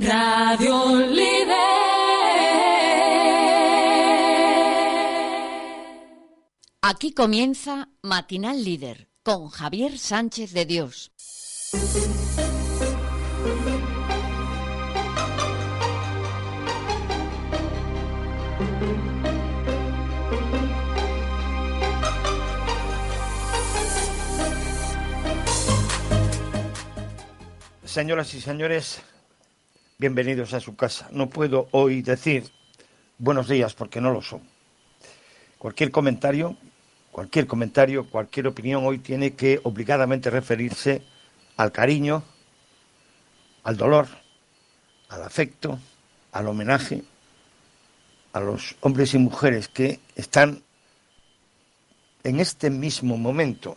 Radio Líder. Aquí comienza Matinal Líder con Javier Sánchez de Dios. Señoras y señores, bienvenidos a su casa. No puedo hoy decir buenos días porque no lo son. Cualquier comentario, cualquier comentario, cualquier opinión hoy tiene que obligadamente referirse al cariño, al dolor, al afecto, al homenaje a los hombres y mujeres que están en este mismo momento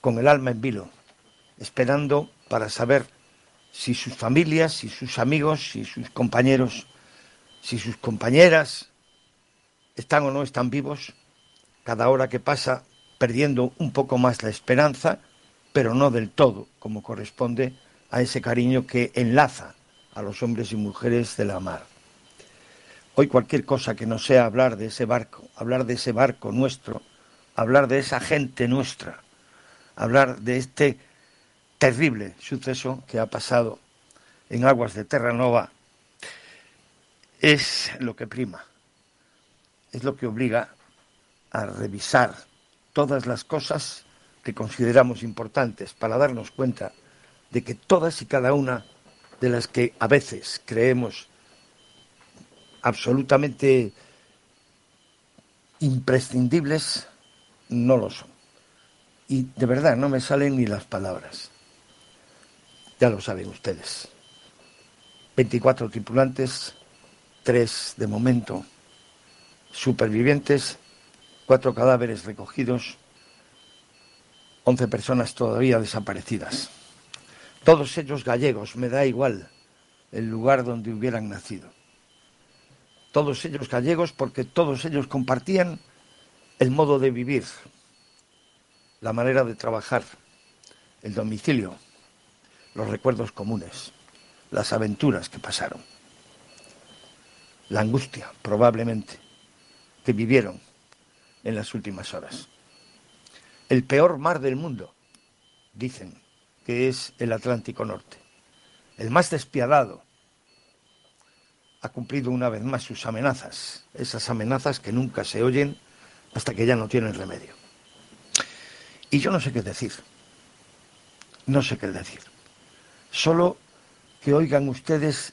con el alma en vilo, esperando para saber si sus familias, si sus amigos, si sus compañeros, si sus compañeras están o no están vivos, cada hora que pasa perdiendo un poco más la esperanza, pero no del todo, como corresponde a ese cariño que enlaza a los hombres y mujeres de la mar. Hoy cualquier cosa que no sea hablar de ese barco, hablar de ese barco nuestro, hablar de esa gente nuestra, hablar de este terrible suceso que ha pasado en aguas de Terranova es lo que prima, es lo que obliga a revisar todas las cosas que consideramos importantes para darnos cuenta de que todas y cada una de las que a veces creemos absolutamente imprescindibles no lo son. Y de verdad no me salen ni las palabras. Ya lo saben ustedes. 24 tripulantes, 3 de momento supervivientes, 4 cadáveres recogidos, 11 personas todavía desaparecidas. Todos ellos gallegos, me da igual el lugar donde hubieran nacido. Todos ellos gallegos porque todos ellos compartían el modo de vivir, la manera de trabajar, el domicilio, los recuerdos comunes, las aventuras que pasaron, la angustia, probablemente, que vivieron en las últimas horas. El peor mar del mundo, dicen, que es el Atlántico Norte. El más despiadado ha cumplido una vez más sus amenazas, esas amenazas que nunca se oyen hasta que ya no tienen remedio. Y yo no sé qué decir, no sé qué decir. Solo que oigan ustedes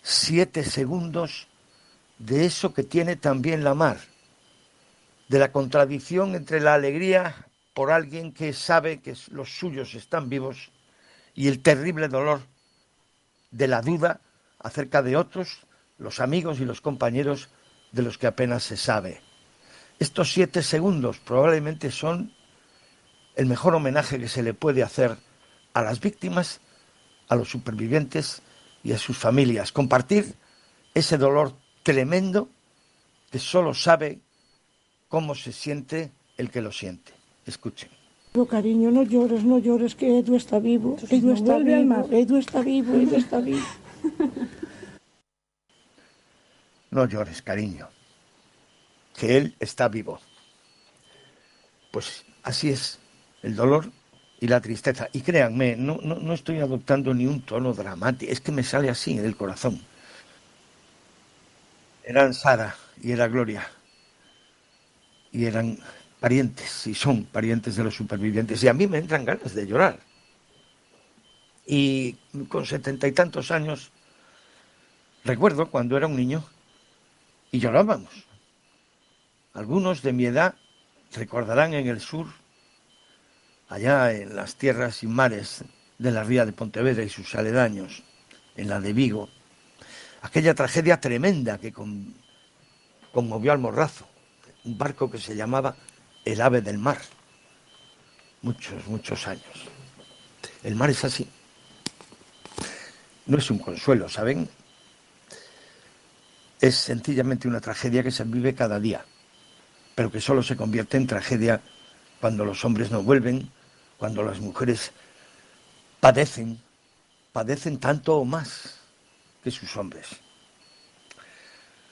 siete segundos de eso que tiene también la mar, de la contradicción entre la alegría por alguien que sabe que los suyos están vivos y el terrible dolor de la duda acerca de otros, los amigos y los compañeros de los que apenas se sabe. Estos siete segundos probablemente son el mejor homenaje que se le puede hacer a las víctimas a los supervivientes y a sus familias. Compartir ese dolor tremendo que solo sabe cómo se siente el que lo siente. Escuchen. No, cariño, no llores, no llores, que Edu está vivo. Edu está vivo, Edu está vivo, Edu está vivo. No llores, cariño, que él está vivo. Pues así es, el dolor y la tristeza. Y créanme, no, no, no estoy adoptando ni un tono dramático, es que me sale así del corazón. Eran Sara y era Gloria. Y eran parientes, y son parientes de los supervivientes. Y a mí me entran ganas de llorar. Y con setenta y tantos años, recuerdo cuando era un niño y llorábamos. Algunos de mi edad recordarán en el sur allá en las tierras y mares de la ría de Pontevedra y sus aledaños, en la de Vigo, aquella tragedia tremenda que conmovió al Morrazo, un barco que se llamaba el ave del mar, muchos, muchos años. El mar es así. No es un consuelo, ¿saben? Es sencillamente una tragedia que se vive cada día, pero que solo se convierte en tragedia cuando los hombres no vuelven, cuando las mujeres padecen, padecen tanto o más que sus hombres.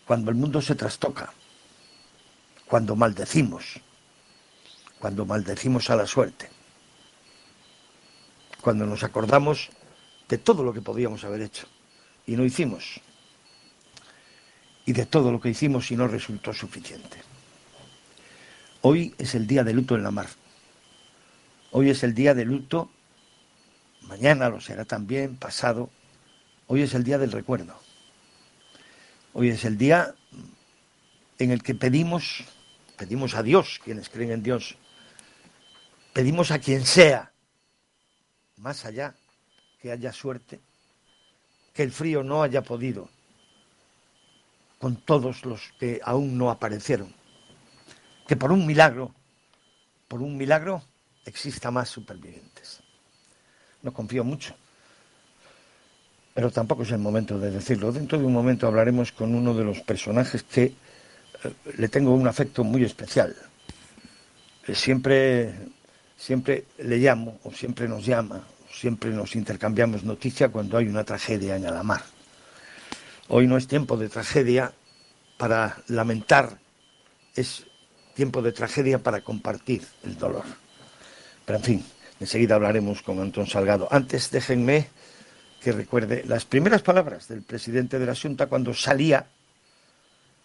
Cuando el mundo se trastoca, cuando maldecimos, cuando maldecimos a la suerte, cuando nos acordamos de todo lo que podíamos haber hecho y no hicimos, y de todo lo que hicimos y no resultó suficiente. Hoy es el día de luto en la mar. Hoy es el día de luto, mañana lo será también, pasado. Hoy es el día del recuerdo. Hoy es el día en el que pedimos, pedimos a Dios, quienes creen en Dios, pedimos a quien sea, más allá, que haya suerte, que el frío no haya podido con todos los que aún no aparecieron, que por un milagro, por un milagro, exista más supervivientes. No confío mucho, pero tampoco es el momento de decirlo. Dentro de un momento hablaremos con uno de los personajes que eh, le tengo un afecto muy especial. Eh, siempre, siempre le llamo, o siempre nos llama, o siempre nos intercambiamos noticia cuando hay una tragedia en Alamar. Hoy no es tiempo de tragedia para lamentar, es tiempo de tragedia para compartir el dolor. Pero en fin, enseguida hablaremos con Antón Salgado. Antes déjenme que recuerde las primeras palabras del presidente de la Junta cuando salía,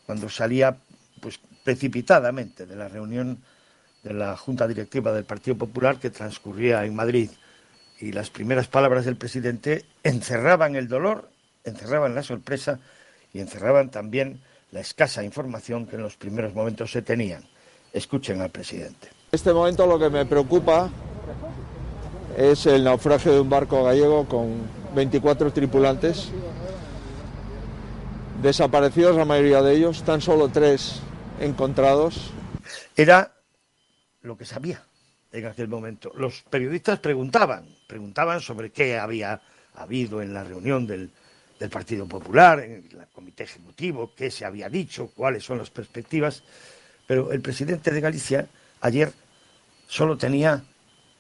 cuando salía pues precipitadamente de la reunión de la Junta Directiva del Partido Popular que transcurría en Madrid. Y las primeras palabras del presidente encerraban el dolor, encerraban la sorpresa y encerraban también la escasa información que en los primeros momentos se tenían. Escuchen al presidente. En este momento lo que me preocupa es el naufragio de un barco gallego con 24 tripulantes, desaparecidos la mayoría de ellos, tan solo tres encontrados. Era lo que sabía en aquel momento. Los periodistas preguntaban, preguntaban sobre qué había habido en la reunión del, del Partido Popular, en el Comité Ejecutivo, qué se había dicho, cuáles son las perspectivas, pero el presidente de Galicia ayer solo tenía,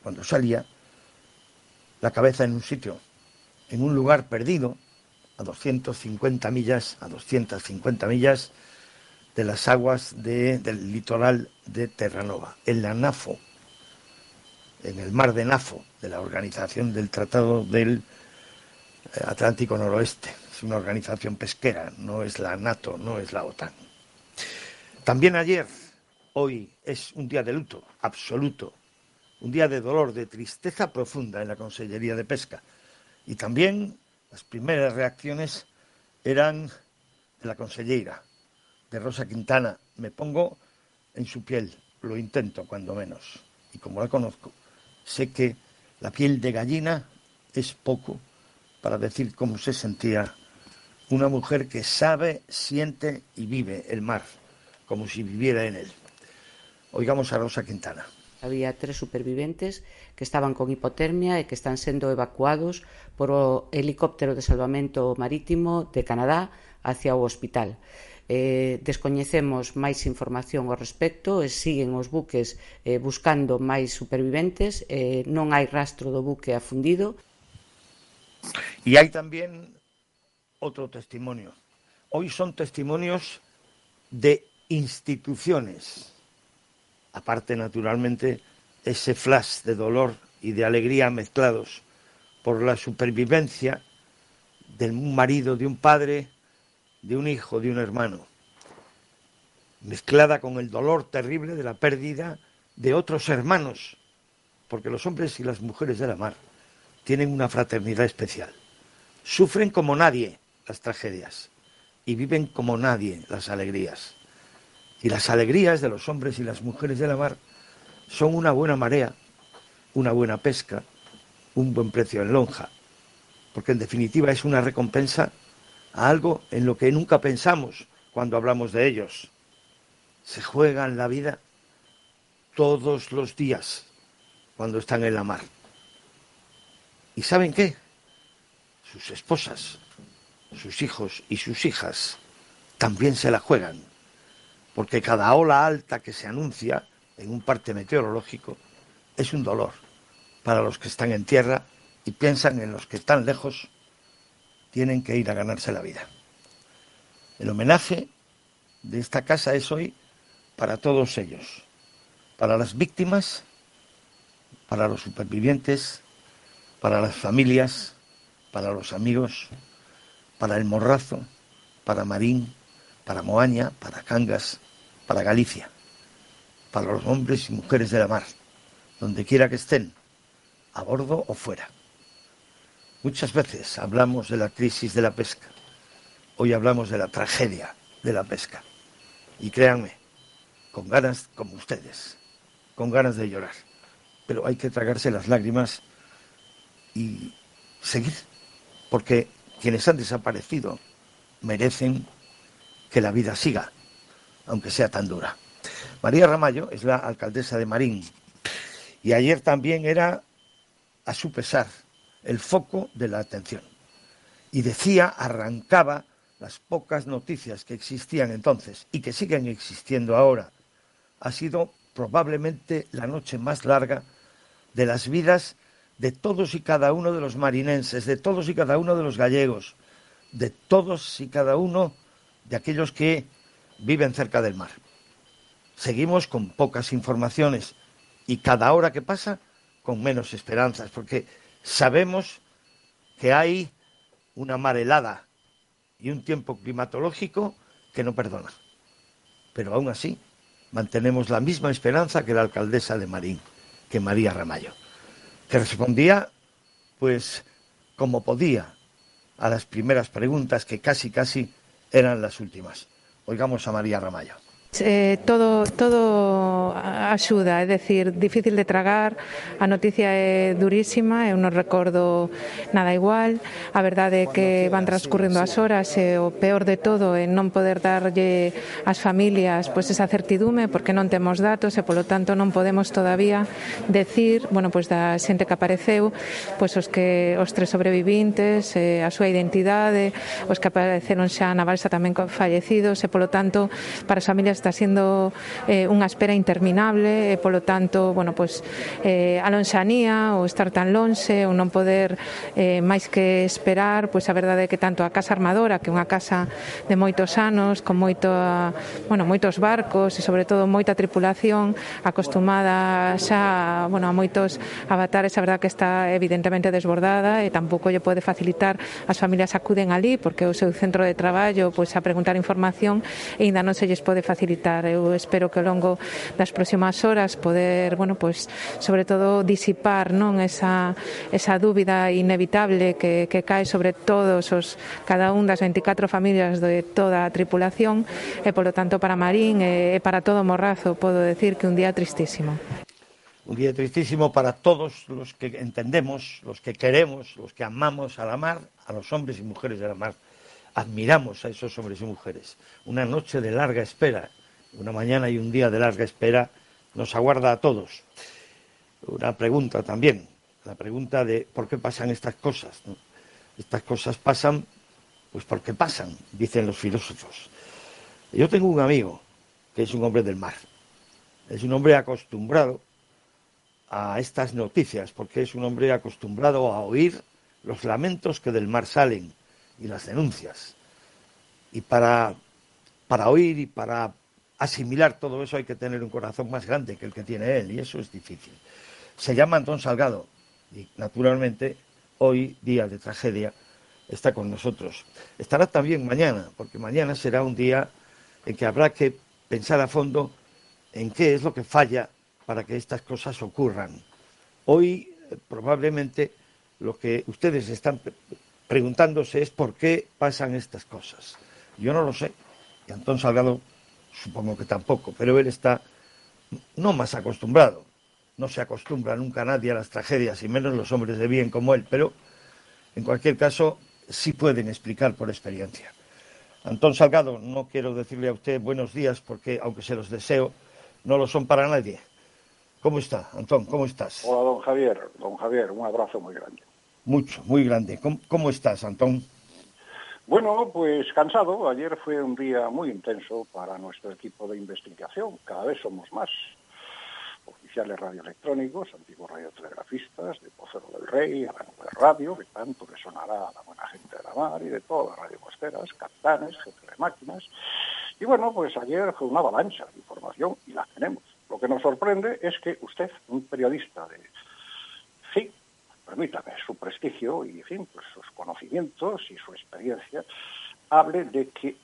cuando salía, la cabeza en un sitio, en un lugar perdido, a 250 millas, a 250 millas de las aguas del litoral de Terranova, en la NAFO, en el mar de Nafo, de la Organización del Tratado del Atlántico Noroeste. Es una organización pesquera, no es la NATO, no es la OTAN. También ayer, hoy, es un día de luto absoluto, un día de dolor, de tristeza profunda en la Consellería de Pesca. Y también las primeras reacciones eran de la consellera, de Rosa Quintana. Me pongo en su piel, lo intento cuando menos. Y como la conozco, sé que la piel de gallina es poco para decir cómo se sentía una mujer que sabe, siente y vive el mar, como si viviera en él. Oigamos a Rosa Quintana. Había tres superviventes que estaban con hipotermia e que están sendo evacuados por o helicóptero de salvamento marítimo de Canadá hacia o hospital. Eh, descoñecemos máis información ao respecto e siguen os buques eh, buscando máis superviventes. Eh, non hai rastro do buque afundido. E hai tamén outro testimonio. Hoy son testimonios de instituciones Aparte, naturalmente, ese flash de dolor y de alegría mezclados por la supervivencia de un marido, de un padre, de un hijo, de un hermano, mezclada con el dolor terrible de la pérdida de otros hermanos, porque los hombres y las mujeres de la mar tienen una fraternidad especial. Sufren como nadie las tragedias y viven como nadie las alegrías. Y las alegrías de los hombres y las mujeres de la mar son una buena marea, una buena pesca, un buen precio en lonja, porque en definitiva es una recompensa a algo en lo que nunca pensamos cuando hablamos de ellos. Se juegan la vida todos los días cuando están en la mar. ¿Y saben qué? Sus esposas, sus hijos y sus hijas también se la juegan, porque cada ola alta que se anuncia en un parte meteorológico es un dolor para los que están en tierra y piensan en los que están lejos tienen que ir a ganarse la vida. El homenaje de esta casa es hoy para todos ellos, para las víctimas, para los supervivientes, para las familias, para los amigos, para el Morrazo, para Marín, para Moaña, para Cangas, para Galicia, para los hombres y mujeres de la mar, donde quiera que estén, a bordo o fuera. Muchas veces hablamos de la crisis de la pesca, hoy hablamos de la tragedia de la pesca. Y créanme, con ganas como ustedes, con ganas de llorar. Pero hay que tragarse las lágrimas y seguir, porque quienes han desaparecido merecen que la vida siga, aunque sea tan dura. María Ramallo es la alcaldesa de Marín y ayer también era, a su pesar, el foco de la atención. Y decía, arrancaba las pocas noticias que existían entonces y que siguen existiendo ahora. Ha sido probablemente la noche más larga de las vidas de todos y cada uno de los marinenses, de todos y cada uno de los gallegos, de todos y cada uno de aquellos que viven cerca del mar. Seguimos con pocas informaciones y cada hora que pasa con menos esperanzas, porque sabemos que hay una mar helada y un tiempo climatológico que no perdona. Pero aún así mantenemos la misma esperanza que la alcaldesa de Marín, que María Ramallo, que respondía pues como podía a las primeras preguntas que casi casi eran las últimas. Oigamos a María Ramallo. Eh, todo todo axuda, é decir, difícil de tragar, a noticia é durísima, eu non recordo nada igual, a verdade é que van transcurrindo as horas e o peor de todo é non poder darlle ás familias pois esa certidume porque non temos datos e polo tanto non podemos todavía decir, bueno, pois da xente que apareceu, pois os que os tres sobrevivintes, eh, a súa identidade, os que apareceron xa na balsa tamén fallecidos e polo tanto para as familias está sendo eh, unha espera interminable e polo tanto, bueno, pois eh, a lonxanía ou estar tan lonxe ou non poder eh, máis que esperar, pois a verdade é que tanto a Casa Armadora, que é unha casa de moitos anos, con moito, bueno, moitos barcos e sobre todo moita tripulación acostumada xa bueno, a moitos avatares, a verdade que está evidentemente desbordada e tampouco lle pode facilitar as familias acuden ali porque o seu centro de traballo pois a preguntar información e ainda non se lles pode facilitar facilitar. Eu espero que ao longo das próximas horas poder, bueno, pois sobre todo disipar, non, esa esa dúbida inevitable que que cae sobre todos os cada un das 24 familias de toda a tripulación e polo tanto para Marín e para todo Morrazo podo decir que un día tristísimo. Un día tristísimo para todos los que entendemos, los que queremos, los que amamos a la mar, a los hombres y mujeres de la mar. Admiramos a esos hombres y mujeres. Una noche de larga espera una mañana y un día de larga espera nos aguarda a todos. Una pregunta también, la pregunta de por qué pasan estas cosas. Estas cosas pasan, pues porque pasan, dicen los filósofos. Yo tengo un amigo que es un hombre del mar. Es un hombre acostumbrado a estas noticias, porque es un hombre acostumbrado a oír los lamentos que del mar salen y las denuncias. Y para, para oír y para asimilar todo eso hay que tener un corazón más grande que el que tiene él y eso es difícil. Se llama Antón Salgado y naturalmente hoy, día de tragedia, está con nosotros. Estará también mañana, porque mañana será un día en que habrá que pensar a fondo en qué es lo que falla para que estas cosas ocurran. Hoy eh, probablemente lo que ustedes están preguntándose es por qué pasan estas cosas. Yo no lo sé. Y Antón Salgado supongo que tampoco, pero él está no más acostumbrado. No se acostumbra nunca nadie a las tragedias, y menos los hombres de bien como él, pero en cualquier caso sí pueden explicar por experiencia. Antón Salgado, no quiero decirle a usted buenos días porque, aunque se los deseo, no lo son para nadie. ¿Cómo está, Antón? ¿Cómo estás? Hola, don Javier. Don Javier, un abrazo muy grande. Mucho, muy grande. cómo estás, Antón? Bueno, pues cansado. Ayer fue un día muy intenso para nuestro equipo de investigación. Cada vez somos más. oficiales radioelectrónicos, antiguos radiotelegrafistas, de Pocero del Rey, a la nube radio, que tanto le sonará a la buena gente de la mar y de todas las radiocosteras, capitanes, jefes de máquinas. Y bueno, pues ayer fue una avalancha de información y la tenemos. Lo que nos sorprende es que usted, un periodista de, permítame, su prestigio y, en fin, pues sus conocimientos y su experiencia, hable de que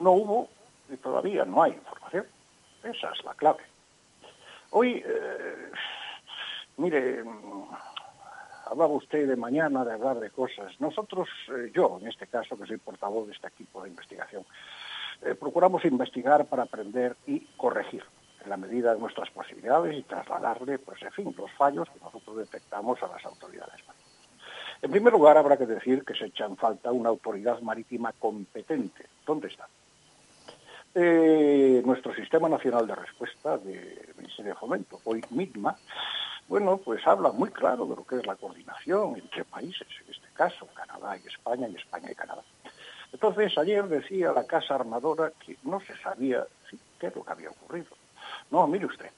no hubo y todavía no hay información. Esa es la clave. Hoy, eh, mire, hablaba usted de mañana de hablar de cosas. Nosotros, eh, yo en este caso, que soy portavoz de este equipo de investigación, eh, procuramos investigar para aprender y corregir en la medida de nuestras posibilidades y trasladarle, pues en fin, los fallos que nosotros detectamos a las autoridades. En primer lugar, habrá que decir que se echa en falta una autoridad marítima competente. ¿Dónde está? Eh, nuestro Sistema Nacional de Respuesta del Ministerio de Fomento, hoy MITMA, bueno, pues habla muy claro de lo que es la coordinación entre países, en este caso Canadá y España y España y Canadá. Entonces, ayer decía la Casa Armadora que no se sabía qué es lo que había ocurrido. No, mire usted,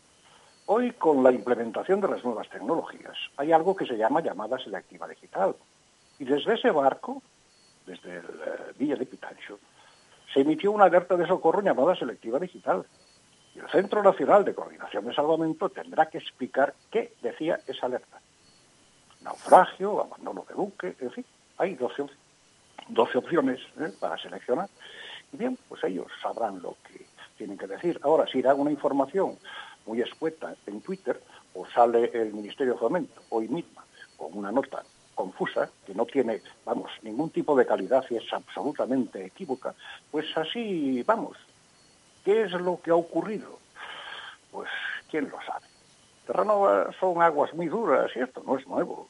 hoy con la implementación de las nuevas tecnologías hay algo que se llama llamada selectiva digital. Y desde ese barco, desde el eh, Villa de Pitancho, se emitió una alerta de socorro llamada selectiva digital. Y el Centro Nacional de Coordinación de Salvamento tendrá que explicar qué decía esa alerta. Naufragio, abandono de buque, en fin, hay 12, 12 opciones ¿eh? para seleccionar. Y bien, pues ellos sabrán lo que tienen que decir. Ahora, si dan una información muy escueta en Twitter, o sale el Ministerio de Fomento hoy misma con una nota confusa, que no tiene, vamos, ningún tipo de calidad y es absolutamente equívoca, pues así, vamos, ¿qué es lo que ha ocurrido? Pues, ¿quién lo sabe? Terranova son aguas muy duras y esto no es nuevo.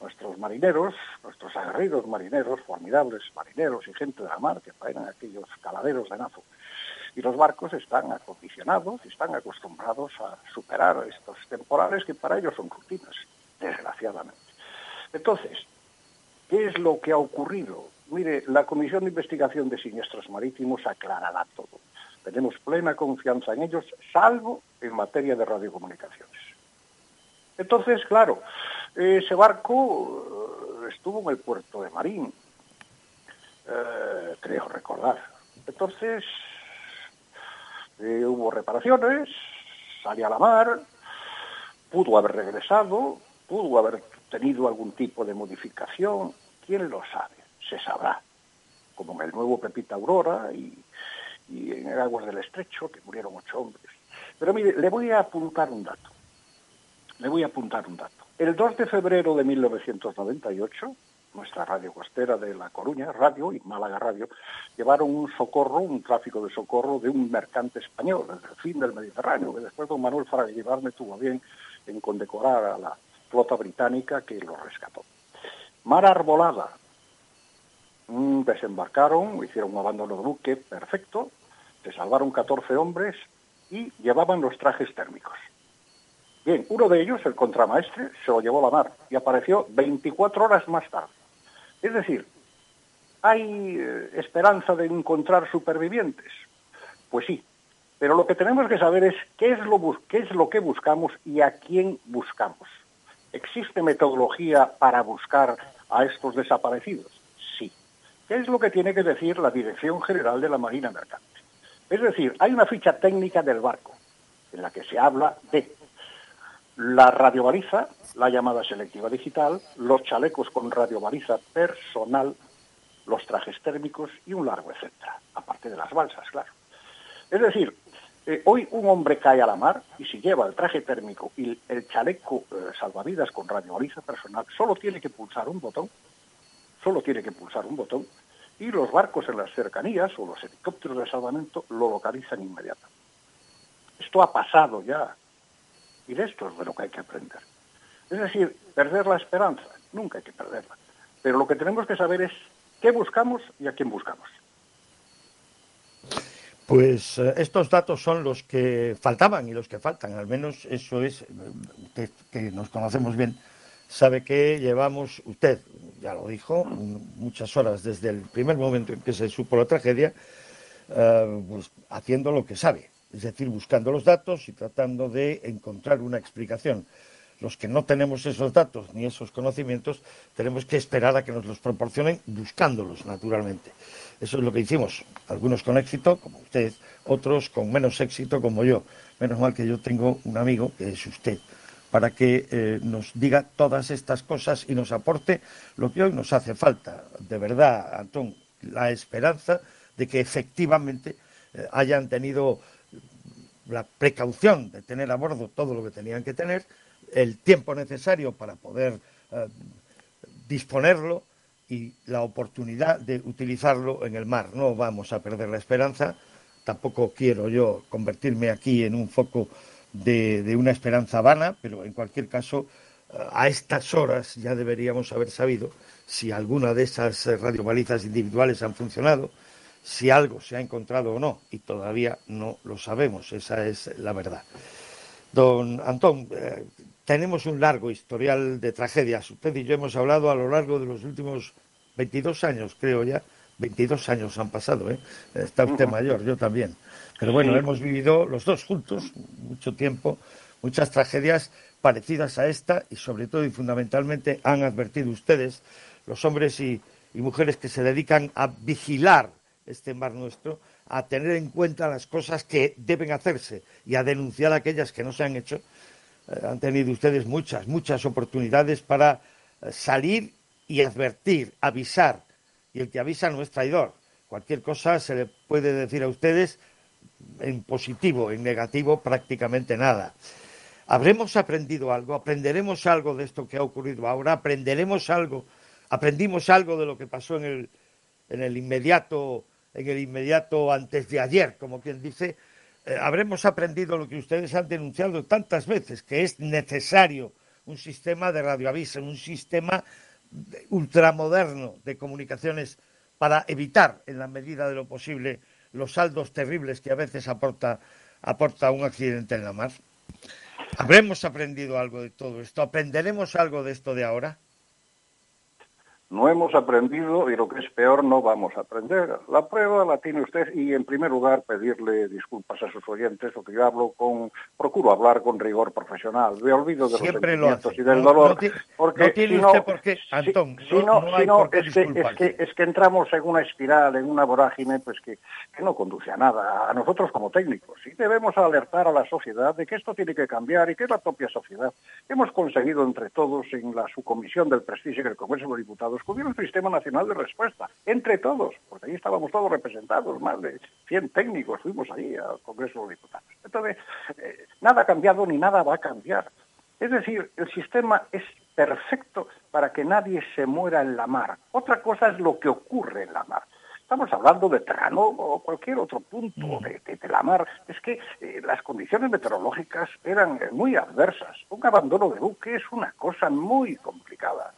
Nuestros marineros, nuestros aguerridos marineros, formidables marineros y gente de la mar que faenan aquellos caladeros de nazo, y los barcos están acondicionados están acostumbrados a superar estos temporales que para ellos son rutinas, desgraciadamente. Entonces, ¿qué es lo que ha ocurrido? Mire, la Comisión de Investigación de Siniestros Marítimos aclarará todo. Tenemos plena confianza en ellos, salvo en materia de radiocomunicaciones. Entonces, claro, ese barco eh, estuvo en el puerto de Marín, eh, creo recordar. Entonces, eh, hubo reparaciones, salió a la mar, pudo haber regresado, pudo haber tenido algún tipo de modificación, ¿quién lo sabe? Se sabrá, como en el nuevo Pepita Aurora y, y en Aguas del Estrecho, que murieron ocho hombres. Pero mire, le voy a apuntar un dato. Le voy a apuntar un dato. El 2 de febrero de 1998, nuestra radio costera de La Coruña, Radio y Málaga Radio, llevaron un socorro, un tráfico de socorro de un mercante español, el fin del Mediterráneo, que después don Manuel Fraga me tuvo bien en condecorar a la flota británica que lo rescató. Mar Arbolada. Mm, desembarcaron, hicieron un abandono de buque perfecto, se salvaron 14 hombres y llevaban los trajes térmicos. Bien, uno de ellos, el contramaestre, se lo llevó a la mar y apareció 24 horas más tarde. Es decir, ¿hay eh, esperanza de encontrar supervivientes? Pues sí, pero lo que tenemos que saber es qué es lo, qué es lo que buscamos y a quién buscamos. ¿Existe metodología para buscar a estos desaparecidos? Sí. ¿Qué es lo que tiene que decir la Dirección General de la Marina Mercante? Es decir, hay una ficha técnica del barco en la que se habla de la radiobaliza, la llamada selectiva digital, los chalecos con radiobaliza personal, los trajes térmicos y un largo etcétera, aparte de las balsas, claro. Es decir, eh, hoy un hombre cae a la mar y si lleva el traje térmico y el chaleco eh, salvavidas con radiobaliza personal, solo tiene que pulsar un botón, solo tiene que pulsar un botón y los barcos en las cercanías o los helicópteros de salvamento lo localizan inmediatamente. Esto ha pasado ya y de esto es de lo que hay que aprender. Es decir, perder la esperanza, nunca hay que perderla. Pero lo que tenemos que saber es qué buscamos y a quién buscamos. Pues eh, estos datos son los que faltaban y los que faltan, al menos eso es, usted que nos conocemos bien, sabe que llevamos, usted ya lo dijo, muchas horas desde el primer momento en que se supo la tragedia, eh, pues haciendo lo que sabe, es decir, buscando los datos y tratando de encontrar una explicación. Los que no tenemos esos datos ni esos conocimientos, tenemos que esperar a que nos los proporcionen buscándolos, naturalmente. Eso es lo que hicimos, algunos con éxito, como usted, otros con menos éxito, como yo. Menos mal que yo tengo un amigo, que es usted, para que eh, nos diga todas estas cosas y nos aporte lo que hoy nos hace falta. De verdad, Antón, la esperanza de que efectivamente eh, hayan tenido la precaución de tener a bordo todo lo que tenían que tener, el tiempo necesario para poder eh, disponerlo y la oportunidad de utilizarlo en el mar. No vamos a perder la esperanza, tampoco quiero yo convertirme aquí en un foco de, una esperanza vana, pero en cualquier caso, eh, a estas horas ya deberíamos haber sabido si alguna de esas radiobalizas individuales han funcionado, si algo se ha encontrado o no, y todavía no lo sabemos, esa es la verdad. Don Antón, eh, tenemos un largo historial de tragedias. Usted y yo hemos hablado a lo largo de los últimos 22 años, creo ya. 22 años han pasado, ¿eh? Está usted mayor, yo también. Pero bueno, hemos vivido los dos juntos mucho tiempo, muchas tragedias parecidas a esta y sobre todo y fundamentalmente han advertido ustedes, los hombres y mujeres que se dedican a vigilar este mar nuestro, a tener en cuenta las cosas que deben hacerse y a denunciar aquellas que no se han hecho, eh, han tenido ustedes muchas, muchas oportunidades para eh, salir y advertir, avisar. Y el que avisa no es traidor. Cualquier cosa se le puede decir a ustedes en positivo, en negativo, prácticamente nada. ¿Habremos aprendido algo? ¿Aprenderemos algo de esto que ha ocurrido ahora? ¿Aprenderemos algo? ¿Aprendimos algo de lo que pasó en el, en el inmediato, en el inmediato antes de ayer, como quien dice? Eh, habremos aprendido lo que ustedes han denunciado tantas veces, que es necesario un sistema de radioaviso, un sistema ultramoderno de comunicaciones para evitar, en la medida de lo posible, los saldos terribles que a veces aporta, aporta un accidente en la mar. ¿Habremos aprendido algo de todo esto? ¿Aprenderemos algo de esto de ahora? No hemos aprendido y lo que es peor, no vamos a aprender. La prueba la tiene usted y, en primer lugar, pedirle disculpas a sus oyentes, porque yo hablo con, procuro hablar con rigor profesional. Me olvido de los sentimientos y del dolor. porque tiene usted por qué, Antón, si, no, es, que, es, que, entramos en una espiral, en una vorágine, pues que, que no conduce a nada, a nosotros como técnicos. Y debemos alertar a la sociedad de que esto tiene que cambiar y que es la propia sociedad. Hemos conseguido entre todos en la subcomisión del prestigio en el Congreso de los Diputados descubrió un sistema nacional de respuesta, entre todos, porque ahí estábamos todos representados, más de 100 técnicos, fuimos ahí al Congreso de Diputados. Entonces, eh, nada ha cambiado ni nada va a cambiar. Es decir, el sistema es perfecto para que nadie se muera en la mar. Otra cosa es lo que ocurre en la mar. Estamos hablando de Trano o cualquier otro punto mm. de, la mar. Es que eh, las condiciones meteorológicas eran muy adversas. Un abandono de buque es una cosa muy complicada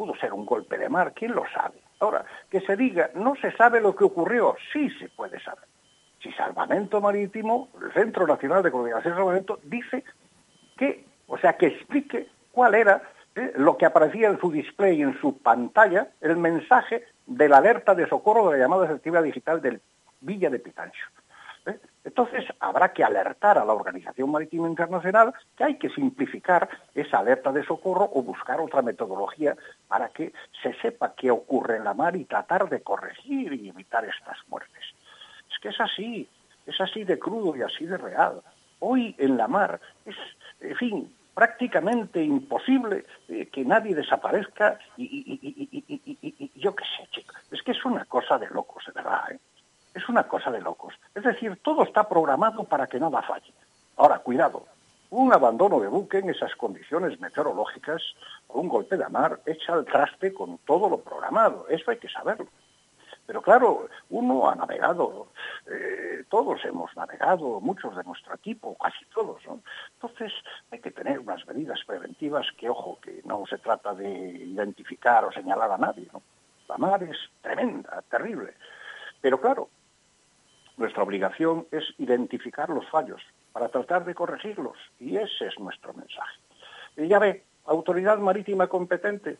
pudo ser un golpe de mar, ¿quién lo sabe? Ahora, que se diga, no se sabe lo que ocurrió, sí se puede saber. Si Salvamento Marítimo, el Centro Nacional de Coordinación de Salvamento, dice que, o sea, que explique cuál era eh, lo que aparecía en su display, en su pantalla, el mensaje de la alerta de socorro de la llamada efectiva digital del Villa de Pitancho. ¿Eh? Entonces habrá que alertar a la Organización Marítima Internacional que hay que simplificar esa alerta de socorro o buscar otra metodología para que se sepa qué ocurre en la mar y tratar de corregir y evitar estas muertes. Es que es así, es así de crudo y así de real. Hoy en la mar es, en fin, prácticamente imposible eh, que nadie desaparezca y, yo qué sé, chicos. Es que es una cosa de locos, de verdad. ¿eh? Es una cosa de locos. Es decir, todo está programado para que nada falle. Ahora, cuidado, un abandono de buque en esas condiciones meteorológicas o un golpe de mar echa al traste con todo lo programado. Eso hay que saberlo. Pero claro, uno ha navegado, eh, todos hemos navegado, muchos de nuestro equipo, casi todos. ¿no? Entonces hay que tener unas medidas preventivas que, ojo, que no se trata de identificar o señalar a nadie. ¿no? La mar es tremenda, terrible. Pero claro, nuestra obligación es identificar los fallos para tratar de corregirlos y ese es nuestro mensaje. Y ya ve, autoridad marítima competente,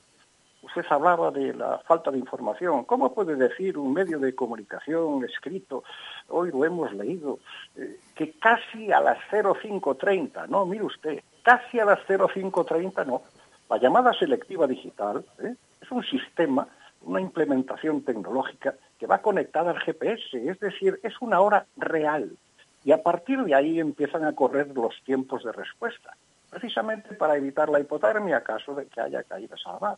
Usted hablaba de la falta de información. ¿Cómo puede decir un medio de comunicación escrito, hoy lo hemos leído, eh, que casi a las 0530, no, mire usted, casi a las 0530 no. La llamada selectiva digital ¿eh? es un sistema, una implementación tecnológica que va conectada al GPS, es decir, es una hora real. Y a partir de ahí empiezan a correr los tiempos de respuesta, precisamente para evitar la hipotermia, caso de que haya caído salvar.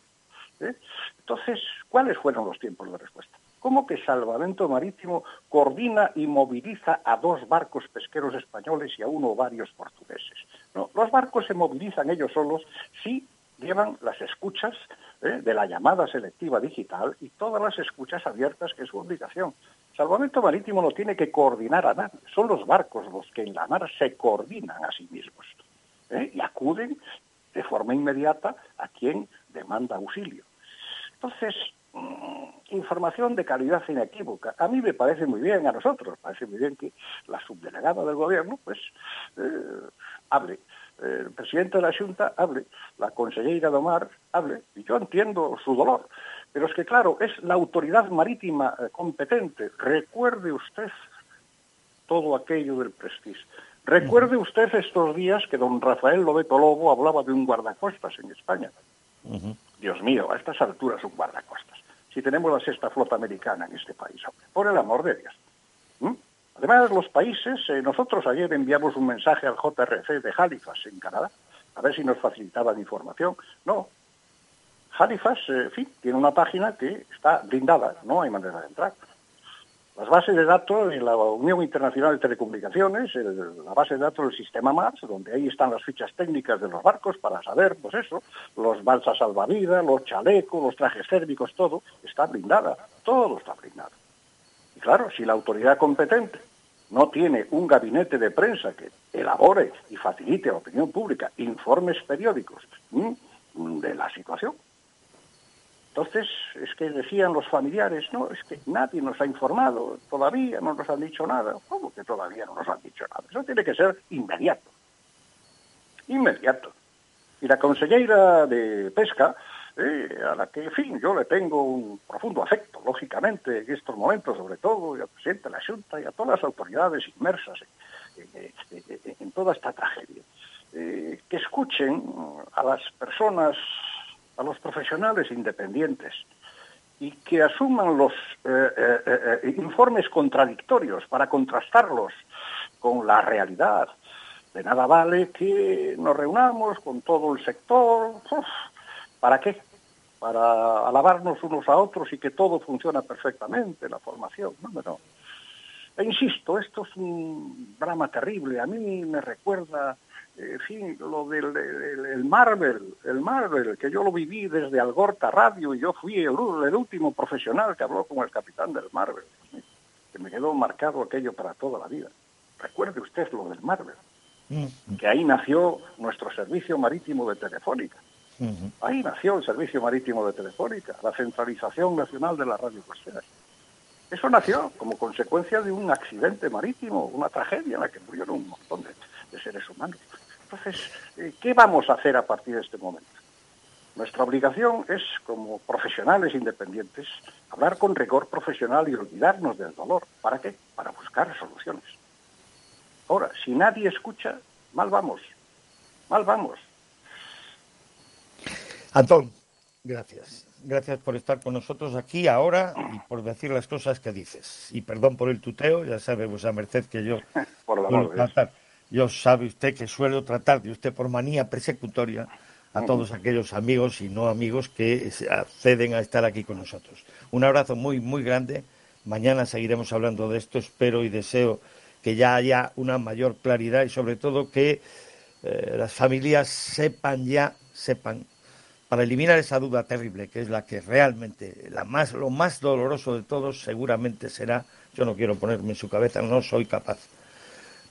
¿eh? Entonces, ¿cuáles fueron los tiempos de respuesta? ¿Cómo que Salvamento Marítimo coordina y moviliza a dos barcos pesqueros españoles y a uno o varios portugueses? No, los barcos se movilizan ellos solos si llevan las escuchas ¿eh? de la llamada selectiva digital y todas las escuchas abiertas, que es su obligación. Salvamento Marítimo no tiene que coordinar a nadie, son los barcos los que en la mar se coordinan a sí mismos ¿eh? y acuden de forma inmediata a quien demanda auxilio. Entonces, mm, información de calidad inequívoca. A mí me parece muy bien, a nosotros, parece muy bien que la subdelegada del gobierno, pues, eh, hable, el presidente de la Junta hable, la consejera de Omar hable, y yo entiendo su dolor. Pero es que, claro, es la autoridad marítima eh, competente. Recuerde usted todo aquello del prestigio. Recuerde usted estos días que don Rafael Lobeto Lobo hablaba de un guardacostas en España. Dios mío, a estas alturas un guardacostas. Si tenemos la sexta flota americana en este país, hombre, por el amor de Dios. Además, los países, eh, nosotros ayer enviamos un mensaje al JRC de Halifax, en Canadá, a ver si nos facilitaban información. No. Halifax, eh, en fin, tiene una página que está blindada, no hay manera de entrar. Las bases de datos de la Unión Internacional de Telecomunicaciones, la base de datos del sistema MARS, donde ahí están las fichas técnicas de los barcos para saber, pues eso, los balsas salvavidas, los chalecos, los trajes térmicos, todo, está blindada, todo está blindado. Claro, si la autoridad competente no tiene un gabinete de prensa que elabore y facilite a la opinión pública informes periódicos de la situación, entonces, es que decían los familiares, no, es que nadie nos ha informado, todavía no nos han dicho nada. ¿Cómo que todavía no nos han dicho nada? Eso tiene que ser inmediato. Inmediato. Y la consellera de Pesca, eh, a la que, en fin, yo le tengo un profundo afecto, lógicamente, en estos momentos, sobre todo, y al presidente de la Junta y a todas las autoridades inmersas en, toda esta tragedia, eh, que escuchen a las personas a los profesionales independientes y que asuman los eh, eh, eh, informes contradictorios para contrastarlos con la realidad. De nada vale que nos reunamos con todo el sector. ¿Para qué? Para alabarnos unos a otros y que todo funciona perfectamente, la formación. No, no. E insisto, esto es un drama terrible. A mí me recuerda en fin, lo del el, Marvel, el Marvel, que yo lo viví desde Algorta Radio y yo fui el, último profesional que habló con el capitán del Marvel, que me quedó marcado aquello para toda la vida. Recuerde usted lo del Marvel, mm. que ahí nació nuestro servicio marítimo de Telefónica. Ahí nació el servicio marítimo de Telefónica, la centralización nacional de la radio costera. Eso nació como consecuencia de un accidente marítimo, una tragedia en la que murieron un montón de seres humanos. Entonces, eh, ¿qué vamos a hacer a partir de este momento? Nuestra obligación es, como profesionales independientes, hablar con rigor profesional y olvidarnos del dolor. ¿Para qué? Para buscar soluciones. Ahora, si nadie escucha, mal vamos. Mal vamos. Antón, gracias. Gracias por estar con nosotros aquí ahora y por decir las cosas que dices. Y perdón por el tuteo, ya sabe vuesa merced que yo... por la amor yo sabe usted que suelo tratar de usted por manía persecutoria a todos aquellos amigos y no amigos que acceden a estar aquí con nosotros. Un abrazo muy, muy grande. Mañana seguiremos hablando de esto. Espero y deseo que ya haya una mayor claridad y sobre todo que eh, las familias sepan ya, sepan, para eliminar esa duda terrible que es la que realmente, la más, lo más doloroso de todos seguramente será, yo no quiero ponerme en su cabeza, no soy capaz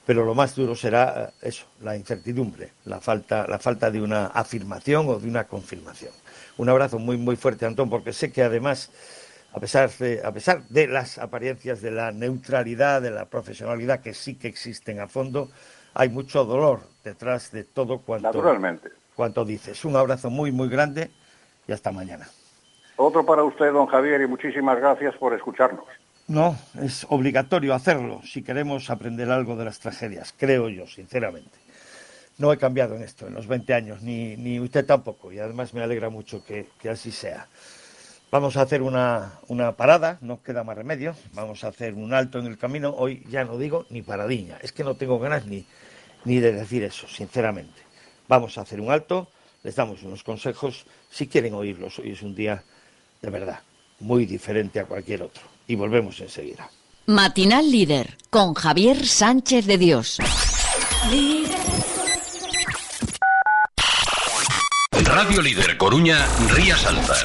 pero lo más duro será eh, eso, la incertidumbre, la falta, la falta de una afirmación o de una confirmación. Un abrazo muy, muy fuerte, Antón, porque sé que además, a pesar de, a pesar de las apariencias de la neutralidad, de la profesionalidad que sí que existen a fondo, hay mucho dolor detrás de todo cuanto, Naturalmente. Cuanto dices. Un abrazo muy, muy grande y hasta mañana. Otro para usted, don Javier, y muchísimas gracias por escucharnos. No, es obligatorio hacerlo si queremos aprender algo de las tragedias, creo yo, sinceramente. No he cambiado en esto en los 20 años, ni, ni usted tampoco, y además me alegra mucho que, que así sea. Vamos a hacer una, una, parada, no queda más remedio, vamos a hacer un alto en el camino, hoy ya no digo ni paradiña, es que no tengo ganas ni, ni de decir eso, sinceramente. Vamos a hacer un alto, les damos unos consejos, si quieren oírlos, hoy es un día de verdad muy diferente a cualquier otro. Y volvemos enseguida. Matinal Líder con Javier Sánchez de Dios. Radio Líder Coruña, Rías Altas.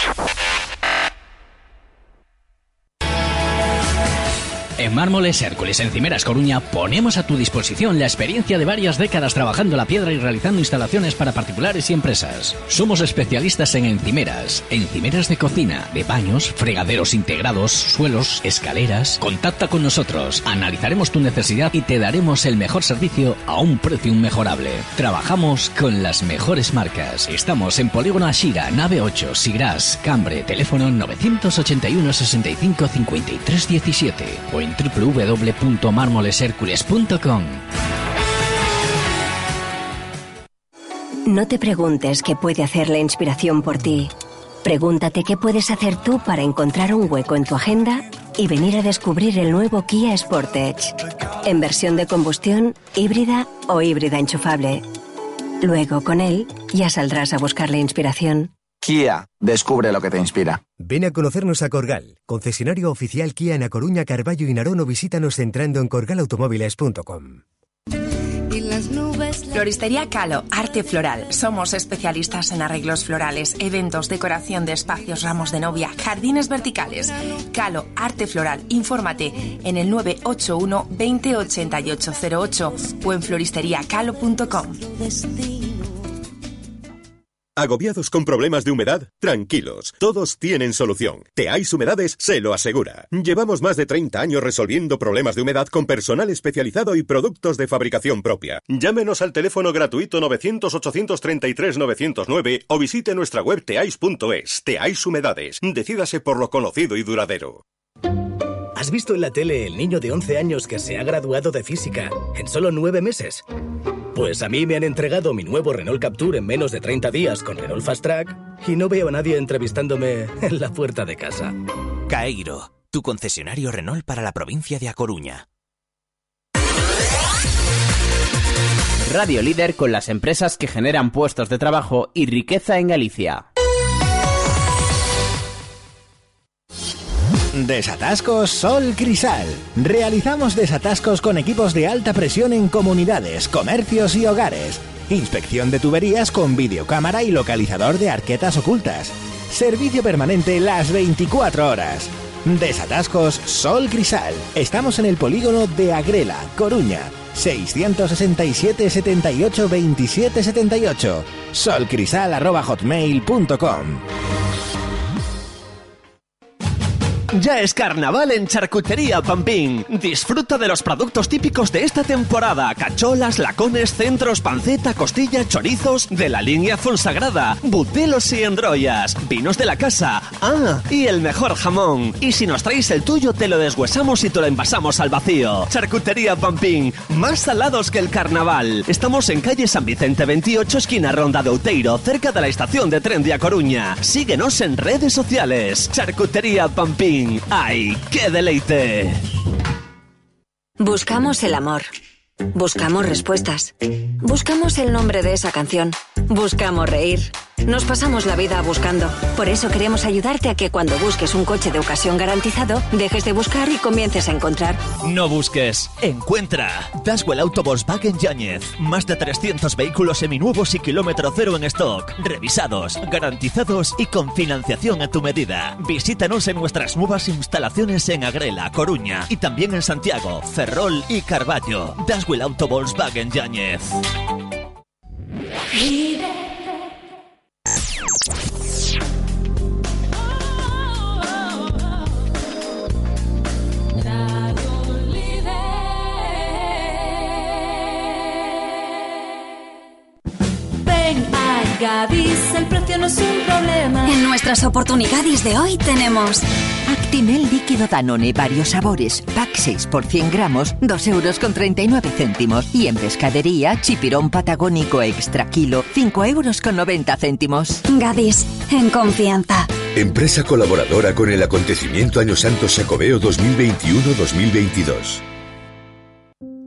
En Mármoles Hércules Encimeras Coruña ponemos a tu disposición la experiencia de varias décadas trabajando la piedra y realizando instalaciones para particulares y empresas. Somos especialistas en encimeras, encimeras de cocina, de baños, fregaderos integrados, suelos, escaleras. Contacta con nosotros, analizaremos tu necesidad y te daremos el mejor servicio a un precio inmejorable. Trabajamos con las mejores marcas. Estamos en Polígono Ashira, nave 8, Sigras, Cambre, teléfono 981 65 53 17 o www.marmoleshercules.com. No te preguntes qué puede hacer la inspiración por ti. Pregúntate qué puedes hacer tú para encontrar un hueco en tu agenda y venir a descubrir el nuevo Kia Sportage. En versión de combustión, híbrida o híbrida enchufable. Luego, con él, ya saldrás a buscar la inspiración. Kia, descubre lo que te inspira. Ven a conocernos a Corgal, concesionario oficial Kia en A Coruña, Carballo y Narón o visítanos entrando en corgalautomóviles.com. Floristería Calo, arte floral. Somos especialistas en arreglos florales, eventos, decoración de espacios, ramos de novia, jardines verticales. Calo, arte floral. Infórmate en el 981 208808 o en floristeriacalo.com. ¿Agobiados con problemas de humedad? Tranquilos, todos tienen solución. Teais Humedades se lo asegura. Llevamos más de 30 años resolviendo problemas de humedad con personal especializado y productos de fabricación propia. Llámenos al teléfono gratuito 900-833-909 o visite nuestra web teais.es. Teais Humedades. Decídase por lo conocido y duradero. ¿Has visto en la tele el niño de 11 años que se ha graduado de física en solo 9 meses? Pues a mí me han entregado mi nuevo Renault Capture en menos de 30 días con Renault Fast Track y no veo a nadie entrevistándome en la puerta de casa. Caeiro, tu concesionario Renault para la provincia de A Coruña. Radio líder con las empresas que generan puestos de trabajo y riqueza en Galicia. Desatascos Sol Crisal. Realizamos desatascos con equipos de alta presión en comunidades, comercios y hogares. Inspección de tuberías con videocámara y localizador de arquetas ocultas. Servicio permanente las 24 horas. Desatascos Sol Crisal. Estamos en el polígono de Agrela, Coruña. 667 78 27 78. solcrisal.hotmail.com Ya es carnaval en Charcutería Pampín. Disfruta de los productos típicos de esta temporada: cacholas, lacones, centros, panceta, costilla, chorizos, de la línea Sagrada, butelos y endroyas, vinos de la casa. Ah, y el mejor jamón. Y si nos traes el tuyo, te lo deshuesamos y te lo envasamos al vacío. Charcutería Pampín, más salados que el carnaval. Estamos en calle San Vicente 28, esquina Ronda de Outeiro, cerca de la estación de tren de A Coruña. Síguenos en redes sociales. Charcutería Pampín. ¡Ay, qué deleite! Buscamos el amor. Buscamos respuestas. Buscamos el nombre de esa canción. Buscamos reír. Nos pasamos la vida buscando. Por eso queremos ayudarte a que cuando busques un coche de ocasión garantizado, dejes de buscar y comiences a encontrar. No busques, encuentra. Daswell Auto Volkswagen Yáñez. Más de 300 vehículos seminuevos y kilómetro cero en stock. Revisados, garantizados y con financiación a tu medida. Visítanos en nuestras nuevas instalaciones en Agrela, Coruña y también en Santiago, Ferrol y Carballo. Daswell Auto Volkswagen Yáñez. Gadis, el precio no tenemos un problema. En nuestras oportunidades de hoy tenemos Actimel líquido Danone, varios sabores, pack 6 por 100 gramos, 2 euros con 39 céntimos. Y en pescadería, chipirón patagónico extra kilo, 5 euros con 90 céntimos. Gadis, en confianza. Empresa colaboradora con el acontecimiento Año Santo Sacobeo 2021-2022.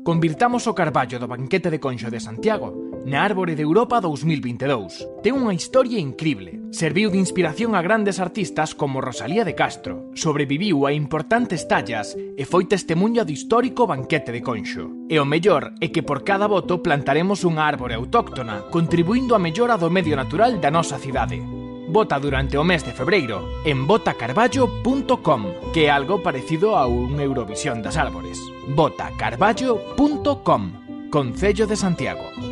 Convirtamos o Carballo do Banquete de Conxo de Santiago na Árbore de Europa 2022. Ten unha historia incrible. Serviu de inspiración a grandes artistas como Rosalía de Castro. Sobreviviu a importantes tallas e foi testemunha do histórico banquete de Conxo. E o mellor é que por cada voto plantaremos unha árbore autóctona, contribuindo a mellora do medio natural da nosa cidade. Vota durante o mes de febreiro en votacarballo.com, que é algo parecido a un Eurovisión das árbores. votacarballo.com Concello de Santiago.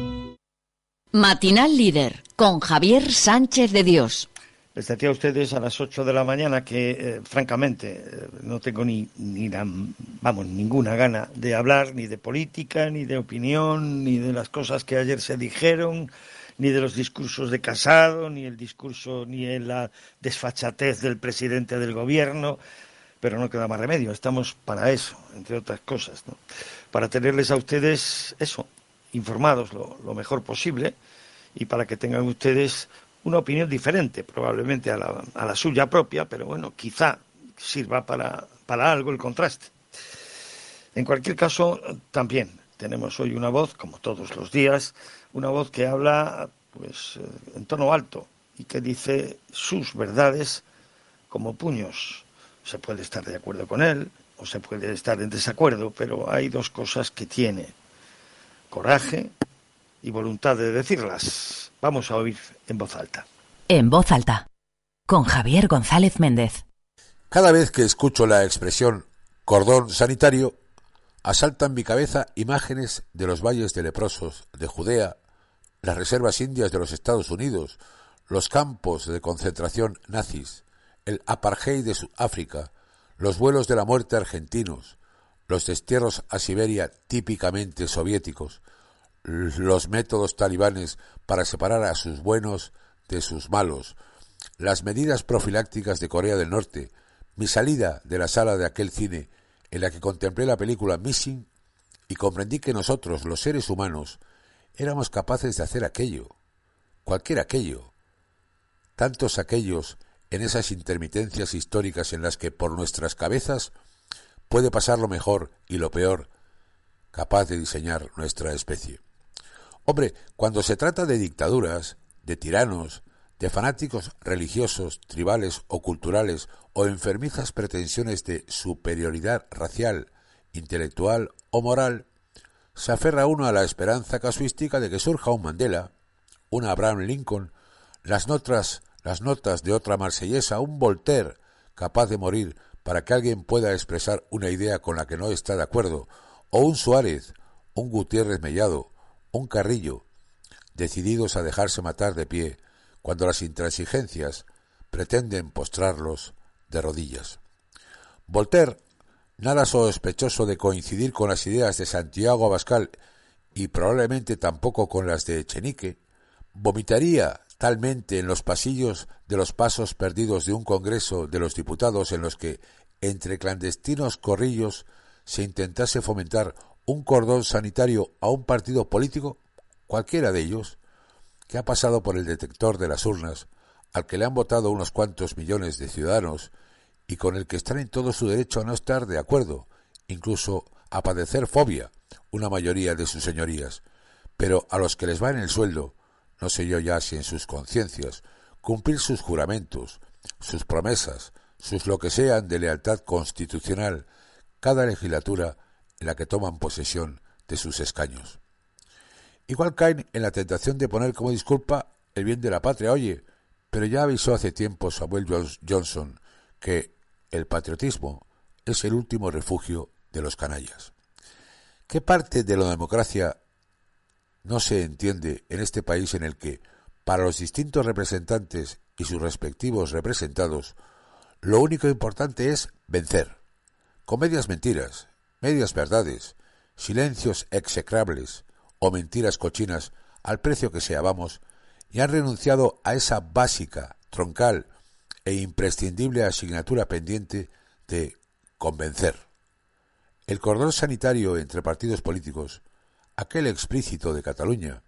Matinal Líder con Javier Sánchez de Dios. Les decía a ustedes a las 8 de la mañana que, eh, francamente, eh, no tengo ni, ni la, vamos, ninguna gana de hablar ni de política, ni de opinión, ni de las cosas que ayer se dijeron, ni de los discursos de Casado, ni el discurso, ni en la desfachatez del presidente del gobierno, pero no queda más remedio. Estamos para eso, entre otras cosas. Para tenerles a ustedes eso, informados lo, mejor posible y para que tengan ustedes una opinión diferente, probablemente a la, a la suya propia, pero bueno, quizá sirva para, para algo el contraste. En cualquier caso, también tenemos hoy una voz, como todos los días, una voz que habla pues eh, en tono alto y que dice sus verdades como puños. Se puede estar de acuerdo con él o se puede estar en desacuerdo, pero hay dos cosas que tiene. Coraje y voluntad de decirlas. Vamos a oír en voz alta. En voz alta, con Javier González Méndez. Cada vez que escucho la expresión cordón sanitario, asaltan mi cabeza imágenes de los valles de leprosos de Judea, las reservas indias de los Estados Unidos, los campos de concentración nazis, el apartheid de Sudáfrica, los vuelos de la muerte argentinos, los destierros a Siberia típicamente soviéticos, los métodos talibanes para separar a sus buenos de sus malos, las medidas profilácticas de Corea del Norte, mi salida de la sala de aquel cine en la que contemplé la película Missing y comprendí que nosotros, los seres humanos, éramos capaces de hacer aquello, cualquier aquello, tantos aquellos en esas intermitencias históricas en las que por nuestras cabezas puede pasar lo mejor y lo peor, capaz de diseñar nuestra especie. Hombre, cuando se trata de dictaduras, de tiranos, de fanáticos religiosos, tribales o culturales, o enfermizas pretensiones de superioridad racial, intelectual o moral, se aferra uno a la esperanza casuística de que surja un Mandela, un Abraham Lincoln, las notas, las notas de otra marsellesa, un Voltaire, capaz de morir para que alguien pueda expresar una idea con la que no está de acuerdo, o un Suárez, un Gutiérrez Mellado, un Carrillo, decididos a dejarse matar de pie cuando las intransigencias pretenden postrarlos de rodillas. Voltaire, nada sospechoso de coincidir con las ideas de Santiago Abascal y probablemente tampoco con las de Echenique, vomitaría talmente en los pasillos de los pasos perdidos de un Congreso de los Diputados en los que, entre clandestinos corrillos, se intentase fomentar un cordón sanitario a un partido político, cualquiera de ellos, que ha pasado por el detector de las urnas, al que le han votado unos cuantos millones de ciudadanos y con el que están en todo su derecho a no estar de acuerdo, incluso a padecer fobia, una mayoría de sus señorías, pero a los que les va en el sueldo, no sé yo ya si en sus conciencias, cumplir sus juramentos, sus promesas, sus lo que sean de lealtad constitucional, cada legislatura en la que toman posesión de sus escaños. Igual caen en la tentación de poner como disculpa el bien de la patria. Oye, pero ya avisó hace tiempo Samuel Johnson que el patriotismo es el último refugio de los canallas. ¿Qué parte de la democracia no se entiende en este país en el que, para los distintos representantes y sus respectivos representados, lo único importante es vencer, con medias mentiras, medias verdades, silencios execrables o mentiras cochinas al precio que sea, vamos, y han renunciado a esa básica, troncal e imprescindible asignatura pendiente de convencer. El cordón sanitario entre partidos políticos, aquel explícito de Cataluña,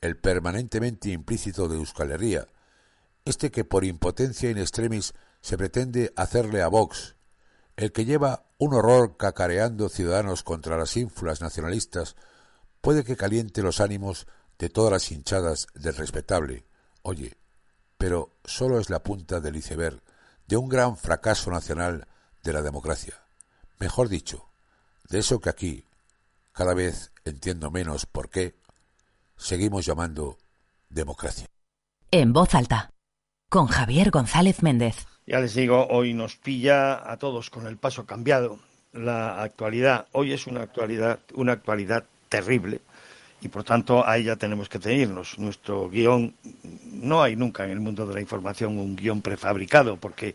el permanentemente implícito de Euskal Herria, este que por impotencia in extremis se pretende hacerle a Vox, el que lleva un horror cacareando ciudadanos contra las ínfulas nacionalistas, puede que caliente los ánimos de todas las hinchadas del respetable. Oye, pero solo es la punta del iceberg de un gran fracaso nacional de la democracia. Mejor dicho, de eso que aquí, cada vez entiendo menos por qué, seguimos llamando democracia. En voz alta, con Javier González Méndez. Ya les digo, hoy nos pilla a todos con el paso cambiado. La actualidad, hoy es una actualidad, una actualidad terrible y por tanto a ella tenemos que tenernos. Nuestro guion, no hay nunca en el mundo de la información un guion prefabricado porque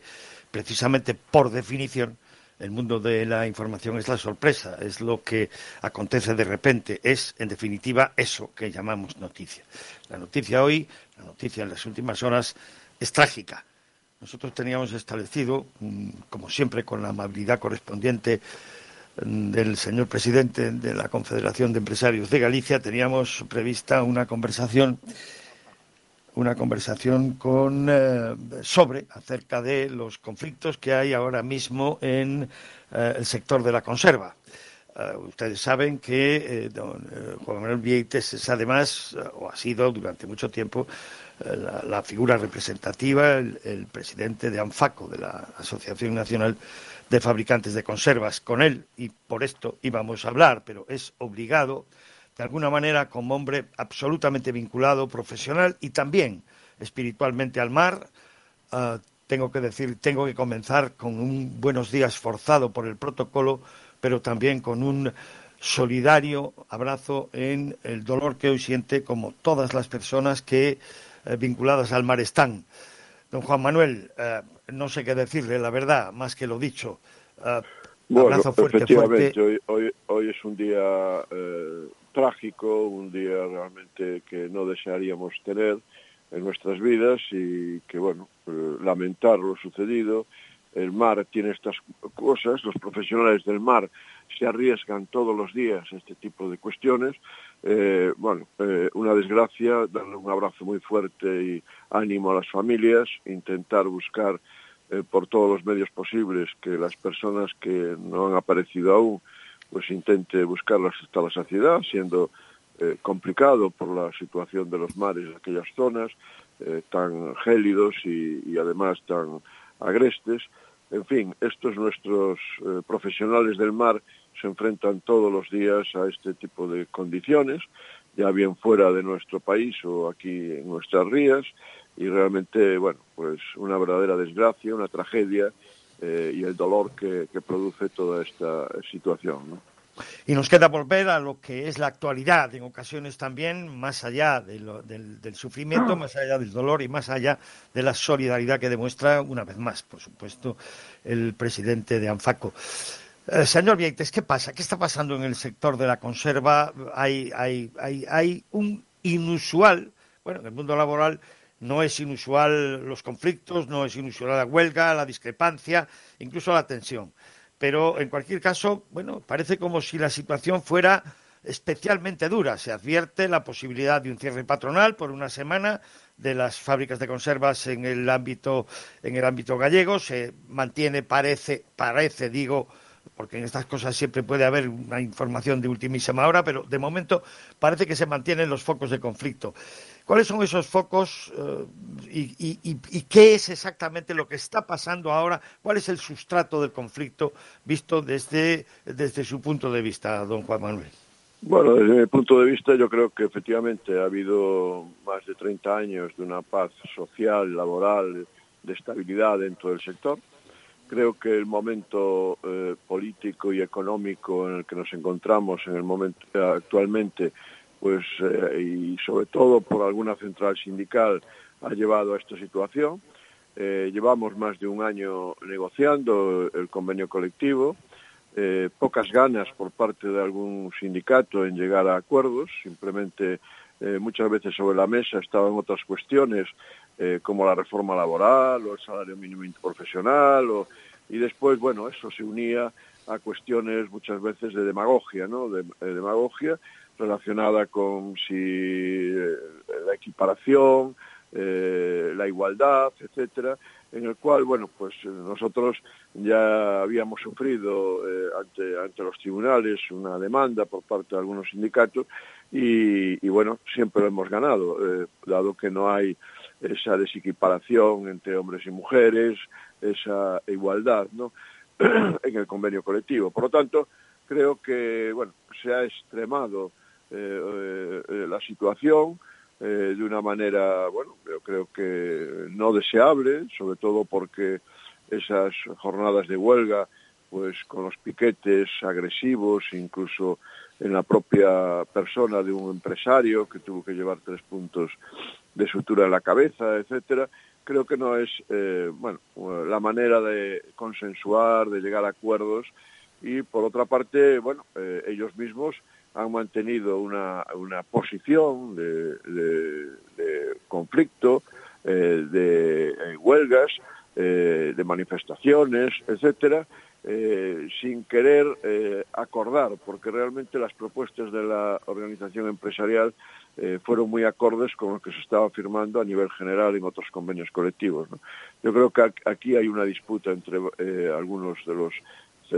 precisamente por definición el mundo de la información es la sorpresa, es lo que acontece de repente, es en definitiva eso que llamamos noticia. La noticia hoy, la noticia en las últimas horas, es trágica. Nosotros teníamos establecido, mm, como siempre con la amabilidad correspondiente mm, del señor presidente de la Confederación de Empresarios de Galicia, teníamos prevista una conversación una conversación con, eh, sobre acerca de los conflictos que hay ahora mismo en eh, el sector de la conserva. Eh, ustedes saben que don Juan Manuel Vieites es además, o ha sido durante mucho tiempo, la, figura representativa, el, presidente de ANFACO, de la Asociación Nacional de Fabricantes de Conservas. Con él, y por esto íbamos a hablar, pero es obligado de alguna manera como hombre absolutamente vinculado, profesional y también espiritualmente al mar. Ah, tengo que decir, tengo que comenzar con un buenos días forzado por el protocolo, pero también con un solidario abrazo en el dolor que hoy siente, como todas las personas que eh, vinculadas al mar están. Don Juan Manuel, eh, no sé qué decirle, la verdad, más que lo dicho. Abrazo fuerte, efectivamente, fuerte. Hoy, hoy, es un día eh, trágico, un día realmente que no desearíamos tener en nuestras vidas y que, bueno, eh, lamentar lo sucedido. El mar tiene estas cosas, los profesionales del mar se arriesgan todos los días a este tipo de cuestiones. Eh, bueno, eh, una desgracia, darle un abrazo muy fuerte y ánimo a las familias, intentar buscar por todos los medios posibles que las personas que no han aparecido aún pues intente buscarlas hasta la saciedad, siendo eh, complicado por la situación de los mares de aquellas zonas, eh, tan gélidos y, además tan agrestes. En fin, estos nuestros eh, profesionales del mar se enfrentan todos los días a este tipo de condiciones, ya bien fuera de nuestro país o aquí en nuestras rías, y realmente, bueno, pues una verdadera desgracia, una tragedia, eh, y el dolor que, produce toda esta situación. Y nos queda volver a lo que es la actualidad, en ocasiones también, más allá del, sufrimiento, más allá del dolor y más allá de la solidaridad que demuestra, una vez más, por supuesto, el presidente de ANFACO. Eh, señor Vieites, ¿qué pasa? ¿Qué está pasando en el sector de la conserva? Hay, hay, hay, hay un inusual, bueno, en el mundo laboral no es inusual los conflictos, no es inusual la huelga, la discrepancia, incluso la tensión. Pero en cualquier caso, bueno, parece como si la situación fuera especialmente dura. Se advierte la posibilidad de un cierre patronal por una semana de las fábricas de conservas en el ámbito en el ámbito gallego. Se mantiene, parece, parece, digo, porque en estas cosas siempre puede haber una información de ultimísima hora, pero de momento parece que se mantienen los focos de conflicto. ¿Cuáles son esos focos eh, y, qué es exactamente lo que está pasando ahora? ¿Cuál es el sustrato del conflicto visto desde, desde su punto de vista, don Juan Manuel? Bueno, desde mi punto de vista yo creo que efectivamente ha habido más de 30 años de una paz social, laboral, de estabilidad dentro del sector. Creo que el momento eh, político y económico en el que nos encontramos en el momento actualmente pues eh, y sobre todo por alguna central sindical ha llevado a esta situación. Eh, llevamos más de un año negociando el convenio colectivo, pocas ganas por parte de algún sindicato en llegar a acuerdos, simplemente muchas veces sobre la mesa estaban otras cuestiones eh, como la reforma laboral o el salario mínimo profesional o, y después, bueno, eso se unía a cuestiones muchas veces de demagogia, ¿no? De, demagogia relacionada con si la equiparación, la igualdad, etcétera, en el cual, bueno, pues nosotros ya habíamos sufrido ante, ante los tribunales una demanda por parte de algunos sindicatos y, bueno, siempre lo hemos ganado, eh, dado que no hay esa desequiparación entre hombres y mujeres, esa igualdad en el convenio colectivo. Por lo tanto, creo que bueno, se ha extremado eh, eh, la situación de una manera, bueno, yo creo que no deseable, sobre todo porque esas jornadas de huelga, pues con los piquetes agresivos, incluso en la propia persona de un empresario que tuvo que llevar tres puntos de sutura en la cabeza, etcétera, creo que no es eh, bueno la manera de consensuar, de llegar a acuerdos. Y por otra parte, bueno, eh, ellos mismos han mantenido una, una posición de, conflicto, eh, de huelgas, de manifestaciones, etcétera, eh, sin querer eh, acordar, porque realmente las propuestas de la organización empresarial eh, fueron muy acordes con lo que se estaba firmando a nivel general en otros convenios colectivos. Yo creo que aquí hay una disputa entre algunos de los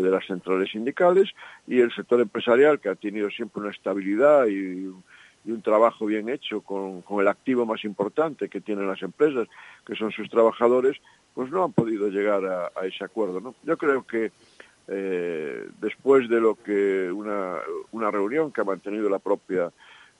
de las centrales sindicales y el sector empresarial que ha tenido siempre una estabilidad y, un trabajo bien hecho con, el activo más importante que tienen las empresas, que son sus trabajadores, pues no han podido llegar a, ese acuerdo. Yo creo que eh, después de lo que una, una, reunión que ha mantenido la propia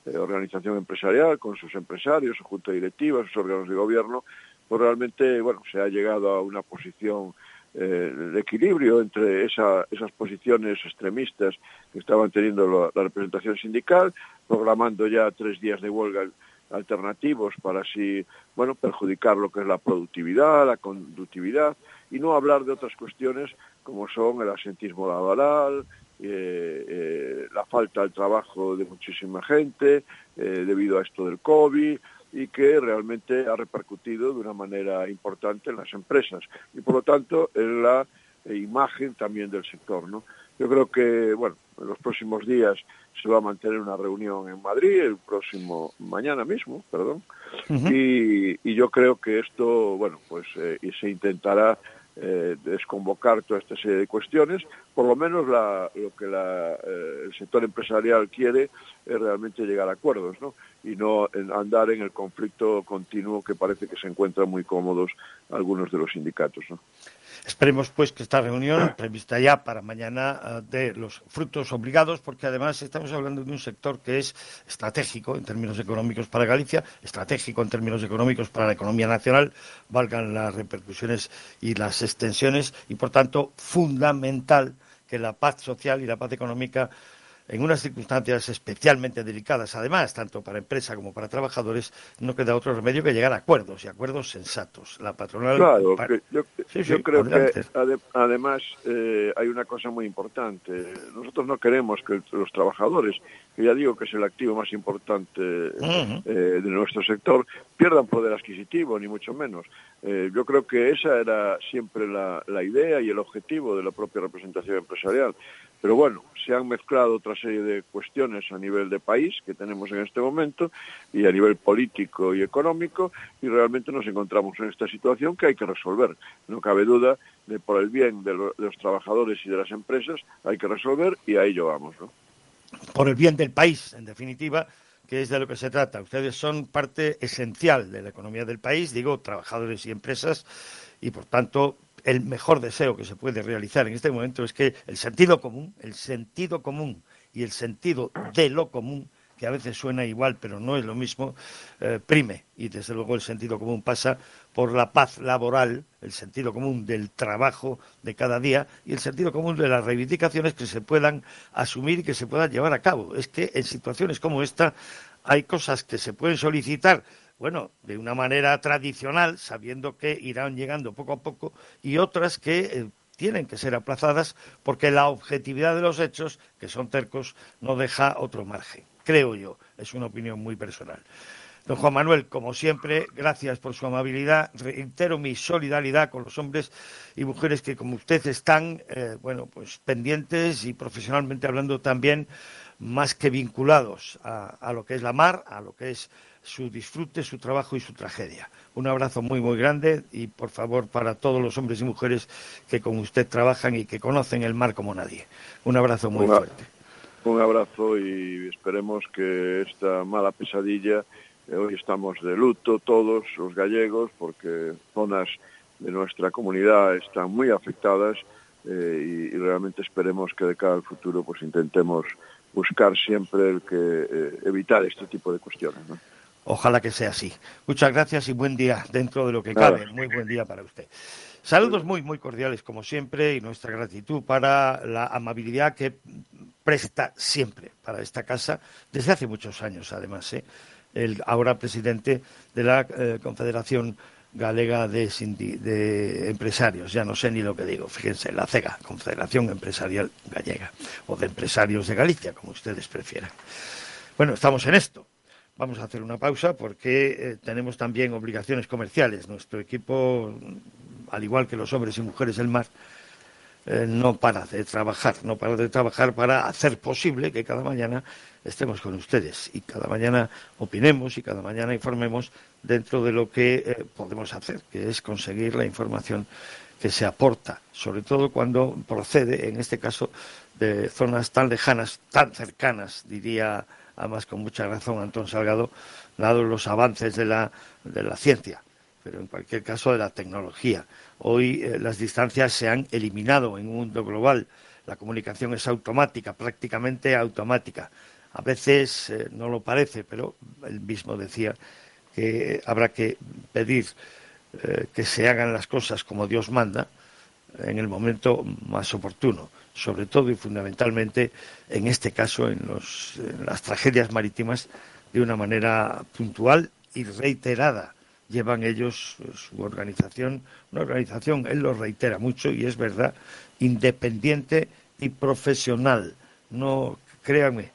eh, organización empresarial con sus empresarios, su junta directiva, sus órganos de gobierno, pues realmente bueno se ha llegado a una posición eh, de equilibrio entre esa, esas posiciones extremistas que estaban teniendo la representación sindical, programando ya tres días de huelga alternativos para así, bueno, perjudicar lo que es la productividad, la conductividad y no hablar de otras cuestiones como son el asentismo laboral, eh, eh, la falta del trabajo de muchísima gente eh, debido a esto del COVID y que realmente ha repercutido de una manera importante en las empresas y por lo tanto en la imagen también del sector, ¿no? Yo creo que, bueno, en los próximos días se va a mantener una reunión en Madrid, el próximo, mañana mismo, perdón, y, yo creo que esto, bueno, pues eh, se intentará eh, desconvocar toda esta serie de cuestiones. Por lo menos lo que eh, el sector empresarial quiere es realmente llegar a acuerdos, ¿no? Y no andar en el conflicto continuo que parece que se encuentran muy cómodos algunos de los sindicatos, ¿no? Esperemos pues que esta reunión prevista ya para mañana eh, dé los frutos obligados, porque además estamos hablando de un sector que es estratégico en términos económicos para Galicia, estratégico en términos económicos para la economía nacional, valgan las repercusiones y las extensiones, y por tanto fundamental que la paz social y la paz económica en unas circunstancias especialmente delicadas, además, tanto para empresa como para trabajadores, no queda otro remedio que llegar a acuerdos y acuerdos sensatos. La patronal. Claro, yo, creo que además eh, hay una cosa muy importante. Nosotros no queremos que los trabajadores, que ya digo que es el activo más importante eh, de nuestro sector, pierdan poder adquisitivo, ni mucho menos. Eh, yo creo que esa era siempre la, la idea y el objetivo de la propia representación empresarial. Pero bueno, se han mezclado serie de cuestiones a nivel de país que tenemos en este momento y a nivel político y económico y realmente nos encontramos en esta situación que hay que resolver. No cabe duda de por el bien de, los trabajadores y de las empresas hay que resolver y a ello vamos. Por el bien del país, en definitiva, que es de lo que se trata. Ustedes son parte esencial de la economía del país, digo, trabajadores y empresas, y por tanto el mejor deseo que se puede realizar en este momento es que el sentido común, el sentido común y el sentido de lo común, que a veces suena igual pero no es lo mismo, eh, prime. Y desde luego el sentido común pasa por la paz laboral, el sentido común del trabajo de cada día y el sentido común de las reivindicaciones que se puedan asumir y que se puedan llevar a cabo. Es que en situaciones como esta hay cosas que se pueden solicitar bueno, de una manera tradicional, sabiendo que irán llegando poco a poco, y otras que eh, tienen que ser aplazadas porque la objetividad de los hechos, que son tercos, no deja otro margen. creo yo, es una opinión muy personal. Don Juan Manuel, como siempre, gracias por su amabilidad. Reitero mi solidaridad con los hombres y mujeres que, como usted, están, eh, bueno, pues pendientes y profesionalmente hablando también más que vinculados a, lo que es la mar, a lo que es su disfrute, su trabajo y su tragedia. Un abrazo muy, muy grande y, por favor, para todos los hombres y mujeres que con usted trabajan y que conocen el mar como nadie. Un abrazo muy fuerte. Un abrazo y esperemos que esta mala pesadilla eh, hoy estamos de luto todos los gallegos porque zonas de nuestra comunidad están muy afectadas eh, y, realmente esperemos que de cara al futuro pues intentemos buscar siempre el que eh, evitar este tipo de cuestiones. Ojalá que sea así. Muchas gracias y buen día dentro de lo que cabe. Muy buen día para usted. Saludos muy, muy cordiales como siempre y nuestra gratitud para la amabilidad que presta siempre para esta casa desde hace muchos años, además. ¿eh? el ahora presidente de la eh, Confederación Galega de, Empresarios, ya no sé ni lo que digo, fíjense, la CEGA, Confederación Empresarial Gallega, o de Empresarios de Galicia, como ustedes prefieran. Bueno, estamos en esto. Vamos a hacer una pausa porque eh, tenemos también obligaciones comerciales. Nuestro equipo, al igual que los hombres y mujeres del mar, eh, no para de trabajar, no para de trabajar para hacer posible que cada mañana estemos con ustedes y cada mañana opinemos y cada mañana informemos dentro de lo que eh, podemos hacer, que es conseguir la información que se aporta, sobre todo cuando procede, en este caso, de zonas tan lejanas, tan cercanas, diría además con mucha razón Antón Salgado, dado los avances de la, de la ciencia, pero en cualquier caso de la tecnología. Hoy eh, las distancias se han eliminado en un mundo global. La comunicación es automática, prácticamente automática. A veces eh, no lo parece, pero él mismo decía que habrá que pedir eh, que se hagan las cosas como Dios manda en el momento más oportuno, sobre todo y fundamentalmente en este caso en, las tragedias marítimas de una manera puntual y reiterada. Llevan ellos eh, su organización, una organización, él lo reitera mucho y es verdad, independiente y profesional. No, créanme,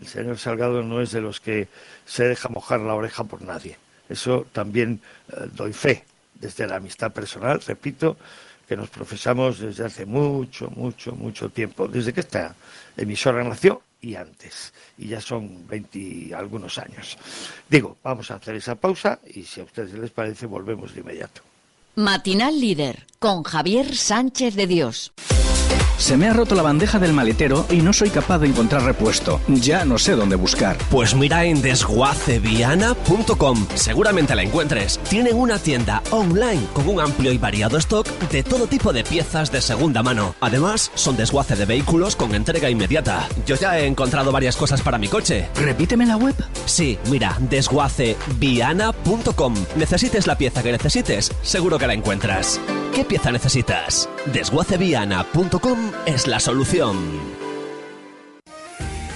el señor Salgado no es de los que se deja mojar la oreja por nadie. Eso también eh, doy fe desde la amistad personal, repito, que nos profesamos desde hace mucho, mucho, mucho tiempo, desde que esta emisora nació y antes, y ya son 20 algunos años. Digo, vamos a hacer esa pausa y si a ustedes les parece volvemos de inmediato. Matinal Líder con Javier Sánchez de Dios. Se me ha roto la bandeja del maletero y no soy capaz de encontrar repuesto. Ya no sé dónde buscar. Pues mira en desguaceviana.com. Seguramente la encuentres. Tienen una tienda online con un amplio y variado stock de todo tipo de piezas de segunda mano. Además, son desguace de vehículos con entrega inmediata. Yo ya he encontrado varias cosas para mi coche. Repíteme la web. Sí, mira, desguaceviana.com. Necesites la pieza que necesites, seguro que la encuentras. ¿Qué pieza necesitas? Desguaceviana.com Adecoagro.com es la solución.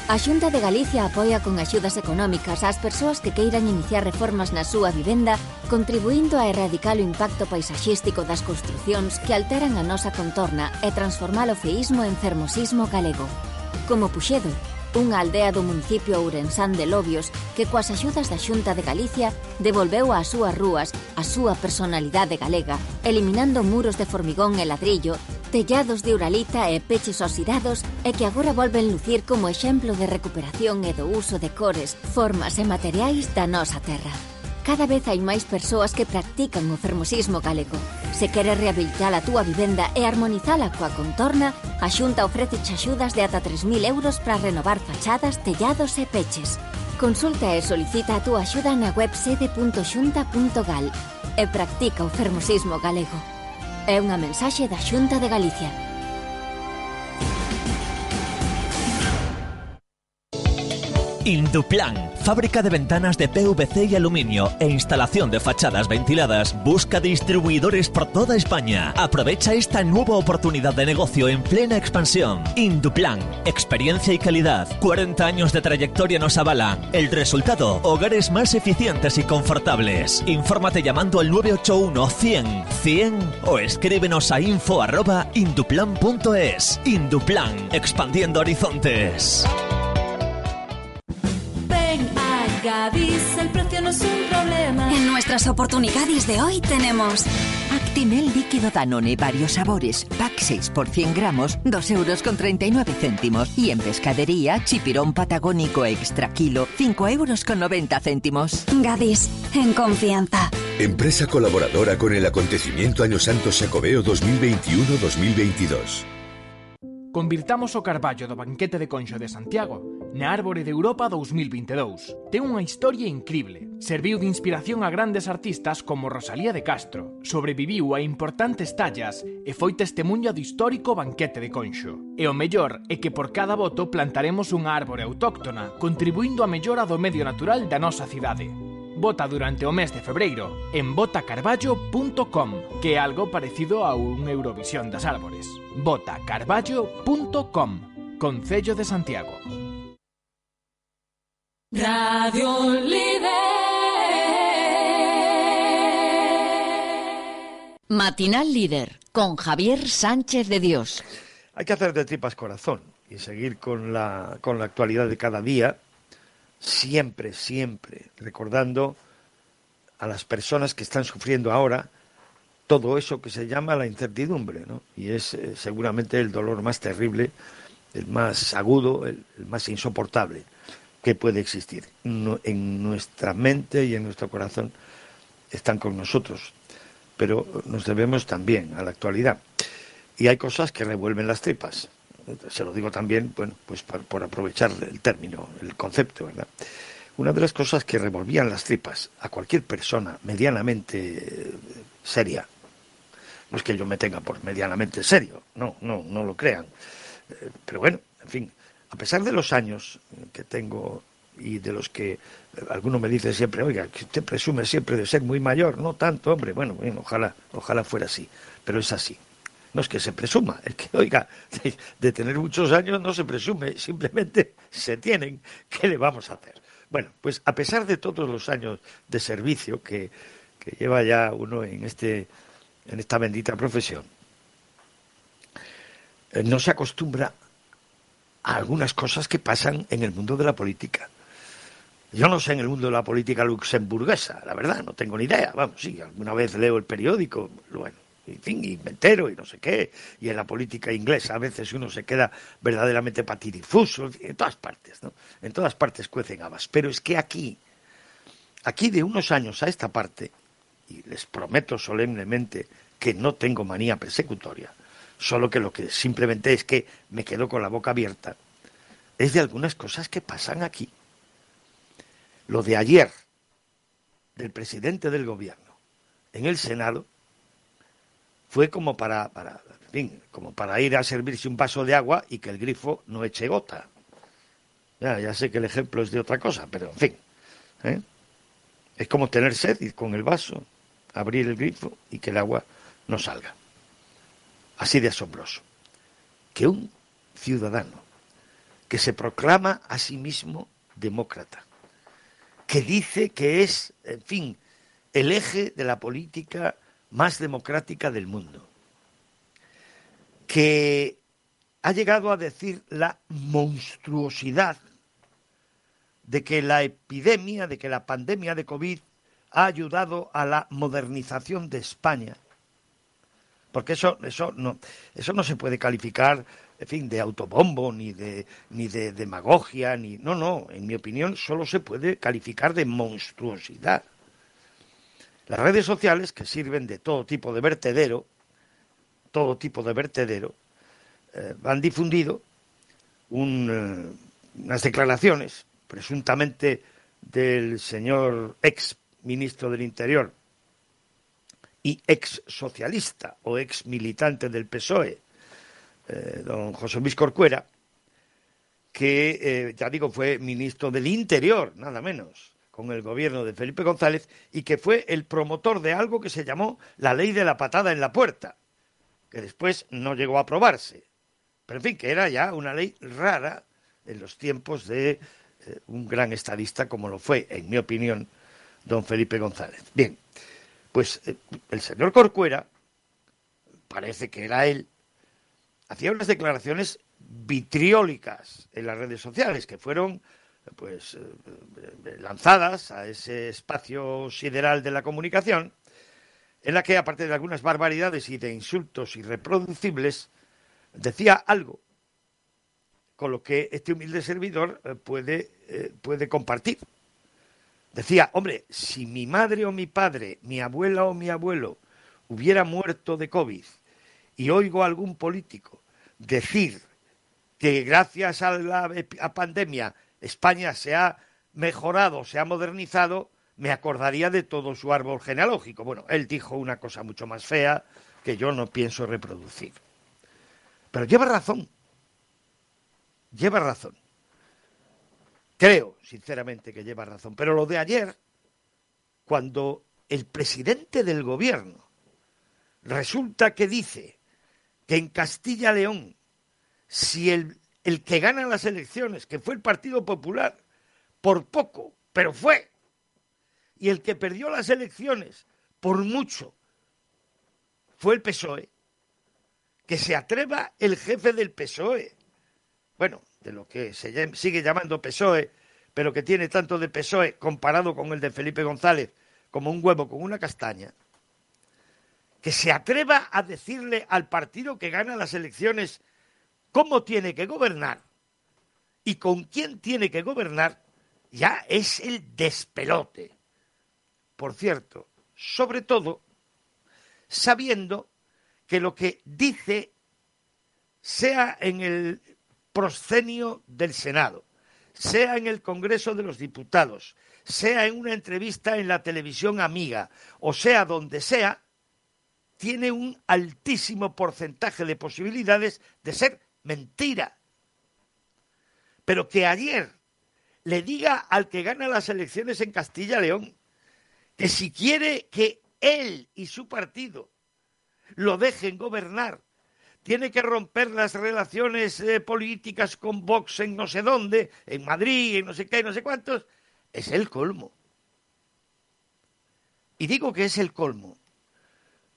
A Xunta de Galicia apoia con axudas económicas ás persoas que queiran iniciar reformas na súa vivenda, contribuindo a erradicar o impacto paisaxístico das construcións que alteran a nosa contorna e transformar o feísmo en fermosismo galego. Como Puxedo, unha aldea do municipio ourensán de Lobios que coas axudas da Xunta de Galicia devolveu ás súas rúas a súa personalidade galega, eliminando muros de formigón e ladrillo, tellados de uralita e peches oxidados e que agora volven lucir como exemplo de recuperación e do uso de cores, formas e materiais da nosa terra. Cada vez hai máis persoas que practican o fermosismo galego. Se queres rehabilitar a túa vivenda e armonizala coa contorna, a Xunta ofrece axudas de ata 3.000 euros para renovar fachadas, tellados e peches. Consulta e solicita a túa axuda na web sede.xunta.gal e practica o fermosismo galego. É unha mensaxe da Xunta de Galicia. Induplan, fábrica de ventanas de PVC y aluminio e instalación de fachadas ventiladas, busca distribuidores por toda España. Aprovecha esta nueva oportunidad de negocio en plena expansión. Induplan, experiencia y calidad, 40 años de trayectoria nos avalan. El resultado, hogares más eficientes y confortables. Infórmate llamando al 981 100 100 o escríbenos a info@induplan.es. Induplan, expandiendo horizontes. Gadis el precio no es un problema. En nuestras oportunidades de hoy tenemos Actimel líquido Danone varios sabores, pack 6 por 100 gramos, 2 euros con 39 céntimos. Y en pescadería, chipirón patagónico extra kilo, 5 euros con 90 céntimos. Gadis, en confianza. Empresa colaboradora con el acontecimiento Año Santo Sacobeo 2021-2022. Convirtamos o Carballo do banquete de Conxo de Santiago na Árbore de Europa 2022. Ten unha historia incrible. Serviu de inspiración a grandes artistas como Rosalía de Castro. Sobreviviu a importantes tallas e foi testemunha do histórico banquete de Conxo. E o mellor é que por cada voto plantaremos unha árbore autóctona, contribuindo á mellora do medio natural da nosa cidade. Vota durante o mes de febreiro en votacarballo.com, que é algo parecido a un Eurovisión das árbores. votacarballo.com, Concello de Santiago. Radio Líder. Matinal Líder con Javier Sánchez de Dios. Hay que hacer de tripas corazón y seguir con la, con la actualidad de cada día, siempre, siempre recordando a las personas que están sufriendo ahora todo eso que se llama la incertidumbre, ¿no? Y es eh, seguramente el dolor más terrible, el más agudo, el, más insoportable que puede existir. En nuestra mente y en nuestro corazón están con nosotros, pero nos debemos también a la actualidad. Y hay cosas que revuelven las tripas. Se lo digo también, bueno, pues por, aprovechar el término, el concepto, ¿verdad? Una de las cosas que revolvían las tripas a cualquier persona medianamente eh, seria, no es que yo me tenga por medianamente serio, no, no, no lo crean. Eh, pero bueno, en fin, a pesar de los años que tengo y de los que alguno me dice siempre, oiga, que usted presume siempre de ser muy mayor, no tanto, hombre, bueno, bueno ojalá, ojalá fuera así, pero es así. No es que se presuma, es que, oiga, de, tener muchos años no se presume, simplemente se tienen. ¿Qué le vamos a hacer? Bueno, pues a pesar de todos los años de servicio que, que lleva ya uno en, este, en esta bendita profesión, eh, no se acostumbra a algunas cosas que pasan en el mundo de la política. Yo no sé en el mundo de la política luxemburguesa, la verdad, no tengo ni idea. Vamos, sí, alguna vez leo el periódico, bueno, en fin, y me entero y no sé qué. Y en la política inglesa a veces uno se queda verdaderamente patidifuso, en todas partes, ¿no? En todas partes cuecen habas. Pero es que aquí, aquí de unos años a esta parte, y les prometo solemnemente que no tengo manía persecutoria, solo que lo que simplemente es que me quedo con la boca abierta, es de algunas cosas que pasan aquí. Lo de ayer del presidente del gobierno en el Senado fue como para, para, en fin, como para ir a servirse un vaso de agua y que el grifo no eche gota. Ya, ya sé que el ejemplo es de otra cosa, pero en fin. ¿eh? Es como tener sed y con el vaso abrir el grifo y que el agua no salga. Así de asombroso. Que un ciudadano que se proclama a sí mismo demócrata, que dice que es, en fin, el eje de la política más democrática del mundo, que ha llegado a decir la monstruosidad de que la epidemia, de que la pandemia de COVID ha ayudado a la modernización de España. Porque eso, eso, no, eso no se puede calificar, en fin, de autobombo, ni de, ni de demagogia, ni. No, no, en mi opinión, solo se puede calificar de monstruosidad. Las redes sociales, que sirven de todo tipo de vertedero, todo tipo de vertedero, eh, han difundido un, eh, unas declaraciones, presuntamente del señor ex ministro del Interior y ex socialista o ex militante del PSOE, eh, don José Luis Corcuera, que, ya digo, fue ministro del Interior, nada menos, con el gobierno de Felipe González, y que fue el promotor de algo que se llamó la ley de la patada en la puerta, que después no llegó a aprobarse. Pero, en fin, que era ya una ley rara en los tiempos de eh, un gran estadista como lo fue, en mi opinión, don Felipe González. Bien, pues eh, el señor Corcuera, parece que era él, hacía unas declaraciones vitriólicas en las redes sociales que fueron pues eh, lanzadas a ese espacio sideral de la comunicación, en la que, aparte de algunas barbaridades y de insultos irreproducibles, decía algo con lo que este humilde servidor eh, puede, eh, puede compartir. Decía, hombre, si mi madre o mi padre, mi abuela o mi abuelo hubiera muerto de COVID y oigo a algún político decir que gracias a la pandemia España se ha mejorado, se ha modernizado, me acordaría de todo su árbol genealógico. Bueno, él dijo una cosa mucho más fea que yo no pienso reproducir. Pero lleva razón. Lleva razón. Creo, sinceramente, que lleva razón. Pero lo de ayer, cuando el presidente del gobierno resulta que dice que en Castilla-León, si el, el que gana las elecciones, que fue el Partido Popular, por poco, pero fue, y el que perdió las elecciones por mucho, fue el PSOE, que se atreva el jefe del PSOE, bueno, de lo que se sigue llamando PSOE, pero que tiene tanto de PSOE comparado con el de Felipe González como un huevo con una castaña, que se atreva a decirle al partido que gana las elecciones cómo tiene que gobernar y con quién tiene que gobernar, ya es el despelote. Por cierto, sobre todo sabiendo que lo que dice sea en el proscenio del Senado, sea en el Congreso de los Diputados, sea en una entrevista en la televisión amiga, o sea donde sea, tiene un altísimo porcentaje de posibilidades de ser mentira. Pero que ayer le diga al que gana las elecciones en Castilla-León que si quiere que él y su partido lo dejen gobernar tiene que romper las relaciones eh, políticas con Vox en no sé dónde, en Madrid, en no sé qué, no sé cuántos, es el colmo. Y digo que es el colmo,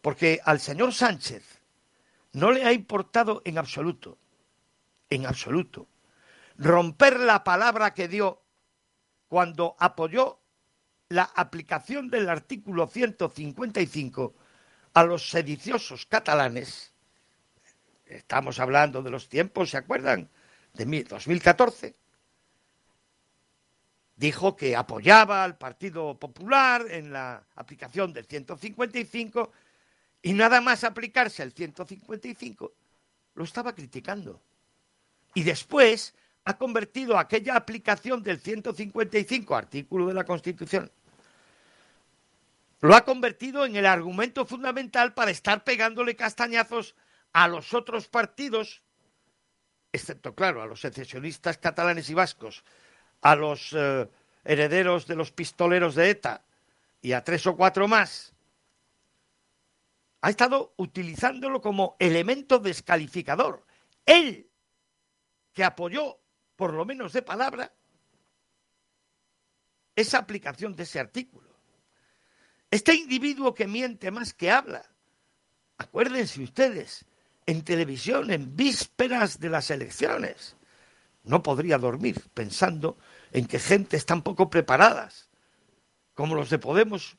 porque al señor Sánchez no le ha importado en absoluto, en absoluto, romper la palabra que dio cuando apoyó la aplicación del artículo 155 a los sediciosos catalanes Estamos hablando de los tiempos, ¿se acuerdan? De 2014. Dijo que apoyaba al Partido Popular en la aplicación del 155 y nada más aplicarse el 155 lo estaba criticando. Y después ha convertido aquella aplicación del 155, artículo de la Constitución, lo ha convertido en el argumento fundamental para estar pegándole castañazos a los otros partidos, excepto, claro, a los secesionistas catalanes y vascos, a los eh, herederos de los pistoleros de ETA y a tres o cuatro más, ha estado utilizándolo como elemento descalificador. Él, que apoyó, por lo menos de palabra, esa aplicación de ese artículo. Este individuo que miente más que habla, acuérdense ustedes, en televisión en vísperas de las elecciones. No podría dormir pensando en que gentes tan poco preparadas como los de Podemos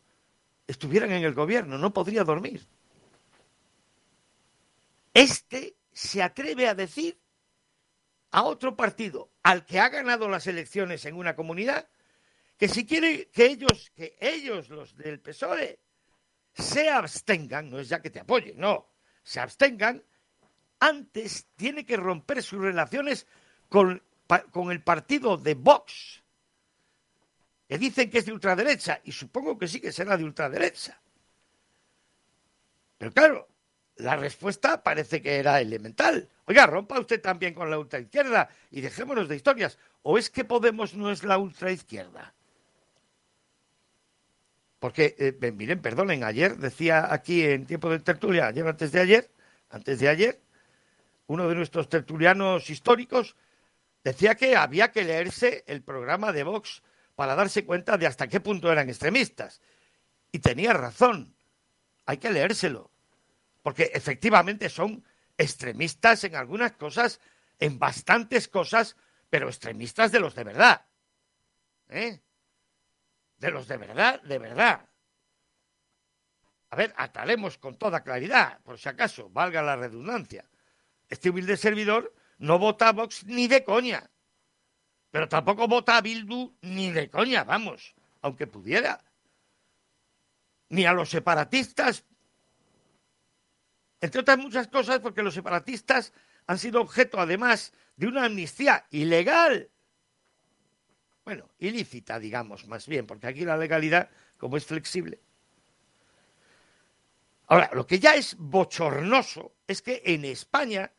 estuvieran en el gobierno. No podría dormir. Este se atreve a decir a otro partido, al que ha ganado las elecciones en una comunidad, que si quiere que ellos, que ellos, los del PSOE, se abstengan, no es ya que te apoyen, no, se abstengan antes tiene que romper sus relaciones con, el partido de Vox, que dicen que es de ultraderecha, y supongo que sí que será de ultraderecha. Pero claro, la respuesta parece que era elemental. Oiga, rompa usted también con la ultraizquierda y dejémonos de historias. ¿O es que Podemos no es la ultraizquierda? Porque, eh, miren, perdonen, ayer decía aquí en tiempo de tertulia, ayer antes de ayer, antes de ayer, uno de nuestros tertulianos históricos, decía que había que leerse el programa de Vox para darse cuenta de hasta qué punto eran extremistas. Y tenía razón, hay que leérselo, porque efectivamente son extremistas en algunas cosas, en bastantes cosas, pero extremistas de los de verdad. ¿eh? De los de verdad, de verdad. A ver, aclaremos con toda claridad, por si acaso, valga la redundancia. Este humilde servidor no vota a Vox ni de coña. Pero tampoco vota a Bildu ni de coña, vamos, aunque pudiera. Ni a los separatistas. Entre otras muchas cosas, porque los separatistas han sido objeto, además, de una amnistía ilegal. Bueno, ilícita, digamos, más bien, porque aquí la legalidad, como es flexible. Ahora, lo que ya es bochornoso es que en España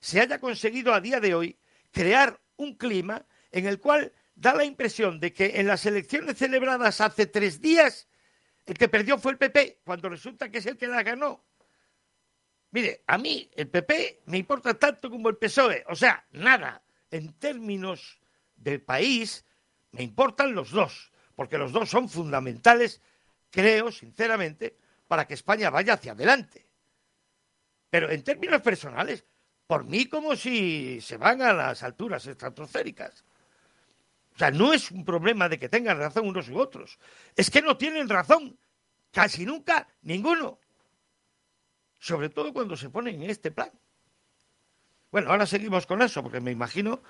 se haya conseguido a día de hoy crear un clima en el cual da la impresión de que en las elecciones celebradas hace tres días el que perdió fue el PP, cuando resulta que es el que la ganó. Mire, a mí el PP me importa tanto como el PSOE, o sea, nada. En términos de país, me importan los dos, porque los dos son fundamentales, creo, sinceramente, para que España vaya hacia adelante. Pero en términos personales, por mí como si se van a las alturas estratosféricas. O sea, no es un problema de que tengan razón unos u otros. Es que no tienen razón. Casi nunca ninguno. Sobre todo cuando se ponen en este plan. Bueno, ahora seguimos con eso, porque me imagino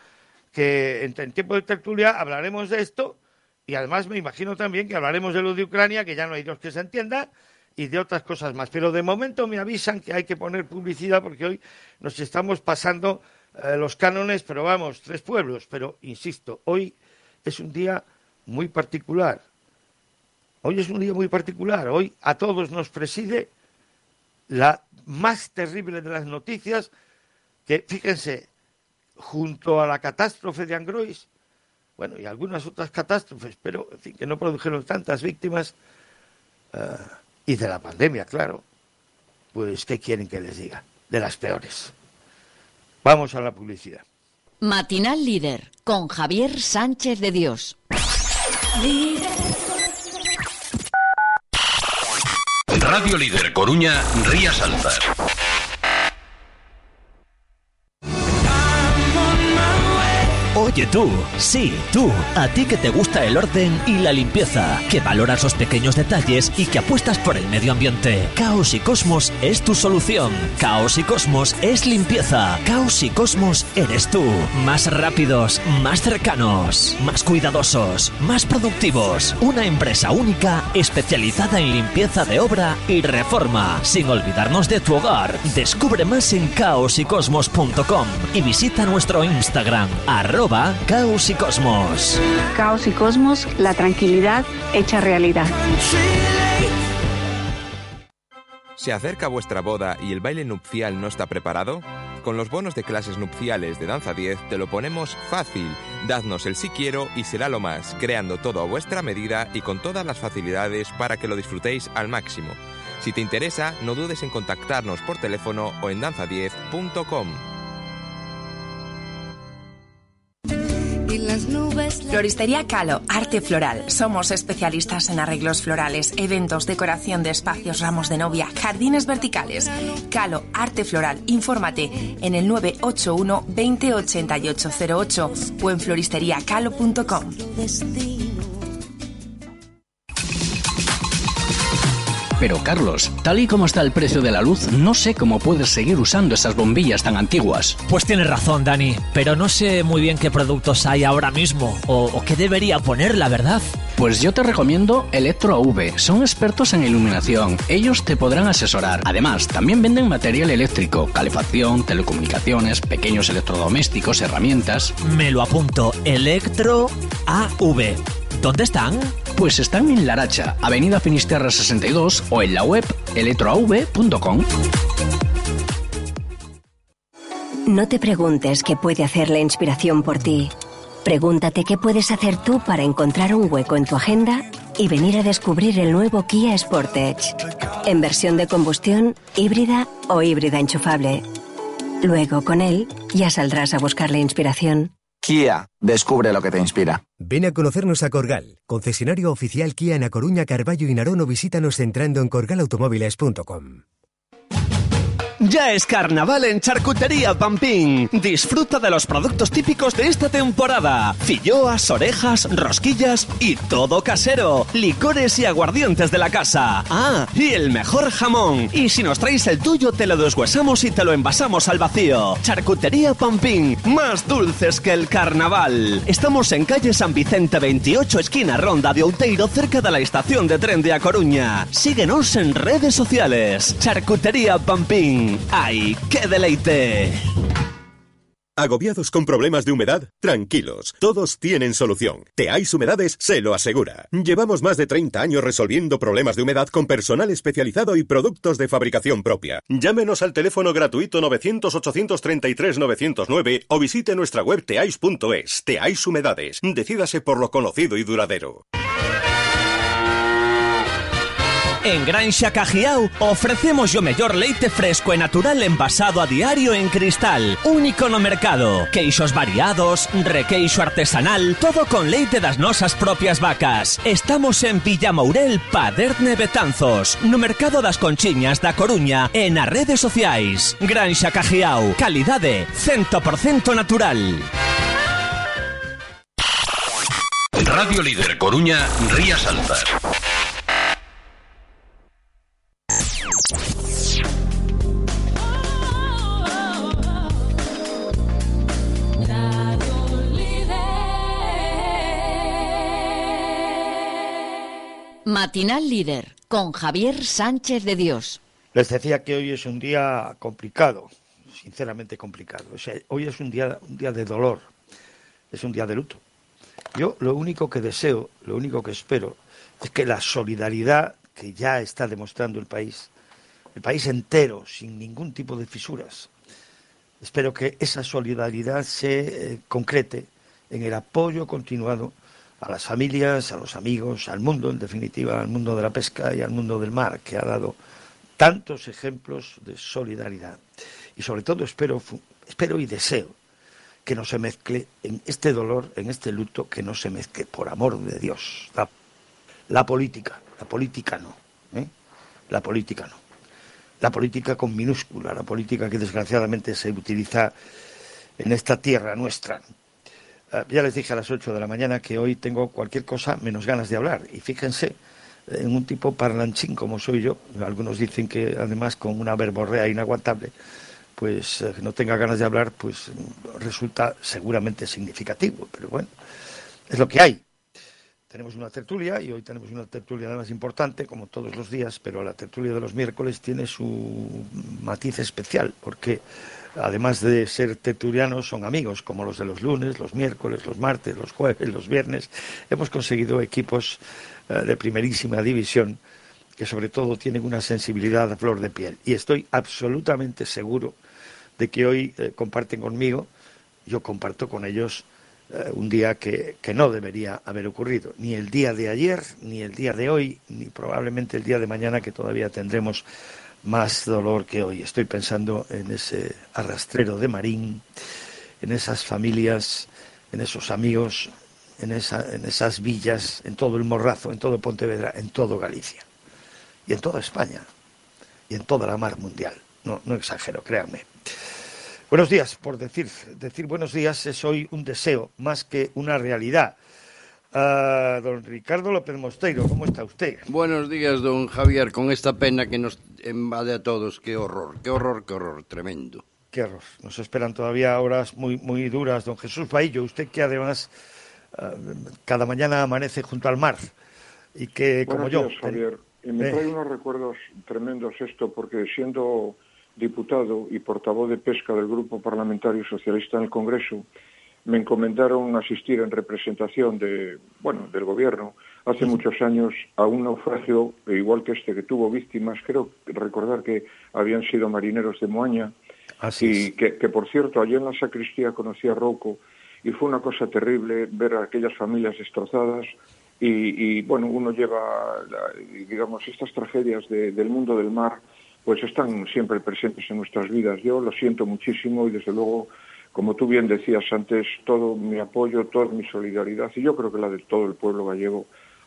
que en, tiempo de tertulia hablaremos de esto y además me imagino también que hablaremos de lo de Ucrania, que ya no hay Dios que se entienda, y de otras cosas más. Pero de momento me avisan que hay que poner publicidad porque hoy nos estamos pasando eh, los cánones, pero vamos, tres pueblos. Pero, insisto, hoy es un día muy particular. Hoy es un día muy particular. Hoy a todos nos preside la más terrible de las noticias, que fíjense, junto a la catástrofe de Angrois, bueno, y algunas otras catástrofes, pero en fin, que no produjeron tantas víctimas, eh, y de la pandemia, claro, pues ¿qué quieren que les diga? De las peores. Vamos a la publicidad. Matinal Líder con Javier Sánchez de Dios. Radio Líder Coruña, Rías Altas. Oye tú, sí, tú, a ti que te gusta el orden y la limpieza, que valoras los pequeños detalles y que apuestas por el medio ambiente. Caos y Cosmos es tu solución. Caos y Cosmos es limpieza. Caos y Cosmos eres tú. Más rápidos, más cercanos, más cuidadosos, más productivos. Una empresa única especializada en limpieza de obra y reforma. Sin olvidarnos de tu hogar. Descubre más en caosycosmos.com y visita nuestro Instagram, Caos y Cosmos. Caos y Cosmos, la tranquilidad hecha realidad. ¿Se acerca vuestra boda y el baile nupcial no está preparado? Con los bonos de clases nupciales de Danza 10 te lo ponemos fácil. Dadnos el si quiero y será lo más, creando todo a vuestra medida y con todas las facilidades para que lo disfrutéis al máximo. Si te interesa, no dudes en contactarnos por teléfono o en danza10.com. Floristería Calo, arte floral. Somos especialistas en arreglos florales, eventos, decoración de espacios, ramos de novia, jardines verticales. Calo, arte floral. Infórmate en el 981 208808 o en floristeriacalo.com. Pero Carlos, tal y como está el precio de la luz, no sé cómo puedes seguir usando esas bombillas tan antiguas. Pues tienes razón, Dani, pero no sé muy bien qué productos hay ahora mismo o, qué debería poner, la verdad. Pues yo te recomiendo Electro AV. Son expertos en iluminación. Ellos te podrán asesorar. Además, también venden material eléctrico, calefacción, telecomunicaciones, pequeños electrodomésticos, herramientas. Me lo apunto. Electro AV. ¿Dónde están? Pues están en Laracha, Avenida Finisterra 62 o en la web electroav.com. No te preguntes qué puede hacer la inspiración por ti. Pregúntate qué puedes hacer tú para encontrar un hueco en tu agenda y venir a descubrir el nuevo Kia Sportage. En versión de combustión, híbrida o híbrida enchufable. Luego, con él, ya saldrás a buscar la inspiración. Kia, descubre lo que te inspira. Ven a conocernos a Corgal, concesionario oficial Kia en A Coruña, Carballo y Narón o visítanos entrando en corgalautomóviles.com. Ya es carnaval en Charcutería Pampín. Disfruta de los productos típicos de esta temporada. Filloas, orejas, rosquillas y todo casero. Licores y aguardientes de la casa. Ah, y el mejor jamón. Y si nos traes el tuyo, te lo deshuesamos y te lo envasamos al vacío. Charcutería Pampín. Más dulces que el carnaval. Estamos en calle San Vicente 28, esquina Ronda de Outeiro, cerca de la estación de tren de A Coruña. Síguenos en redes sociales. Charcutería Pampín. ¡Ay, qué deleite! ¿Agobiados con problemas de humedad? Tranquilos, todos tienen solución. Teais Humedades se lo asegura. Llevamos más de 30 años resolviendo problemas de humedad con personal especializado y productos de fabricación propia. Llámenos al teléfono gratuito 900-833-909 o visite nuestra web teais.es. Teais Humedades. Decídase por lo conocido y duradero. En Granja Cajiao ofrecemos yo mellor leite fresco e natural envasado a diario en cristal, único no mercado. Queixos variados, requeixo artesanal, todo con leite das nosas propias vacas. Estamos en Villamourel, Paderne Betanzos, no mercado das Conchiñas da Coruña e nas redes sociais. Granja Cajiao, calidade 100% natural. Radio Líder Coruña, Rías Altas. Matinal Líder con Javier Sánchez de Dios. Les decía que hoy es un día complicado, sinceramente complicado. hoy es un día, un día de dolor, es un día de luto. Yo lo único que deseo, lo único que espero, es que la solidaridad que ya está demostrando el país, el país entero, sin ningún tipo de fisuras, espero que esa solidaridad se eh, concrete en el apoyo continuado a las familias, a los amigos, al mundo, en definitiva, al mundo de la pesca y al mundo del mar, que ha dado tantos ejemplos de solidaridad. Y sobre todo espero, espero y deseo que no se mezcle en este dolor, en este luto, que no se mezcle, por amor de Dios, la, política. La política no. ¿eh? La política no. La política con minúscula, la política que desgraciadamente se utiliza en esta tierra nuestra ya les dije a las 8 de la mañana que hoy tengo cualquier cosa menos ganas de hablar. Y fíjense, en un tipo parlanchín como soy yo, algunos dicen que además con una verborrea inaguantable, pues eh, no tenga ganas de hablar, pues resulta seguramente significativo. Pero bueno, es lo que hay. Tenemos una tertulia y hoy tenemos una tertulia más importante, como todos los días, pero la tertulia de los miércoles tiene su matiz especial, porque además de ser tertulianos, son amigos, como los de los lunes, los miércoles, los martes, los jueves, los viernes. Hemos conseguido equipos eh, de primerísima división que sobre todo tienen una sensibilidad a flor de piel. Y estoy absolutamente seguro de que hoy eh, comparten conmigo, yo comparto con ellos eh, un día que, que, no debería haber ocurrido, ni el día de ayer, ni el día de hoy, ni probablemente el día de mañana que todavía tendremos más dolor que hoy. Estoy pensando en ese arrastrero de Marín, en esas familias, en esos amigos, en, esas villas, en todo el Morrazo, en todo Pontevedra, en todo Galicia y en toda España y en toda la mar mundial. No, no exagero, créanme. Buenos días, por decir, decir buenos días es hoy un deseo más que una realidad don Ricardo López Mosteiro. ¿Cómo está usted? Buenos días, don Javier, con esta pena que nos invade a todos. Qué horror, qué horror, qué horror, tremendo. Qué horror. Nos esperan todavía horas muy, muy duras. Don Jesús Baillo, usted que además ah, cada mañana amanece junto al mar y que, como días, yo... Javier. Y me trae unos recuerdos tremendos esto, porque siendo diputado y portavoz de pesca del Grupo Parlamentario Socialista en el Congreso, me encomendaron asistir en representación de, bueno, del gobierno. Hace muchos años a un naufragio igual que este que tuvo víctimas, creo recordar que habían sido marineros de Moaña. Y que, por cierto allí en la sacristía conocí a Rocco y fue una cosa terrible ver a aquellas familias destrozadas. Y, bueno, uno lleva, digamos, estas tragedias del mundo del mar pues están siempre presentes en nuestras vidas. Yo lo siento muchísimo y desde luego como tú bien decías antes, todo mi apoyo, toda mi solidaridad, y yo creo que la de todo el pueblo gallego,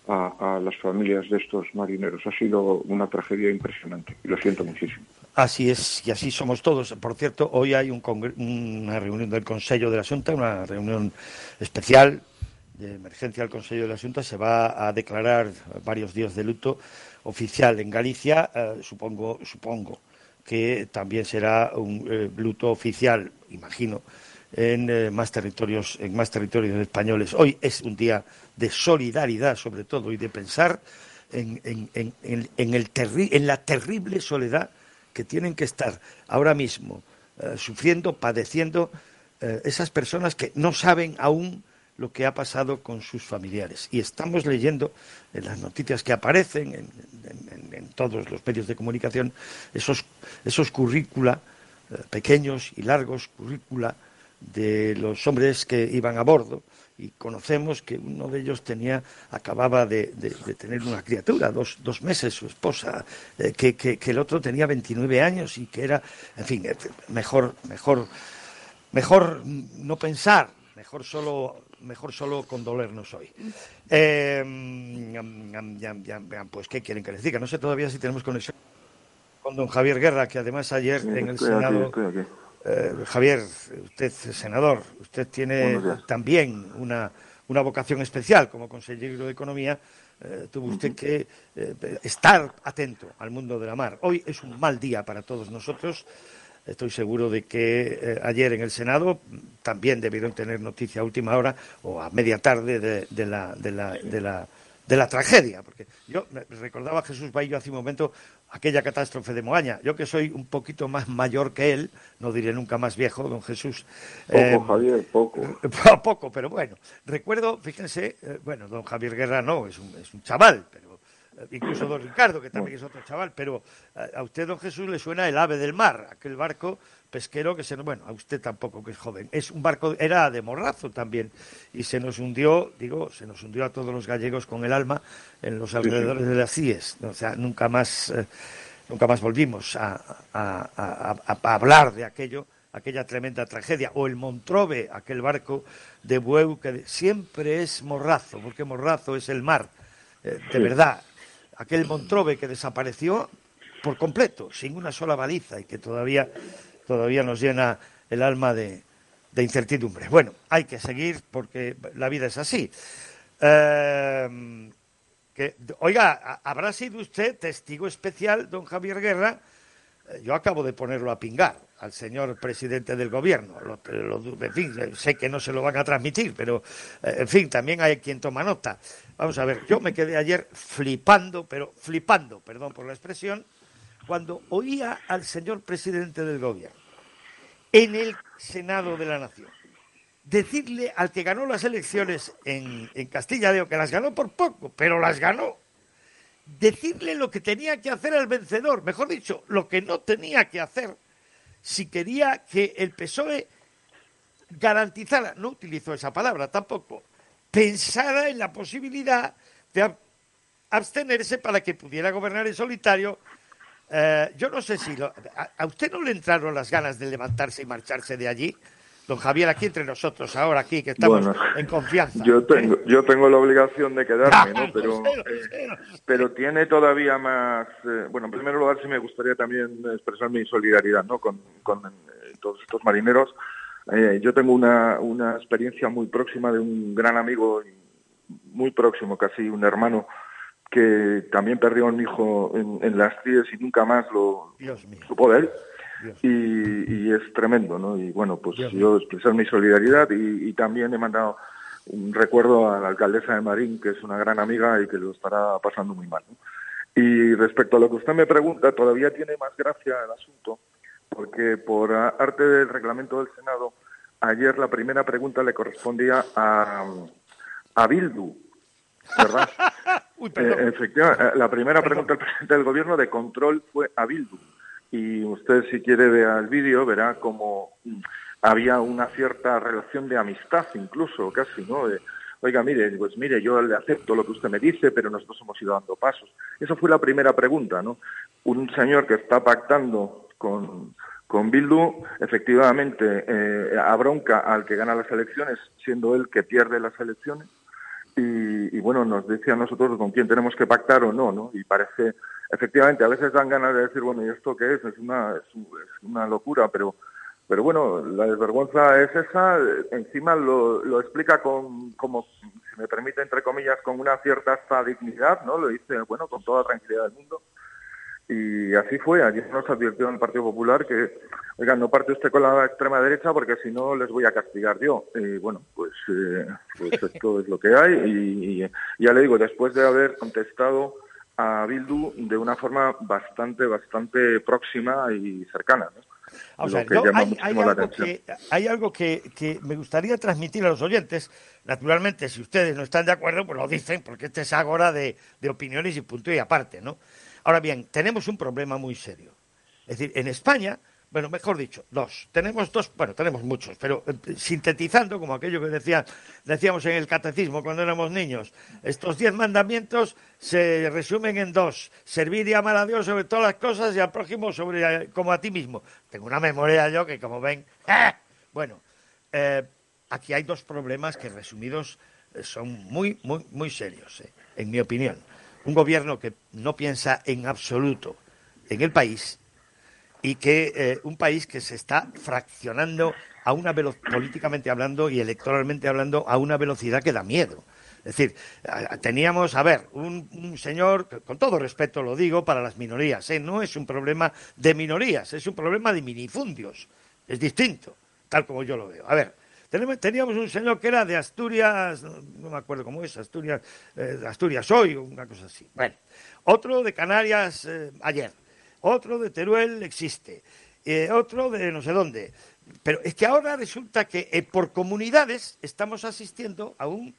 a, las familias de estos marineros. Ha sido una tragedia impresionante y lo siento muchísimo. Así es, y así somos todos. Por cierto, hoy hay una reunión del Consejo de la Junta, una reunión especial de emergencia del Consejo de la Junta. Se va a declarar varios días de luto oficial en Galicia. Eh, supongo, supongo que también será un eh, luto oficial, imagino, en eh, más territorios, en más territorios españoles. Hoy es un día de solidaridad, sobre todo, y de pensar en, la terrible soledad que tienen que estar ahora mismo eh, sufriendo, padeciendo eh, esas personas que no saben aún lo que ha pasado con sus familiares. Y estamos leyendo en las noticias que aparecen en, todos los medios de comunicación esos, esos currícula pequeños y largos, currícula de los hombres que iban a bordo y conocemos que uno de ellos tenía acababa de, tener una criatura, dos, dos meses, su esposa, eh, que, que, el otro tenía 29 años y que era, en fin, eh, mejor, mejor, mejor no pensar, mejor solo mejor solo condolernos hoy. Eh, pues, ¿qué quieren que les diga? No sé todavía si tenemos conexión con don Javier Guerra, que además ayer en el Senado... Eh, Javier, usted es senador, usted tiene también una, una, vocación especial como consejero de Economía. Eh, tuvo usted que eh, estar atento al mundo de la mar. Hoy es un mal día para todos nosotros. Estoy seguro de que ayer en el Senado también debieron tener noticia a última hora o a media tarde de, la, de la, de la de la tragedia, porque yo recordaba a Jesús Baillo hace un momento aquella catástrofe de Moaña. Yo que soy un poquito más mayor que él, no diré nunca más viejo, don Jesús. Poco, eh, Javier, poco. poco, pero bueno. Recuerdo, fíjense, eh, bueno, don Javier Guerra no, es un, es un chaval, pero eh, incluso don Ricardo, que también es otro chaval, pero a usted, don Jesús, le suena el ave del mar, aquel barco pesquero que se nos, bueno, a usted tampoco que es joven, es un barco, era de morrazo también, y se nos hundió, digo, se nos hundió a todos los gallegos con el alma en los alrededores de las CIES, o sea, nunca más, eh, nunca más volvimos a, hablar de aquello, aquella tremenda tragedia, o el Montrove, aquel barco de Bueu que siempre es morrazo, porque morrazo es el mar, eh, de verdad, aquel Montrove que desapareció por completo, sin una sola baliza y que todavía todavía nos llena el alma de, incertidumbre. Bueno, hay que seguir porque la vida es así. Eh, oiga, ¿habrá sido usted testigo especial, don Javier Guerra? Eh, yo acabo de ponerlo a pingar al señor presidente del gobierno. en fin, sé que no se lo van a transmitir, pero eh, en fin, también hay quien toma nota. Vamos a ver, yo me quedé ayer flipando, pero flipando, perdón por la expresión, cuando oía al señor presidente del gobierno en el Senado de la Nación. Decirle al que ganó las elecciones en, Castilla León, que las ganó por poco, pero las ganó, decirle lo que tenía que hacer al vencedor, mejor dicho, lo que no tenía que hacer si quería que el PSOE garantizara, no utilizó esa palabra tampoco, pensara en la posibilidad de abstenerse para que pudiera gobernar en solitario eh, yo no sé si a, usted no le entraron las ganas de levantarse y marcharse de allí, don Javier, aquí entre nosotros, ahora aquí que estamos en confianza. Yo tengo, yo tengo la obligación de quedarme, ¿no? Pero, eh, pero tiene todavía más. Eh, bueno, en primer lugar, sí me gustaría también expresar mi solidaridad, ¿no? Con, con todos estos marineros. yo tengo una, una experiencia muy próxima de un gran amigo, muy próximo, casi un hermano que también perdió a un hijo en, las CIES y nunca más lo supo de él. Y, es tremendo, ¿no? Y bueno, pues yo expresar mi solidaridad y, también he mandado un recuerdo a la alcaldesa de Marín, que es una gran amiga y que lo estará pasando muy mal. Y respecto a lo que usted me pregunta, todavía tiene más gracia el asunto, porque por arte del reglamento del Senado, ayer la primera pregunta le correspondía a, a Bildu, ¿verdad? Eh, efectivamente, eh, la primera pregunta del presidente del gobierno de control fue a Bildu. Y usted, si quiere ver el vídeo, verá como mm, había una cierta relación de amistad, incluso casi, ¿no? Oiga, mire, pues mire, yo le acepto lo que usted me dice, pero nosotros hemos ido dando pasos. Esa fue la primera pregunta, ¿no? Un señor que está pactando con, con Bildu, efectivamente, eh, abronca al que gana las elecciones, siendo él que pierde las elecciones, y, bueno, nos dice a nosotros con quién tenemos que pactar o no, ¿no? Y parece, efectivamente, a veces dan ganas de decir, bueno, ¿y esto qué es? Es una, es, una locura, pero, pero bueno, la desvergüenza es esa, encima lo, lo explica con, como, si me permite, entre comillas, con una cierta dignidad, ¿no? Lo dice, bueno, con toda tranquilidad del mundo. Y así fue, allí nos advirtió en el Partido Popular que, oigan, no parte usted con la extrema derecha porque si no les voy a castigar yo. Y bueno, pues, eh, pues esto es lo que hay y, ya le digo, después de haber contestado a Bildu de una forma bastante, bastante próxima y cercana. hay, algo que, que, me gustaría transmitir a los oyentes. Naturalmente, si ustedes no están de acuerdo, pues lo dicen, porque este es ahora de, de opiniones y punto y aparte, ¿no? Ahora bien, tenemos un problema muy serio. Es decir, en España, bueno, mejor dicho, dos. Tenemos dos, bueno, tenemos muchos, pero eh, sintetizando, como aquello que decía, decíamos en el catecismo cuando éramos niños, estos diez mandamientos se resumen en dos. Servir y amar a Dios sobre todas las cosas y al prójimo sobre, eh, como a ti mismo. Tengo una memoria yo que, como ven, ¡eh! bueno, aquí hay dos problemas que resumidos son muy, muy, muy serios, en mi opinión un gobierno que no piensa en absoluto en el país y que eh, un país que se está fraccionando a una políticamente hablando y electoralmente hablando a una velocidad que da miedo. Es decir, teníamos, a ver, un, señor, con todo respeto lo digo, para las minorías, ¿eh? no es un problema de minorías, es un problema de minifundios, es distinto, tal como yo lo veo. A ver, Teníamos un señor que era de Asturias, no me acuerdo cómo es, Asturias, eh, Asturias hoy, una cosa así. Bueno, otro de Canarias eh, ayer, otro de Teruel existe, eh, otro de no sé dónde. Pero es que ahora resulta que por comunidades estamos asistiendo a, un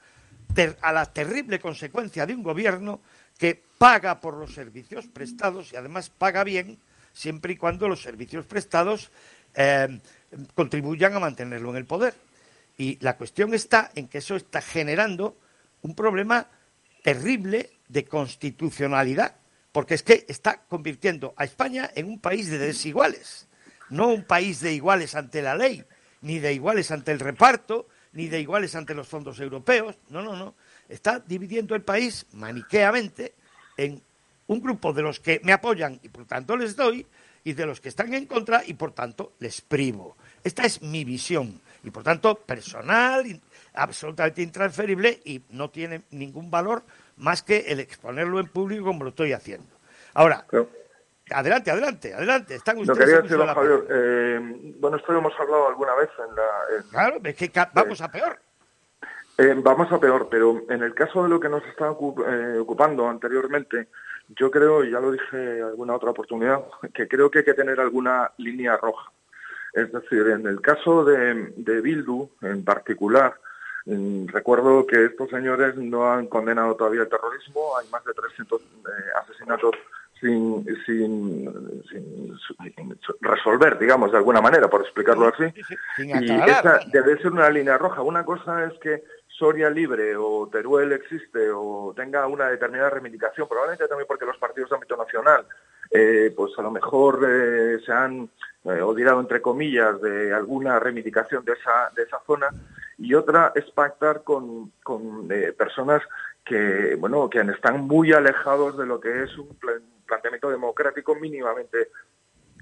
a la terrible consecuencia de un gobierno que paga por los servicios prestados y además paga bien siempre y cuando los servicios prestados contribuyan a mantenerlo en el poder. Y la cuestión está en que eso está generando un problema terrible de constitucionalidad, porque es que está convirtiendo a España en un país de desiguales, no un país de iguales ante la ley, ni de iguales ante el reparto, ni de iguales ante los fondos europeos, no, no, no, está dividiendo el país maniqueamente en un grupo de los que me apoyan y por tanto les doy, y de los que están en contra y por tanto les privo. Esta es mi visión y por tanto personal, absolutamente intransferible y no tiene ningún valor más que el exponerlo en público como lo estoy haciendo. Ahora, adelante, adelante, adelante. Están ustedes lo quería decir, Javier. Eh, bueno, esto lo hemos hablado alguna vez en la... claro, es que vamos a peor. Eh, vamos a peor, pero en el caso de lo que nos está eh, ocupando anteriormente, yo creo, y ya lo dije en alguna otra oportunidad, que creo que hay que tener alguna línea roja. Es decir, en el caso de, Bildu en particular, mm, recuerdo que estos señores no han condenado todavía el terrorismo, hay más de 300 eh, asesinatos sin, resolver, digamos, de alguna manera, por explicarlo así. y esa debe ser una línea roja. Una cosa es que Soria libre o Teruel existe o tenga una determinada reivindicación, probablemente también porque los partidos de ámbito nacional, eh, pues a lo mejor eh, se han eh, olvidado entre comillas de alguna reivindicación de esa, de esa zona, y otra es pactar con, con eh, personas que, bueno, que están muy alejados de lo que es un planteamiento democrático mínimamente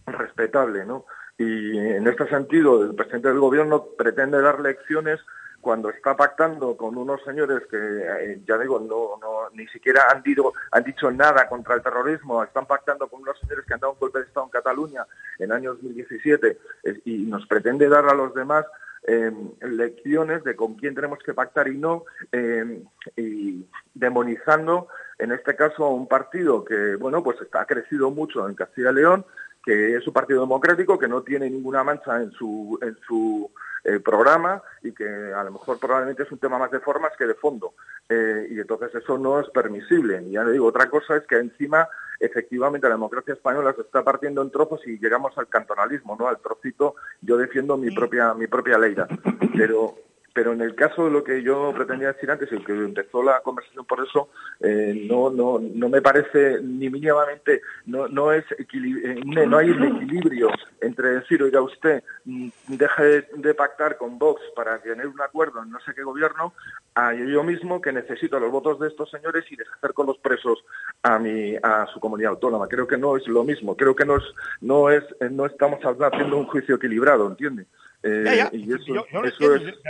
respetable, ¿no? Y en este sentido, el presidente del gobierno pretende dar lecciones cuando está pactando con unos señores que, eh, ya digo, no, ni siquiera han, han dicho nada contra el terrorismo, están pactando con unos señores que han dado un golpe de Estado en Cataluña en año 2017 y nos pretende dar a los demás eh, lecciones de con quién tenemos que pactar y no, eh, y demonizando, en este caso, a un partido que, bueno, pues ha crecido mucho en Castilla y León, que es un partido democrático, que no tiene ninguna mancha en su, en su eh, programa y que a lo mejor probablemente es un tema más de formas que de fondo. Eh, y entonces eso no es permisible. Y ya le digo, otra cosa es que encima efectivamente la democracia española se está partiendo en trozos y llegamos al cantonalismo, ¿no? Al trocito, yo defiendo mi propia, mi propia ley. Pero pero en el caso de lo que yo pretendía decir antes, el que empezó la conversación por eso, eh, no, no, no me parece ni mínimamente, no, no, es eh, no hay equilibrio entre decir, oiga usted, mm, deje de, pactar con Vox para tener un acuerdo en no sé qué gobierno, a yo mismo que necesito los votos de estos señores y deshacer con los presos a mi, a su comunidad autónoma. Creo que no es lo mismo, creo que no es, no es, no estamos haciendo un juicio equilibrado, ¿entiende?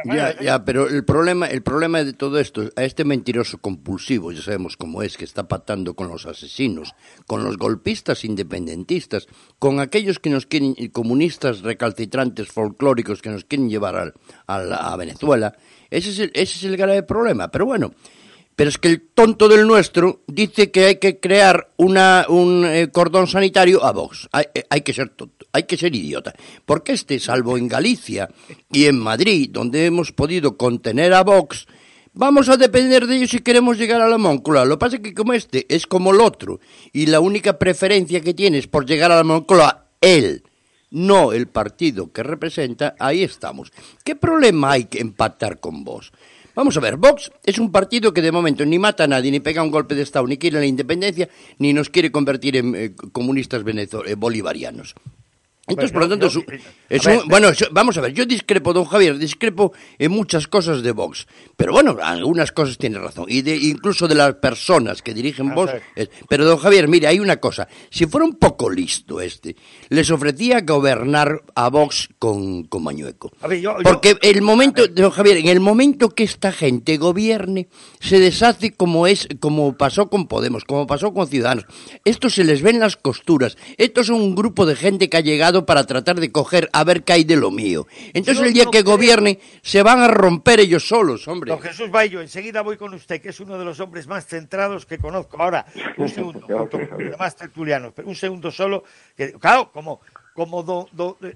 Ya, ya, pero el problema, el problema de todo esto, a este mentiroso compulsivo, ya sabemos cómo es, que está patando con los asesinos, con los golpistas independentistas, con aquellos que nos quieren, comunistas recalcitrantes folclóricos que nos quieren llevar a, Venezuela, ese es, el, ese es el grave problema. Pero bueno, pero es que el tonto del nuestro dice que hay que crear una, un eh, cordón sanitario a Vox. Hay, eh, hay, que ser tonto, hay que ser idiota. Porque este, salvo en Galicia y en Madrid, donde hemos podido contener a Vox, vamos a depender de ellos si queremos llegar a la Móncula. Lo que pasa es que como este es como el otro, y la única preferencia que tienes por llegar a la Móncula, él, no el partido que representa, ahí estamos. ¿Qué problema hay que empatar con vos? Vamos a ver, Vox es un partido que de momento ni mata a nadie, ni pega un golpe de Estado, ni quiere la independencia, ni nos quiere convertir en eh, comunistas eh, bolivarianos. Entonces, por lo tanto, bueno, vamos a ver, yo discrepo, don Javier, discrepo en muchas cosas de Vox, pero bueno, algunas cosas tiene razón, y de, incluso de las personas que dirigen Vox. pero don Javier, mire, hay una cosa, si fuera un poco listo este, les ofrecía gobernar a Vox con, con Mañueco. Porque el momento, don Javier, en el momento que esta gente gobierne, se deshace como es, como pasó con Podemos, como pasó con Ciudadanos. Esto se les ven las costuras. Esto es un grupo de gente que ha llegado para tratar de coger a ver qué hay de lo mío. Entonces el día que gobierne se van a romper ellos solos, hombre. Don Jesús Bayo, enseguida voy con usted, que es uno de los hombres más centrados que conozco. Ahora, un segundo, más tertulianos, pero un segundo solo, que claro, como como don,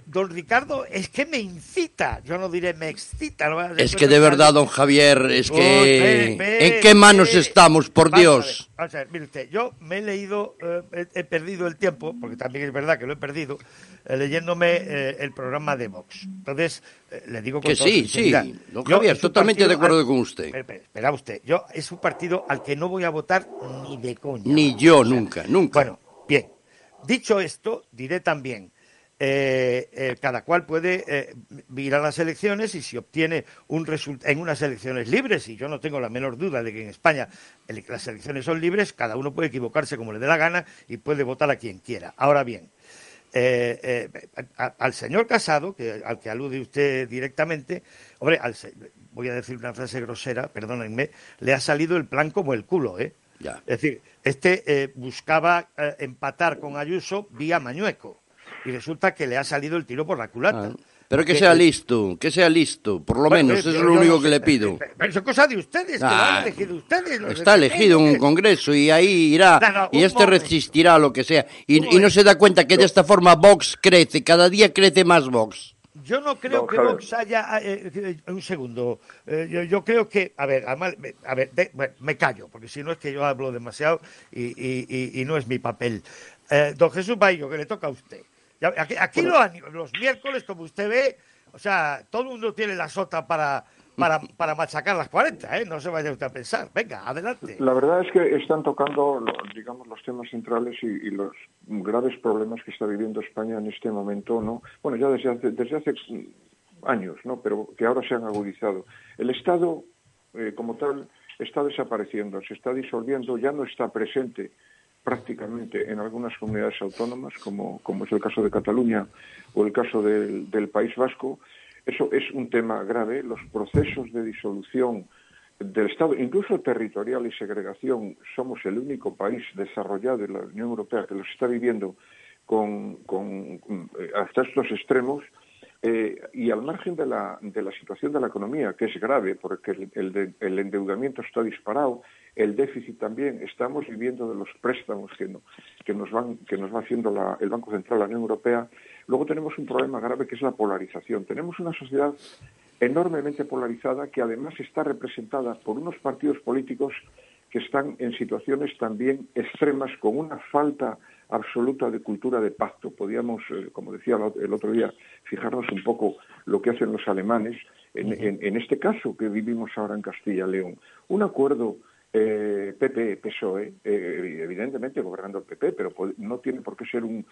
don, Ricardo, es que me incita, yo no diré me excita. es que de verdad, don Javier, es que... ¿En qué manos estamos, por Dios? vamos a ver, mire usted, yo me he leído, eh, he, perdido el tiempo, porque también es verdad que lo he perdido, eh, leyéndome eh, el programa de Vox. Entonces, le digo con Que sí, sí, don Javier, totalmente de acuerdo con usted. Espera usted, yo es un partido al que no voy a votar ni de coña. Ni yo, nunca, nunca. Bueno, bien. Dicho esto, diré también eh, eh, cada cual puede eh, ir a las elecciones y si obtiene un resultado en unas elecciones libres, y yo no tengo la menor duda de que en España las elecciones son libres, cada uno puede equivocarse como le dé la gana y puede votar a quien quiera. Ahora bien, al señor Casado, que, al que alude usted directamente, hombre, voy a decir una frase grosera, perdónenme, le ha salido el plan como el culo, ¿eh? Es decir, este buscaba empatar con Ayuso vía Mañueco y resulta que le ha salido el tiro por la culata. Ah, pero que sea listo, que sea listo, por lo menos, eso es lo único que le pido. Pero, eso es cosa de ustedes, que lo han ah, elegido ustedes. Está elegido en un congreso y ahí irá, y este resistirá a lo que sea. Y, no se da cuenta que de esta forma Vox crece, cada día crece más Vox. Yo no creo que Vox haya... Eh, eh, un segundo. Eh, yo, creo que... A ver, a ver me callo, porque si no es que yo hablo demasiado y, y no es mi papel. don Jesús Bayo, que le toca a usted. Aquí, los miércoles, como usted ve, o sea, todo el mundo tiene la sota para, para, para machacar las 40, ¿eh? No se vaya usted a pensar. Venga, adelante. La verdad es que están tocando, digamos, los temas centrales y, los graves problemas que está viviendo España en este momento, ¿no? Bueno, ya desde hace, desde hace años, ¿no? Pero que ahora se han agudizado. El Estado, eh, como tal, está desapareciendo, se está disolviendo, ya no está presente prácticamente en algunas comunidades autónomas, como, como es el caso de Cataluña o el caso del, País Vasco. Eso es un tema grave. Los procesos de disolución del Estado, incluso territorial y segregación, somos el único país desarrollado de la Unión Europea que los está viviendo con, eh, hasta estos extremos. Eh, y al margen de la, de la situación de la economía, que es grave, porque el, el endeudamiento está disparado, el déficit también, estamos viviendo de los préstamos que, que, nos, van, que nos va haciendo el Banco Central, la Unión Europea. Luego tenemos un problema grave que es la polarización. Tenemos una sociedad enormemente polarizada que además está representada por unos partidos políticos que están en situaciones también extremas con una falta absoluta de cultura de pacto. Podíamos, eh, como decía el otro día, fijarnos un poco lo que hacen los alemanes en, este caso que vivimos ahora en Castilla-León. Un acuerdo eh, PP, PSOE, eh, evidentemente gobernando el PP, pero no tiene por qué ser un,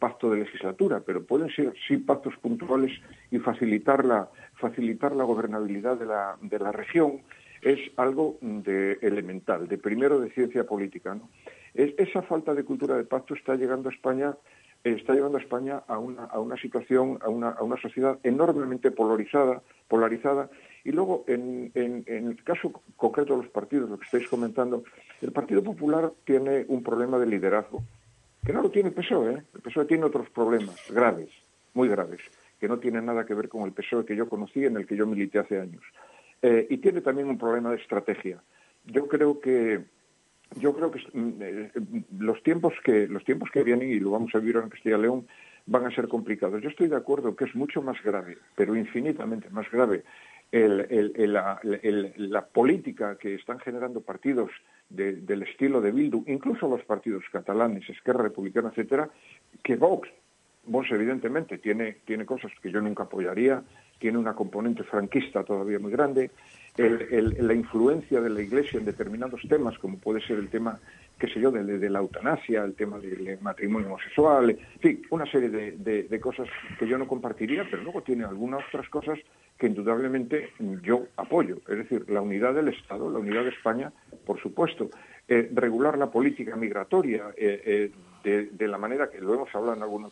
pacto de legislatura, pero pueden ser sí pactos puntuales y facilitar la, facilitar la gobernabilidad de la, de la región es algo de elemental, de primero de ciencia política. ¿no? esa falta de cultura de pacto está llegando a España está llevando a España a una, a una situación, a una, a una sociedad enormemente polarizada, polarizada y luego, en, el caso concreto de los partidos, lo que estáis comentando, el Partido Popular tiene un problema de liderazgo, que no lo tiene el PSOE. ¿eh? El PSOE tiene otros problemas graves, muy graves, que no tienen nada que ver con el PSOE que yo conocí, en el que yo milité hace años. Eh, y tiene también un problema de estrategia. Yo creo que yo creo que mm, eh, los tiempos que los tiempos que vienen y lo vamos a vivir en Castilla y León van a ser complicados. Yo estoy de acuerdo que es mucho más grave, pero infinitamente más grave la, política que están generando partidos del estilo de Bildu, incluso los partidos catalanes, Esquerra Republicana, etcétera, que Vox. Vox, evidentemente, tiene, tiene cosas que yo nunca apoyaría, tiene una componente franquista todavía muy grande, la influencia de la Iglesia en determinados temas, como puede ser el tema, qué sé yo, de, la eutanasia, el tema del matrimonio homosexual, en una serie de, cosas que yo no compartiría, pero luego tiene algunas otras cosas que indudablemente yo apoyo, es decir, la unidad del Estado, la unidad de España, por supuesto, eh, regular la política migratoria eh, eh, de, la manera que lo hemos hablado en alguna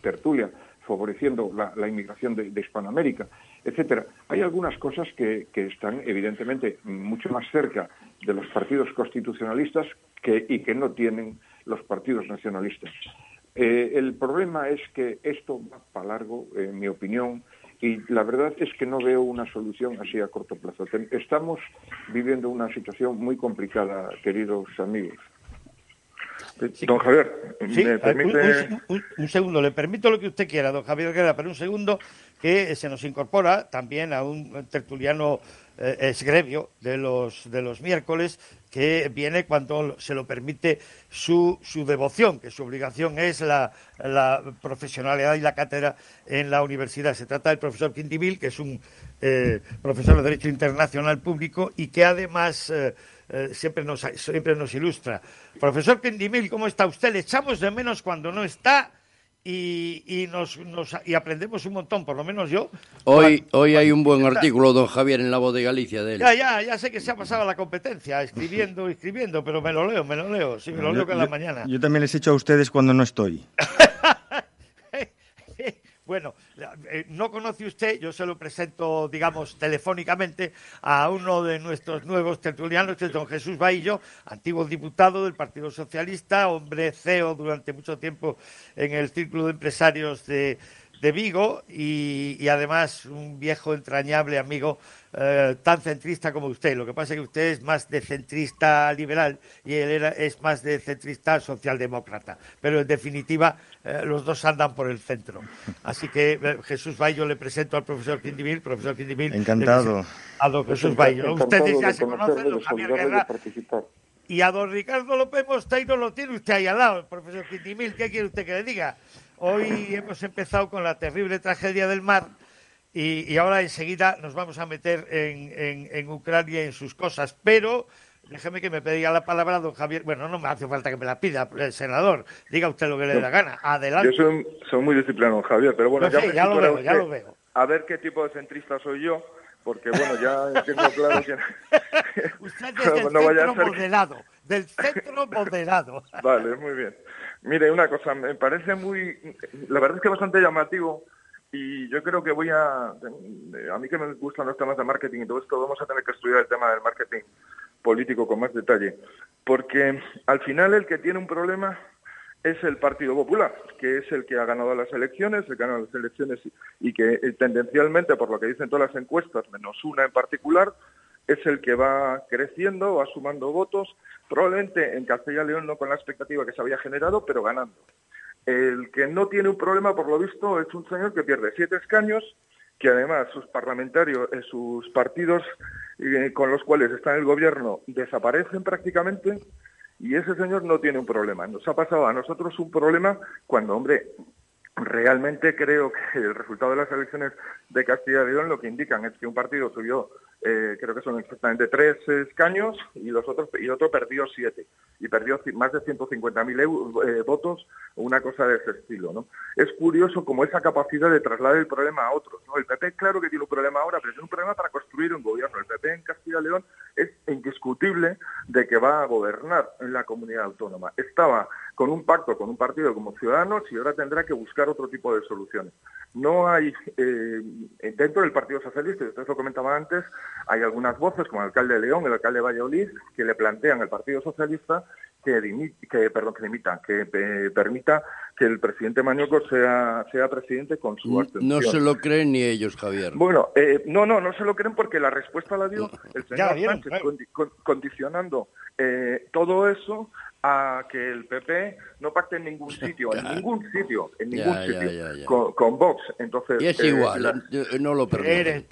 tertulia, favoreciendo la, inmigración de, Hispanoamérica, etcétera. Hay algunas cosas que, están evidentemente mucho más cerca de los partidos constitucionalistas que, y que no tienen los partidos nacionalistas. el problema es que esto va para largo, en mi opinión, y la verdad es que no veo una solución así a corto plazo. Estamos viviendo una situación muy complicada, queridos amigos. Don Javier, ¿me permite... Un, segundo, le permito lo que usted quiera, don Javier Guerra, pero un segundo que se nos incorpora también a un tertuliano eh, esgrevio de los, de los miércoles que viene cuando se lo permite su, su devoción, que su obligación es la, la, profesionalidad y la cátedra en la universidad. Se trata del profesor Quintimil, que es un eh, profesor de Derecho Internacional Público y que además eh, siempre, nos, siempre nos ilustra. Profesor Quintimil, ¿cómo está usted? Le echamos de menos cuando no está y, nos, y aprendemos un montón, por lo menos yo. Hoy, hoy hay un buen artículo, don Javier, en La Voz de Galicia de él. Ya, ya, ya sé que se ha pasado la competencia, escribiendo, escribiendo, pero me lo leo, me lo leo, sí, me lo leo cada la mañana. Yo también les echo a ustedes cuando no estoy. Bueno, eh, no conoce usted, yo se lo presento, digamos, telefónicamente a uno de nuestros nuevos tertulianos, que es don Jesús Baillo, antiguo diputado del Partido Socialista, hombre CEO durante mucho tiempo en el Círculo de Empresarios de, de Vigo y, además un viejo entrañable amigo eh, tan centrista como usted. Lo que pasa es que usted es más de centrista liberal y él era, es más de centrista socialdemócrata. Pero en definitiva eh, los dos andan por el centro. Así que eh, Jesús Bayo le presento al profesor Quindimil. Profesor Quindimil. Encantado. A don Jesús Bayo. Ustedes ya se conocen, don Javier Guerra. Y a don Ricardo López Mosteiro lo tiene usted ahí al lado, profesor Quindimil. ¿Qué quiere usted que le diga? Hoy hemos empezado con la terrible tragedia del mar y, ahora enseguida nos vamos a meter en, en, Ucrania y en sus cosas. Pero déjeme que me pedía la palabra don Javier. Bueno, no me hace falta que me la pida el senador. Diga usted lo que le dé la gana. Adelante. Yo soy, muy disciplinado, Javier, pero bueno, ya, lo veo, ya lo veo. A ver qué tipo de centrista soy yo porque bueno, ya tengo claro que... Usted es del centro moderado, del centro moderado. vale, muy bien. Mire, una cosa, me parece muy, la verdad es que bastante llamativo y yo creo que voy a, a mí que me gustan los temas de marketing y todo esto, vamos a tener que estudiar el tema del marketing político con más detalle, porque al final el que tiene un problema es el Partido Popular, que es el que ha ganado las elecciones, el que ha ganado las elecciones y que eh, tendencialmente, por lo que dicen todas las encuestas, menos una en particular, es el que va creciendo, va sumando votos, probablemente en Castilla y León no con la expectativa que se había generado, pero ganando. El que no tiene un problema, por lo visto, es un señor que pierde siete escaños, que además sus parlamentarios, eh, sus partidos eh, con los cuales está en el gobierno desaparecen prácticamente, y ese señor no tiene un problema. Nos ha pasado a nosotros un problema cuando, hombre, realmente creo que el resultado de las elecciones de Castilla y León lo que indican es que un partido subió eh, creo que son exactamente tres escaños y los otros y otro perdió siete. Y perdió más de 150.000 eh, votos una cosa de ese estilo no es curioso como esa capacidad de trasladar el problema a otros el PP claro que tiene un problema ahora pero tiene un problema para construir un gobierno. El PP en Castilla y León es indiscutible de que va a gobernar en la comunidad autónoma. Estaba con un pacto con un partido como Ciudadanos y ahora tendrá que buscar otro tipo de soluciones. No hay, eh, dentro del Partido Socialista, y ustedes lo comentaban antes, hay algunas voces, como el alcalde de León, el alcalde de Valladolid, que le plantean al Partido Socialista que, que, perdón, que, limita, que eh, permita que el presidente Mañoco sea, sea presidente con su abstención. No se lo creen ni ellos, Javier. Bueno, eh, no, no, no se lo creen porque la respuesta la dio el señor Sánchez, condicionando todo eso a que el PP no pacte en ningún sitio, en ningún sitio, en ningún sitio, Con, Vox. Entonces, y es eh, igual, no lo permite.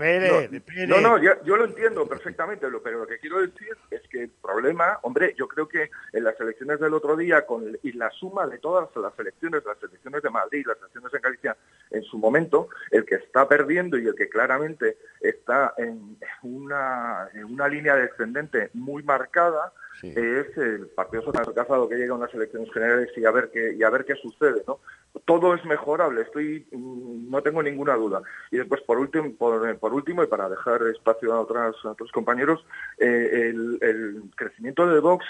no, no, yo, lo entiendo perfectamente, pero lo que quiero decir es que el problema, hombre, yo creo que en las elecciones del otro día, con y la suma de todas las elecciones, las elecciones de Madrid, las elecciones en Galicia, en su momento, el que está perdiendo y el que claramente está en una, en una línea descendente muy marcada, es el Partido Socialista que llega a unas elecciones generales y a ver qué y a ver qué sucede, ¿no? Todo es mejorable, estoy mm, no tengo ninguna duda. Y después por último por, último y para dejar espacio a, otras, otros compañeros, eh, el, el crecimiento de Vox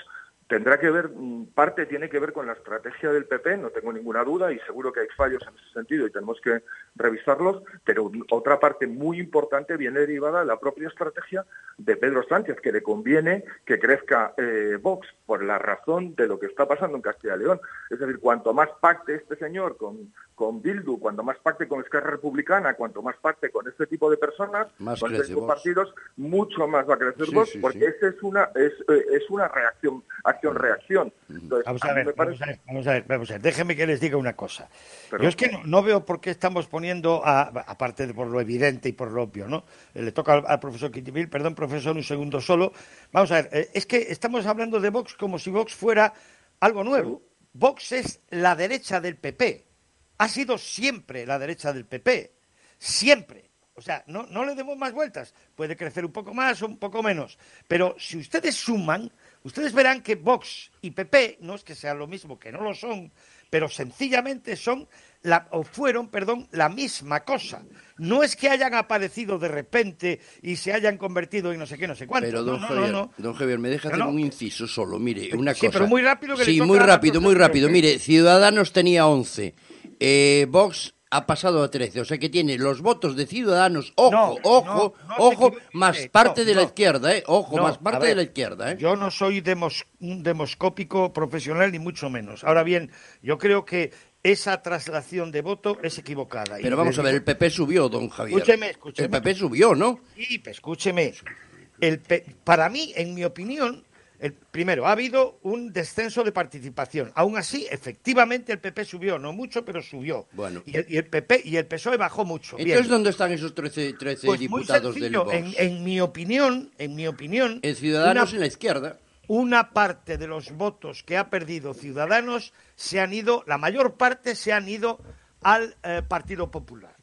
tendrá que ver, mm, parte tiene que ver con la estrategia del PP, no tengo ninguna duda, y seguro que hay fallos en ese sentido y tenemos que revisarlos, pero otra parte muy importante viene derivada de la propia estrategia de Pedro Sánchez, que le conviene que crezca eh, Vox por la razón de lo que está pasando en Castilla y León. Es decir, cuanto más pacte este señor con, con Bildu, cuanto más pacte con Esquerra Republicana, cuanto más pacte con este tipo de personas, con este tipo de partidos, mucho más va a crecer Vox, porque esa es una, es, eh, es una reacción acción-reacción. Vamos, a ver, vamos, a ver, vamos a ver, vamos a ver, déjeme que les diga una cosa. Yo es que no, veo por qué estamos poniendo, aparte de por lo evidente y por lo obvio, ¿no? Le toca al, profesor Quintivil, perdón, profesor, un segundo solo. Vamos a ver, eh, es que estamos hablando de Vox como si Vox fuera algo nuevo. Vox es la derecha del PP. Ha sido siempre la derecha del PP. Siempre. O sea, no, no le demos más vueltas. Puede crecer un poco más o un poco menos. Pero si ustedes suman, Ustedes verán que Vox y PP no es que sean lo mismo, que no lo son, pero sencillamente son la, o fueron, perdón, la misma cosa. No es que hayan aparecido de repente y se hayan convertido en no sé qué, no sé cuánto. Pero don, no, Javier, no, don Javier, me deja hacer un inciso solo. Mire, una cosa. Sí, pero muy rápido que Sí, muy rápido, muy rápido. Mire, Ciudadanos tenía 11. Eh, Vox ha pasado a 13. O sea que tiene los votos de Ciudadanos, ojo, ojo, ojo, más parte de la izquierda, ¿eh? Ojo, más parte de la izquierda, ¿eh? Yo no soy un demoscópico profesional, ni mucho menos. Ahora bien, yo creo que esa traslación de voto es equivocada. Pero vamos a ver, el PP subió, don Javier. Escúcheme, escúcheme. El PP subió, ¿no? Sí, escúcheme. El para mí, en mi opinión, el, primero, ha habido un descenso de participación. Aún así, efectivamente, el PP subió, no mucho, pero subió. Bueno. Y, el, PP y el PSOE bajó mucho. Entonces, ¿dónde están esos 13, 13 pues diputados del Vox? En, en, mi opinión, en mi opinión... En Ciudadanos en la izquierda. Una parte de los votos que ha perdido Ciudadanos se han ido, la mayor parte se han ido al eh, Partido Popular.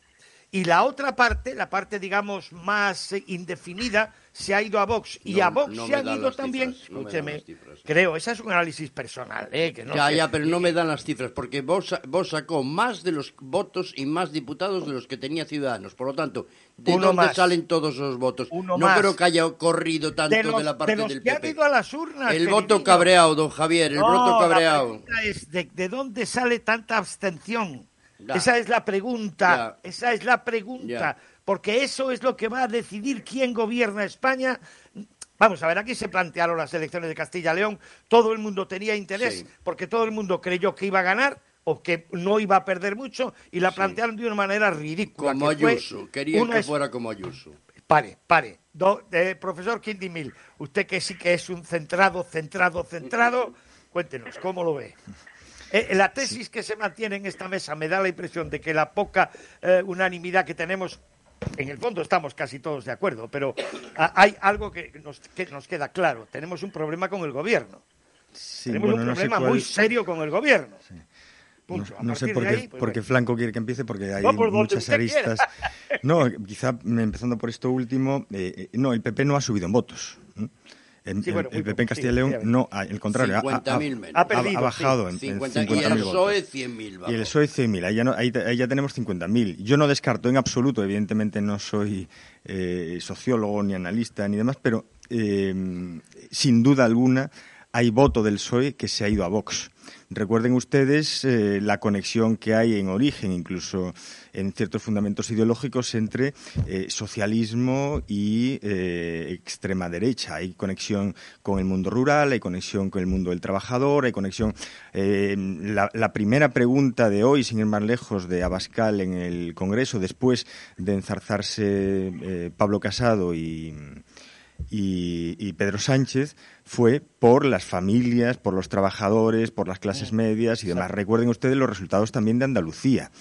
Y la otra parte, la parte, digamos, más eh, indefinida, se ha ido a Vox y a Vox se han ido también, escúcheme, creo, ese es un análisis personal, ¿eh? Que no ya, ya, pero no me dan las cifras, porque vos, vos sacó más de los votos y más diputados de los que tenía Ciudadanos, por lo tanto, ¿de dónde salen todos esos votos? no creo que haya corrido tanto de, la parte del PP. ido a las urnas, el voto cabreado, don Javier, el voto cabreado. La es de, de dónde sale tanta abstención. Esa es la pregunta, esa es la pregunta porque eso es lo que va a decidir quién gobierna España. Vamos a ver, aquí se plantearon las elecciones de Castilla-León, todo el mundo tenía interés, porque todo el mundo creyó que iba a ganar o que no iba a perder mucho, y la plantearon de una manera ridícula. Como Ayuso, querían que fuera como Ayuso. Pare, pare. Do, eh, profesor Quindimil, usted que sí que es un centrado, centrado, centrado, cuéntenos, ¿cómo lo ve? Eh, la tesis que se mantiene en esta mesa me da la impresión de que la poca eh, unanimidad que tenemos en el fondo estamos casi todos de acuerdo, pero hay algo que nos, queda claro. Tenemos un problema con el gobierno. Tenemos un problema muy serio con el gobierno. No, sé por qué, pues Flanco quiere que empiece, porque hay muchas aristas. No, quizá empezando por esto último, eh, eh, no, el PP no ha subido en votos. El, PP en Castilla y León no, al contrario, ha, bajado en, 50, y el PSOE 100.000. Y el PSOE 100.000, ahí, no, ahí, ya tenemos 50.000. Yo no descarto en absoluto, evidentemente no soy eh, sociólogo ni analista ni demás, pero sin duda alguna hay voto del PSOE que se ha ido a Vox. Recuerden ustedes eh, la conexión que hay en origen, incluso en ciertos fundamentos ideológicos, entre eh, socialismo y eh, extrema derecha. Hay conexión con el mundo rural, hay conexión con el mundo del trabajador, hay conexión. La, la, primera pregunta de hoy, sin ir más lejos, de Abascal en el Congreso, después de enzarzarse Pablo Casado y y, Pedro Sánchez fue por las familias, por los trabajadores, por las clases medias y demás. Recuerden ustedes los resultados también de Andalucía.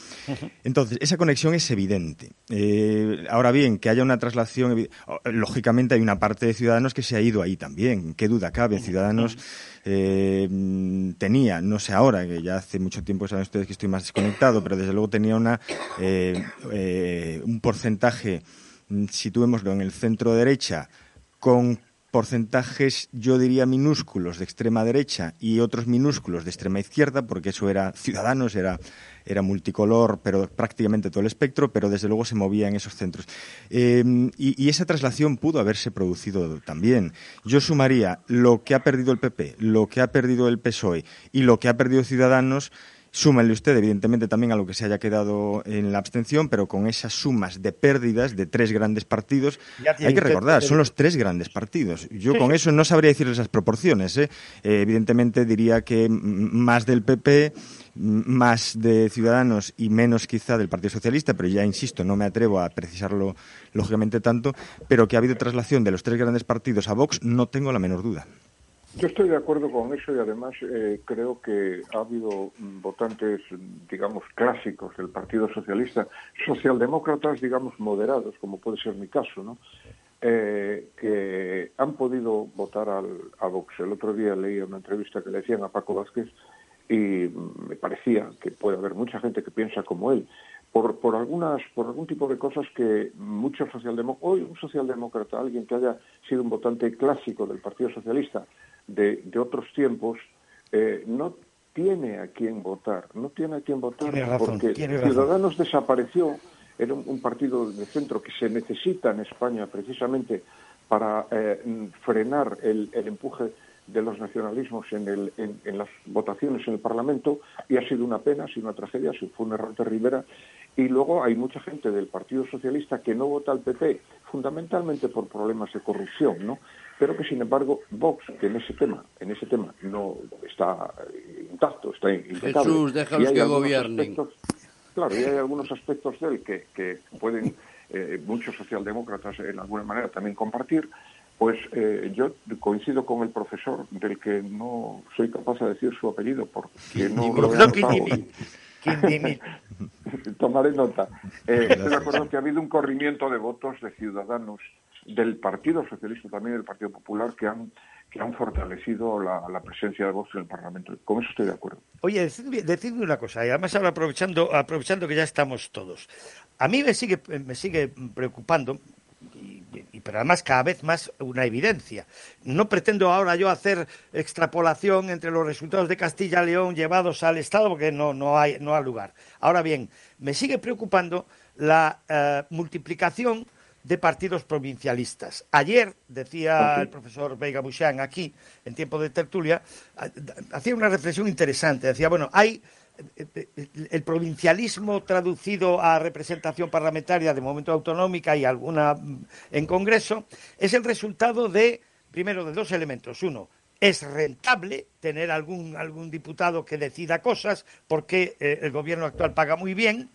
Entonces, esa conexión es evidente. Eh, ahora bien, que haya una traslación, lógicamente hay una parte de Ciudadanos que se ha ido ahí también. ¿Qué duda cabe? Ciudadanos eh, tenía, no sé ahora, que ya hace mucho tiempo saben ustedes que estoy más desconectado, pero desde luego tenía una, eh, un porcentaje, mm, situémoslo en el centro derecha, con porcentajes, yo diría, minúsculos de extrema derecha y otros minúsculos de extrema izquierda, porque eso era Ciudadanos, era, era multicolor, pero prácticamente todo el espectro, pero desde luego se movía en esos centros. Eh, y, y, esa traslación pudo haberse producido también. Yo sumaría lo que ha perdido el PP, lo que ha perdido el PSOE y lo que ha perdido Ciudadanos Súmenle usted, evidentemente, también a lo que se haya quedado en la abstención, pero con esas sumas de pérdidas de tres grandes partidos, hay que recordar, son los tres grandes partidos. Yo con eso no sabría decir esas proporciones. ¿eh? Eh, evidentemente diría que más del PP, más de Ciudadanos y menos quizá del Partido Socialista, pero ya insisto, no me atrevo a precisarlo lógicamente tanto, pero que ha habido traslación de los tres grandes partidos a Vox, no tengo la menor duda. Yo estoy de acuerdo con eso y además eh, creo que ha habido votantes, digamos, clásicos del Partido Socialista, socialdemócratas, digamos, moderados, como puede ser mi caso, ¿no? Eh, que han podido votar al, a Vox. El otro día leí una entrevista que le decían a Paco Vázquez y me parecía que puede haber mucha gente que piensa como él. Por, por algunas por algún tipo de cosas que muchos socialdemócratas, hoy un socialdemócrata, alguien que haya sido un votante clásico del Partido Socialista, de, otros tiempos, eh, no tiene a quién votar, no tiene a quién votar porque Ciudadanos desapareció, era un, partido de centro que se necesita en España precisamente para eh, frenar el, empuje de los nacionalismos en, el, en, las votaciones en el Parlamento y ha sido una pena, ha sido una tragedia, fue un error de Rivera. Y luego hay mucha gente del Partido Socialista que no vota al PP, fundamentalmente por problemas de corrupción, ¿no? pero que sin embargo Vox, que en ese tema, en ese tema no está intacto, está impecable. Jesús, déjalos que gobiernen. Claro, y hay algunos aspectos de él que, que pueden eh, muchos socialdemócratas en alguna manera también compartir, pues eh, yo coincido con el profesor del que no soy capaz de decir su apellido porque no lo he Tomaré nota. Eh, estoy de acuerdo que ha habido un corrimiento de votos de ciudadanos del Partido Socialista, también del Partido Popular, que han que han fortalecido la, presencia de Vox en el Parlamento. Con eso estoy de acuerdo. Oye, decidme, una cosa, y además ahora aprovechando, aprovechando que ya estamos todos. A mí me sigue, me sigue preocupando, pero además cada vez más una evidencia. No pretendo ahora yo hacer extrapolación entre los resultados de Castilla y León llevados al Estado, porque no, no, hay, no hay lugar. Ahora bien, me sigue preocupando la eh, multiplicación de partidos provincialistas. Ayer, decía el profesor Veiga Buxán aquí, en tiempo de tertulia, hacía una reflexión interesante. Decía, bueno, hay el provincialismo traducido a representación parlamentaria de momento autonómica y alguna mm, en Congreso es el resultado de, primero, de dos elementos. Uno, es rentable tener algún, algún diputado que decida cosas porque eh, el gobierno actual paga muy bien.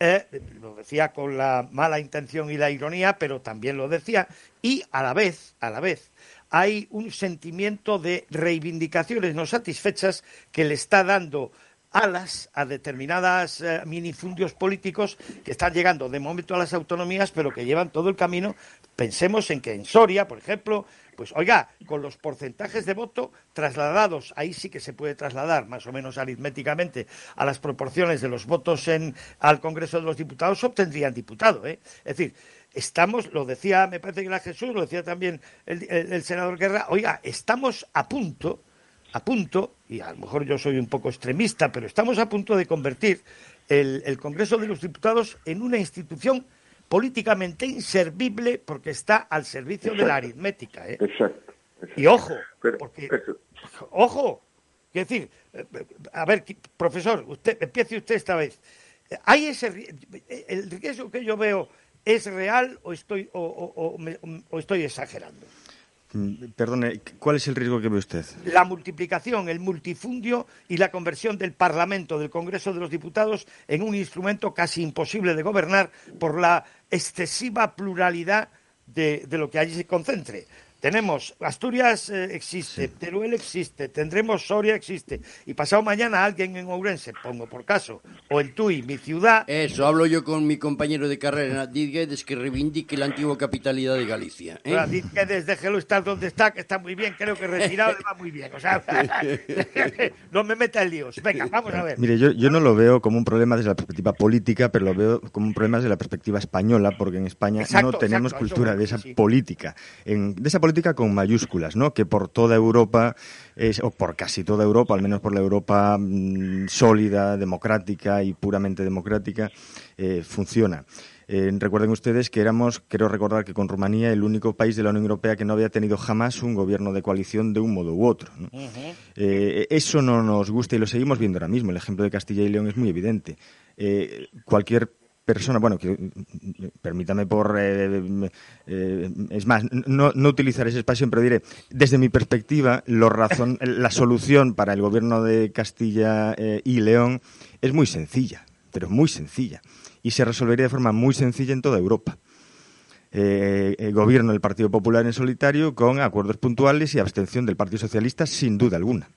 Eh, lo decía con la mala intención y la ironía, pero también lo decía, y a la vez, a la vez, hay un sentimiento de reivindicaciones no satisfechas que le está dando alas a determinadas eh, minifundios políticos que están llegando de momento a las autonomías, pero que llevan todo el camino Pensemos en que en Soria, por ejemplo, pues oiga, con los porcentajes de voto trasladados, ahí sí que se puede trasladar más o menos aritméticamente a las proporciones de los votos en, al Congreso de los Diputados, obtendrían diputado. ¿eh? Es decir, estamos, lo decía, me parece que era Jesús, lo decía también el, senador Guerra, oiga, estamos a punto, a punto, y a lo mejor yo soy un poco extremista, pero estamos a punto de convertir el Congreso de los Diputados en una institución políticamente inservible porque está al servicio de la aritmética. ¿eh? Exacto, Y ojo, porque, ojo, quiero decir, a ver, profesor, usted empiece usted esta vez. ¿Hay ese el riesgo que yo veo es real o estoy o estoy exagerando? Mm, perdone, ¿cuál es el riesgo que ve usted? La multiplicación, el multifundio y la conversión del Parlamento, del Congreso de los Diputados, en un instrumento casi imposible de gobernar por la excesiva pluralidad de, de lo que allí se concentre. Tenemos Asturias eh, existe, Teruel existe, tendremos Soria existe y pasado mañana alguien en Ourense, pongo por caso, o en Tui, mi ciudad. Eso, hablo yo con mi compañero de carrera, Did que reivindique la antigua capitalidad de Galicia. ¿eh? Did déjelo estar donde está, que está muy bien, creo que retirado le va muy bien. O sea, no me meta en líos. Venga, vamos a ver. Mire, yo, yo no lo veo como un problema desde la perspectiva política, pero lo veo como un problema desde la perspectiva española, porque en España no tenemos cultura de esa política. En, de esa política con mayúsculas, ¿no? Que por toda Europa, es, o por casi toda Europa, al menos por la Europa mm, sólida, democrática y puramente democrática, eh, funciona. Eh, recuerden ustedes que éramos, quiero recordar que con Rumanía, el único país de la Unión Europea que no había tenido jamás un gobierno de coalición de un modo u otro. Eh, eso no nos gusta y lo seguimos viendo ahora mismo. El ejemplo de Castilla y León es muy evidente. cualquier persona, bueno, que, permítame por, eh, eh, es más, no, no utilizar esa expresión, pero diré, desde mi perspectiva, lo razón, la solución para el gobierno de Castilla eh, y León es muy sencilla, pero muy sencilla, y se resolvería de forma muy sencilla en toda Europa. el gobierno del Partido Popular en solitario con acuerdos puntuales y abstención del Partido Socialista sin duda alguna.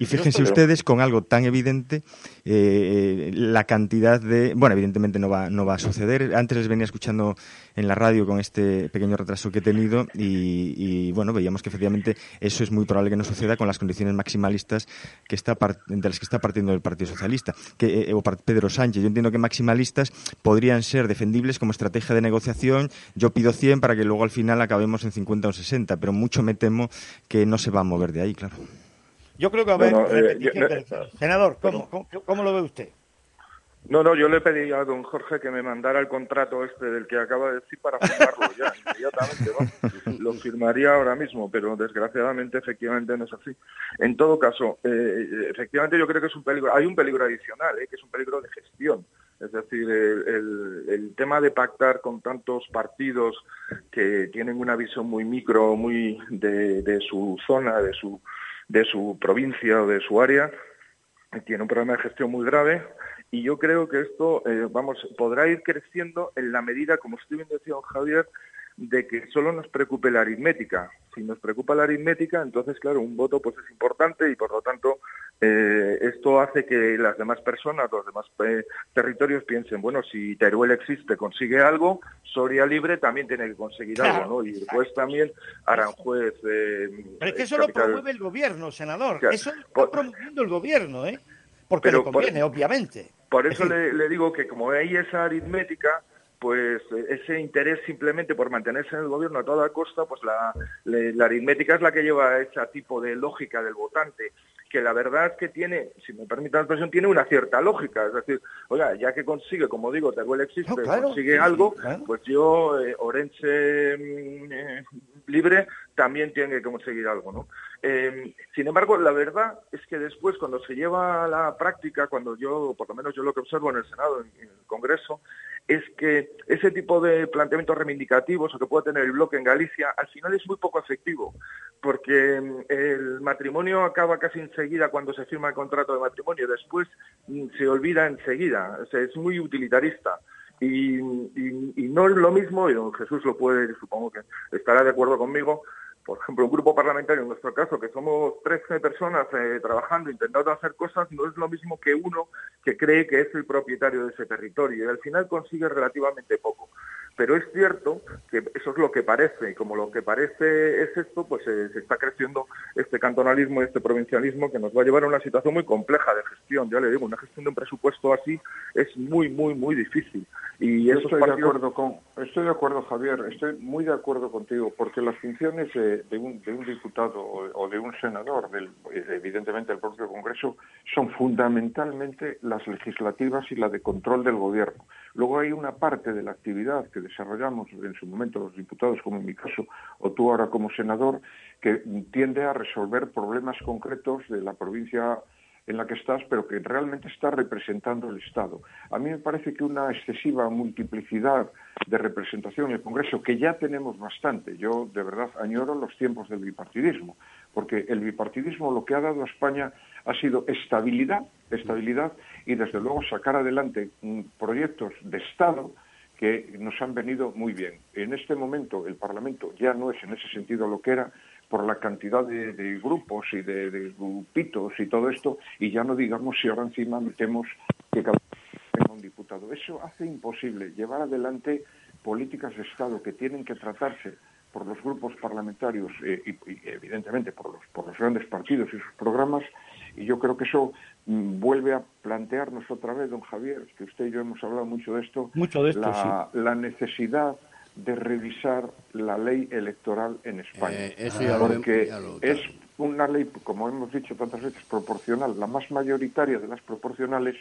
Y fíjense ustedes con algo tan evidente eh, la cantidad de... Bueno, evidentemente no va, no va a suceder. Antes les venía escuchando en la radio con este pequeño retraso que he tenido y, bueno, veíamos que efectivamente eso es muy probable que no suceda con las condiciones maximalistas que está de las que está partiendo el Partido Socialista que, eh, o Pedro Sánchez. Yo entiendo que maximalistas podrían ser defendibles como estrategia de negociación. Yo pido 100 para que luego al final acabemos en 50 o 60, pero mucho me temo que no se va a mover de ahí, claro. Yo creo que a ver, eh, senador, ¿cómo, lo ve usted? No, no, yo le pedí a don Jorge que me mandara el contrato este del que acaba de decir para firmarlo ya, inmediatamente. Lo firmaría ahora mismo, pero desgraciadamente efectivamente no es así. En todo caso, eh, efectivamente yo creo que es un peligro, hay un peligro adicional, eh, que es un peligro de gestión. Es decir, el, tema de pactar con tantos partidos que tienen una visión muy micro, muy de su zona, de su de su provincia o de su área, tiene un problema de gestión muy grave y yo creo que esto, eh, vamos, podrá ir creciendo en la medida, como estoy bien decía Javier, de que solo nos preocupe la aritmética. Si nos preocupa la aritmética, entonces, claro, un voto pues es importante y, por lo tanto, eh, esto hace que las demás personas, los demás eh, territorios piensen, bueno, si Teruel existe, consigue algo, Soria Libre también tiene que conseguir algo, ¿no? Y después también Aranjuez... Eh, Pero es que eso lo promueve el gobierno, senador. eso lo está promoviendo el gobierno, ¿eh? Porque le conviene, obviamente. Por eso le, le digo que como hay esa aritmética pues eh, ese interés simplemente por mantenerse en el gobierno a toda costa, pues la, aritmética es la que lleva a ese tipo de lógica del votante, que la verdad es que tiene, si me permite la expresión, tiene una cierta lógica. Es decir, oiga, ya que consigue, como digo, Teruel existe, consigue algo, pues yo, eh, Orense mm, eh, libre, también tiene que conseguir algo, ¿no? Sin embargo, la verdad es que después, cuando se lleva a la práctica, cuando yo, por lo menos yo lo que observo en el Senado, en el Congreso, es que ese tipo de planteamientos reivindicativos o que pueda tener el bloque en Galicia al final es muy poco efectivo, porque mm, el matrimonio acaba casi enseguida cuando se firma el contrato de matrimonio, después mm, se olvida enseguida, es muy utilitarista. Y, no es lo mismo, y don Jesús lo puede, supongo que estará de acuerdo conmigo, por ejemplo, un grupo parlamentario, en nuestro caso, que somos 13 personas eh, trabajando, intentando hacer cosas, no es lo mismo que uno que cree que es el propietario de ese territorio y al final consigue relativamente poco. Pero es cierto que eso es lo que parece, y como lo que parece es esto, pues eh, se está creciendo este cantonalismo y este provincialismo que nos va a llevar a una situación muy compleja de gestión. Ya le digo, una gestión de un presupuesto así es muy, muy, muy difícil. Y estoy, de acuerdo con, estoy de acuerdo, Javier, estoy muy de acuerdo contigo, porque las funciones de, un, diputado o, de un senador, del, evidentemente del propio Congreso, son fundamentalmente las legislativas y la de control del gobierno. Luego hay una parte de la actividad que desarrollamos en su momento los diputados, como en mi caso, o tú ahora como senador, que tiende a resolver problemas concretos de la provincia en la que estás, pero que realmente está representando el Estado. A mí me parece que una excesiva multiplicidad de representación en el Congreso, que ya tenemos bastante, yo de verdad añoro los tiempos del bipartidismo, porque el bipartidismo lo que ha dado a España ha sido estabilidad, estabilidad y desde luego sacar adelante mm, proyectos de Estado que nos han venido muy bien. En este momento el Parlamento ya no es en ese sentido lo que era, por la cantidad de, grupos y de, grupitos y todo esto, y ya no digamos si ahora encima metemos que cada tenga un diputado. Eso hace imposible llevar adelante políticas de Estado que tienen que tratarse por los grupos parlamentarios eh, y, evidentemente por los, por los grandes partidos y sus programas, y yo creo que eso mm, vuelve a plantearnos otra vez, don Javier, que usted y yo hemos hablado mucho de esto, mucho de esto la, la necesidad de revisar la ley electoral en España. Eh, porque es una ley, como hemos dicho tantas veces, proporcional, la más mayoritaria de las proporcionales,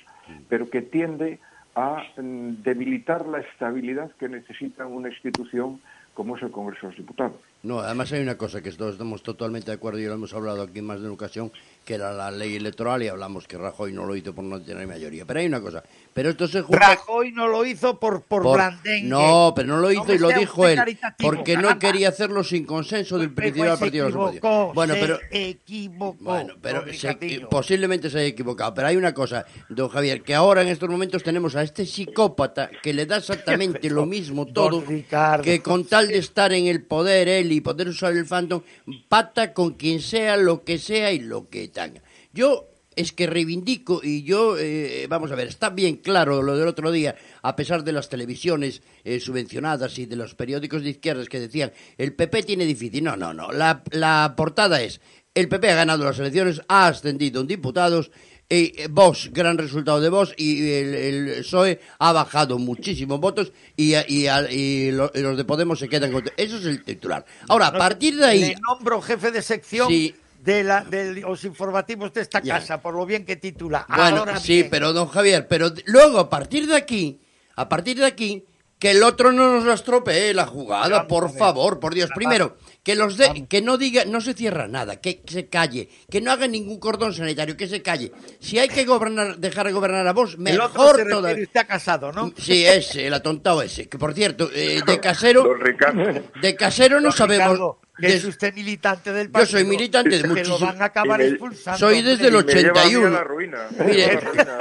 pero que tiende a mm, debilitar la estabilidad que necesita una institución como es el Congreso de los Diputados. No, además hay una cosa que todos estamos totalmente de acuerdo y lo hemos hablado aquí más de una ocasión, que era la ley electoral y hablamos que Rajoy no lo hizo por no tener mayoría. Pero hay una cosa, pero esto se Rajoy no lo hizo por, por, blandengue. No, pero no lo hizo y lo dijo él, porque no quería hacerlo sin consenso del principal partido de los Bueno, pero equivocó. Bueno, pero posiblemente se haya equivocado. Pero hay una cosa, don Javier, que ahora en estos momentos tenemos a este psicópata que le da exactamente lo mismo todo, que con tal de estar en el poder él y poder usar el Phantom, pata con quien sea, lo que sea y lo que yo es que reivindico y yo, eh, vamos a ver, está bien claro lo del otro día, a pesar de las televisiones eh, subvencionadas y de los periódicos de izquierdas que decían, el PP tiene difícil. No, no, no. La, la portada es, el PP ha ganado las elecciones, ha ascendido en diputados, y eh, Vox, gran resultado de Vox, y el, PSOE ha bajado muchísimos votos y, y, los de Podemos se quedan con... Eso es el titular. Ahora, a partir de ahí... Le nombro jefe de sección de, la, de los informativos de esta casa, por lo bien que titula. Bueno, sí, pero don Javier, pero luego a partir de aquí, a partir de aquí, que el otro no nos estropee la jugada, por favor, por Dios. Primero, que los de, que no diga, no se cierra nada, que se calle, que no haga ningún cordón sanitario, que se calle. Si hay que gobernar, dejar de gobernar a vos, mejor el otro se casado, ¿no? Sí, ese, el atontado ese. Que por cierto, eh, de casero, de casero no sabemos es usted militante del partido. Yo soy militante de muchísimos. Que lo van a acabar expulsando. Soy desde el 81. Mire,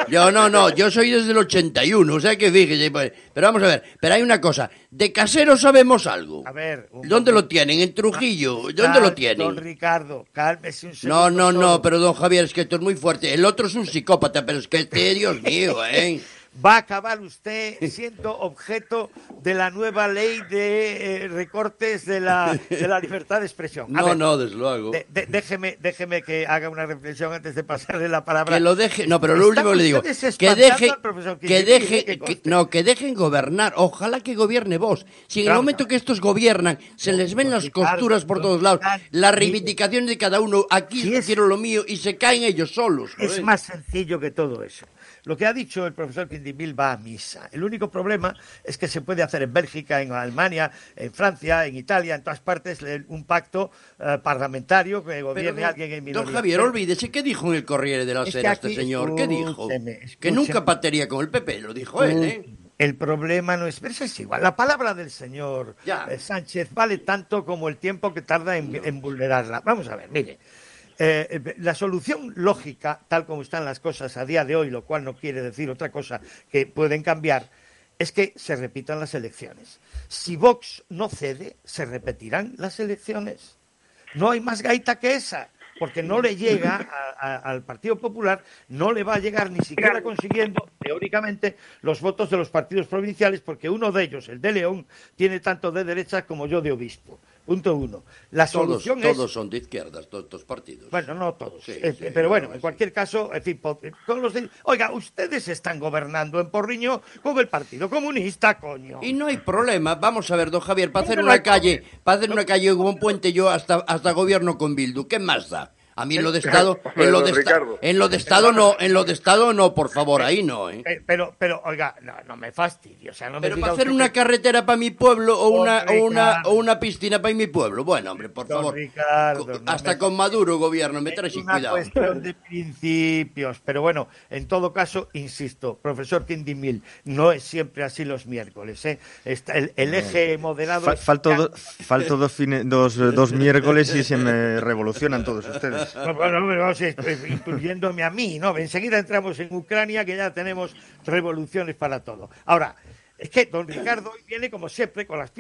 yo no, no, yo soy desde el 81, o sea que fíjese. Pues, pero vamos a ver, pero hay una cosa. De casero sabemos algo. A ver. ¿Dónde lo tienen? ¿En Trujillo? ¿Dónde lo tienen? Don Ricardo, cálmese un segundo. No, no, no, pero don Javier, es que esto es muy fuerte. El otro es un psicópata, pero es que este, Dios mío, ¿eh? Va a acabar usted siendo objeto de la nueva ley de eh, recortes de la, de la libertad de expresión. no, no, desde luego. déjeme, déjeme que haga una reflexión antes de pasarle la palabra. Que lo deje, no, pero lo último le digo, que deje, que deje, no, que dejen gobernar. Ojalá que gobierne vos. Si en el momento que estos gobiernan se les ven las costuras por todos lados, las reivindicaciones de cada uno, aquí quiero lo mío y se caen ellos solos. Es más sencillo que todo eso. Lo que ha dicho el profesor Quindimil va a misa. El único problema es que se puede hacer en Bélgica, en Alemania, en Francia, en Italia, en todas partes, un pacto eh, parlamentario que gobierne alguien en minoría. Don Javier, olvídese, ¿qué dijo en el Corriere de la Sera este señor? ¿Qué dijo? Que nunca patería con el PP, lo dijo él, ¿eh? El problema no es, pero es igual. La palabra del señor eh, Sánchez vale tanto como el tiempo que tarda en vulnerarla. Vamos a ver, mire. Eh, eh, la solución lógica, tal como están las cosas a día de hoy, lo cual no quiere decir otra cosa que pueden cambiar, es que se repitan las elecciones. Si Vox no cede, se repetirán las elecciones. No hay más gaita que esa porque no le llega al Partido Popular, no le va a llegar ni siquiera consiguiendo, teóricamente, los votos de los partidos provinciales, porque uno de ellos, el de León, tiene tanto de derechas como yo de obispo. Punto uno. La solución todos, Todos son de izquierdas, todos estos partidos. Bueno, no todos. Eh, pero bueno, en cualquier caso, en fin, todos los Oiga, ustedes están gobernando en Porriño con el Partido Comunista, coño. Y no hay problema. Vamos a ver, don Javier, para hacer una calle, para hacer una calle como un puente yo hasta, hasta gobierno con Bildu, ¿qué más da? A mí en lo de Estado, en lo de, en lo de Estado no, en lo de Estado no, por favor, ahí no, ¿eh? Pero, pero, oiga, no, no me fastidie, o sea, no pero para hacer una carretera para mi pueblo o una, o una, o una piscina para mi pueblo, bueno, hombre, por favor. hasta con Maduro gobierno, me traes cuidado. Es una cuestión de principios, pero bueno, en todo caso, insisto, profesor Quindimil, no es siempre así los miércoles, ¿eh? Está el, eje moderado... falto, falto dos, dos, dos miércoles y se me revolucionan todos ustedes. Bueno, vamos, incluyéndome a mí, ¿no? Enseguida entramos en Ucrania, que ya tenemos revoluciones para todo. Ahora, es que don Ricardo hoy viene, como siempre, con las,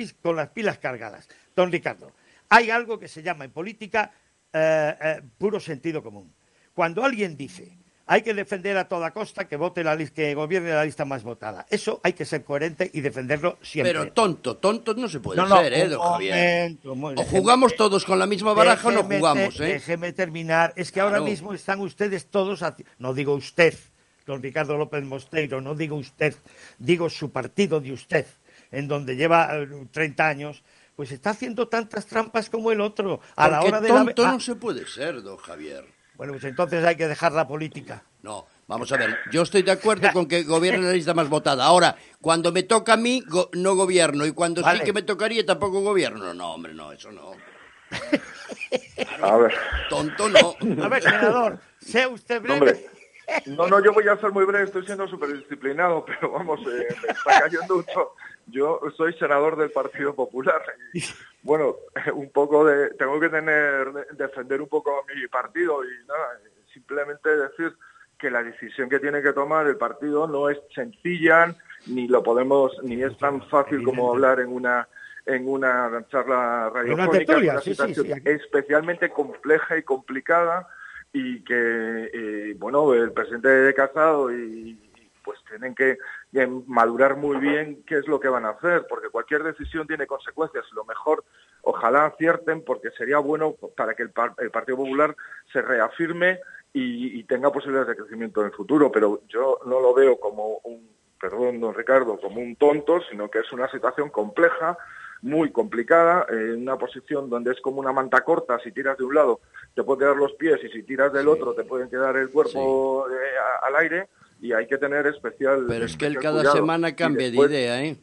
pilas cargadas. Don Ricardo, hay algo que se llama en política eh, eh, puro sentido común. Cuando alguien dice hay que defender a toda costa que vote la que gobierne la lista más votada. Eso hay que ser coherente y defenderlo siempre. Pero tonto, tonto no se puede ser, ¿eh, don Javier? o jugamos todos con la misma baraja o no jugamos, ¿eh? Déjeme terminar. Es que ahora mismo están ustedes todos, no digo usted, don Ricardo López Mosteiro, no digo usted, digo su partido de usted, en donde lleva 30 eh, años, pues está haciendo tantas trampas como el otro. A la hora de tonto no se puede ser, don Javier. Bueno, pues entonces hay que dejar la política. No, vamos a ver, yo estoy de acuerdo con que gobierne la lista más votada. Ahora, cuando me toca a mí, no gobierno, y cuando sí que me tocaría, tampoco gobierno. No, hombre, no, eso no. A ver. Tonto no. A ver, senador, sea usted breve. No, no, yo voy a ser muy breve, estoy siendo súper disciplinado, pero vamos, eh, me está cayendo mucho. Yo soy senador del Partido Popular. Y, bueno, un poco de, tengo que tener, defender un poco mi partido y nada, simplemente decir que la decisión que tiene que tomar el partido no es sencilla, ni lo podemos, ni es tan fácil como hablar en una en una charla radiofónica, una situación especialmente compleja y complicada y que, eh, bueno, el presidente de Casado y, pues tienen que madurar muy bien qué es lo que van a hacer, porque cualquier decisión tiene consecuencias. Lo mejor, ojalá acierten, porque sería bueno para que el, Partido Popular se reafirme y, tenga posibilidades de crecimiento en el futuro. Pero yo no lo veo como un, perdón, don Ricardo, como un tonto, sino que es una situación compleja muy complicada, en una posición donde es como una manta corta, si tiras de un lado te pueden quedar los pies y si tiras del otro te pueden quedar el cuerpo eh, al aire y hay que tener especial Pero es que él cada semana cambia de idea, ¿eh?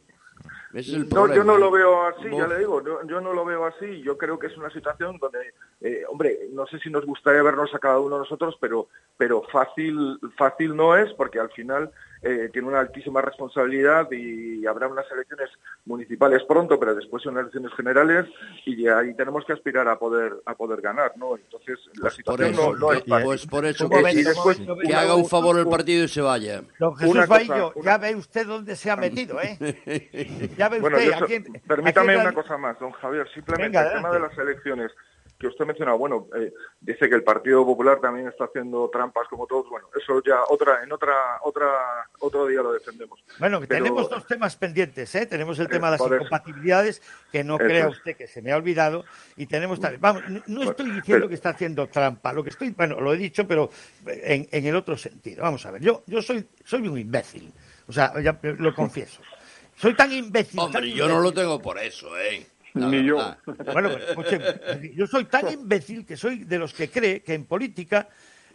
no, yo no lo veo así, ya le digo, yo, no lo veo así, yo creo que es una situación donde, eh, hombre, no sé si nos gustaría vernos a cada uno de nosotros, pero, pero fácil, fácil no es, porque al final eh, tiene una altísima responsabilidad y habrá unas elecciones municipales pronto, pero después son elecciones generales y ahí tenemos que aspirar a poder a poder ganar, ¿no? Entonces la pues situación no, es fácil. Pues por eso que, que haga un favor el partido y se vaya. Don Jesús Baillo, ya ve usted dónde se ha metido, ¿eh? ya ve usted. permítame una cosa más, don Javier, simplemente el tema de las elecciones que usted mencionado, bueno, eh, dice que el Partido Popular también está haciendo trampas como todos, bueno, eso ya otra en otra otra otro día lo defendemos. Bueno, tenemos dos temas pendientes, ¿eh? Tenemos el tema de las incompatibilidades, que no crea usted que se me ha olvidado, y tenemos también, vamos, no estoy diciendo que está haciendo trampa, lo que estoy, bueno, lo he dicho, pero en, en el otro sentido. Vamos a ver, yo yo soy soy un imbécil, o sea, ya lo confieso. Soy tan imbécil. Hombre, yo no lo tengo por eso, ¿eh? Ni yo. Bueno, pues, yo soy tan imbécil que soy de los que cree que en política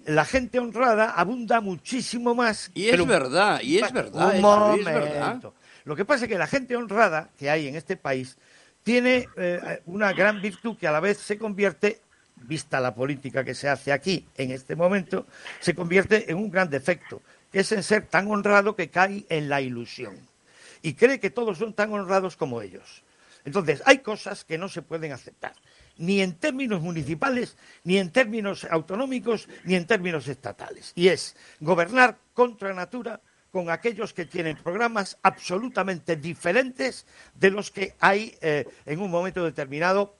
la gente honrada abunda muchísimo más. Y es verdad, y es verdad. Un momento. Lo que pasa es que la gente honrada que hay en este país tiene eh, una gran virtud que a la vez se convierte, vista la política que se hace aquí en este momento, se convierte en un gran defecto, que es en ser tan honrado que cae en la ilusión. Y cree que todos son tan honrados como ellos. Entonces, hay cosas que no se pueden aceptar, ni en términos municipales, ni en términos autonómicos, ni en términos estatales. Y es gobernar contra natura con aquellos que tienen programas absolutamente diferentes de los que hay eh, en un momento determinado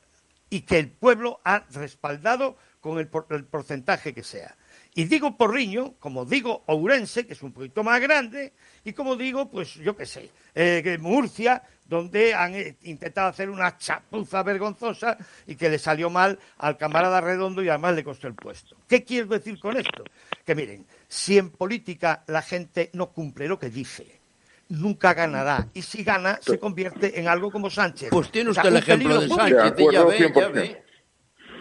y que el pueblo ha respaldado con el, porcentaje que sea. Y digo Porriño, como digo Ourense, que es un poquito más grande, y como digo, pues yo qué sé, eh, Murcia, donde han eh, intentado hacer una chapuza vergonzosa y que le salió mal al camarada Redondo y además le costó el puesto. ¿Qué quiero decir con esto? Que miren, si en política la gente no cumple lo que dice, nunca ganará. Y si gana, se convierte en algo como Sánchez. Pues tiene usted el ejemplo de Sánchez, ya ve, ya ve.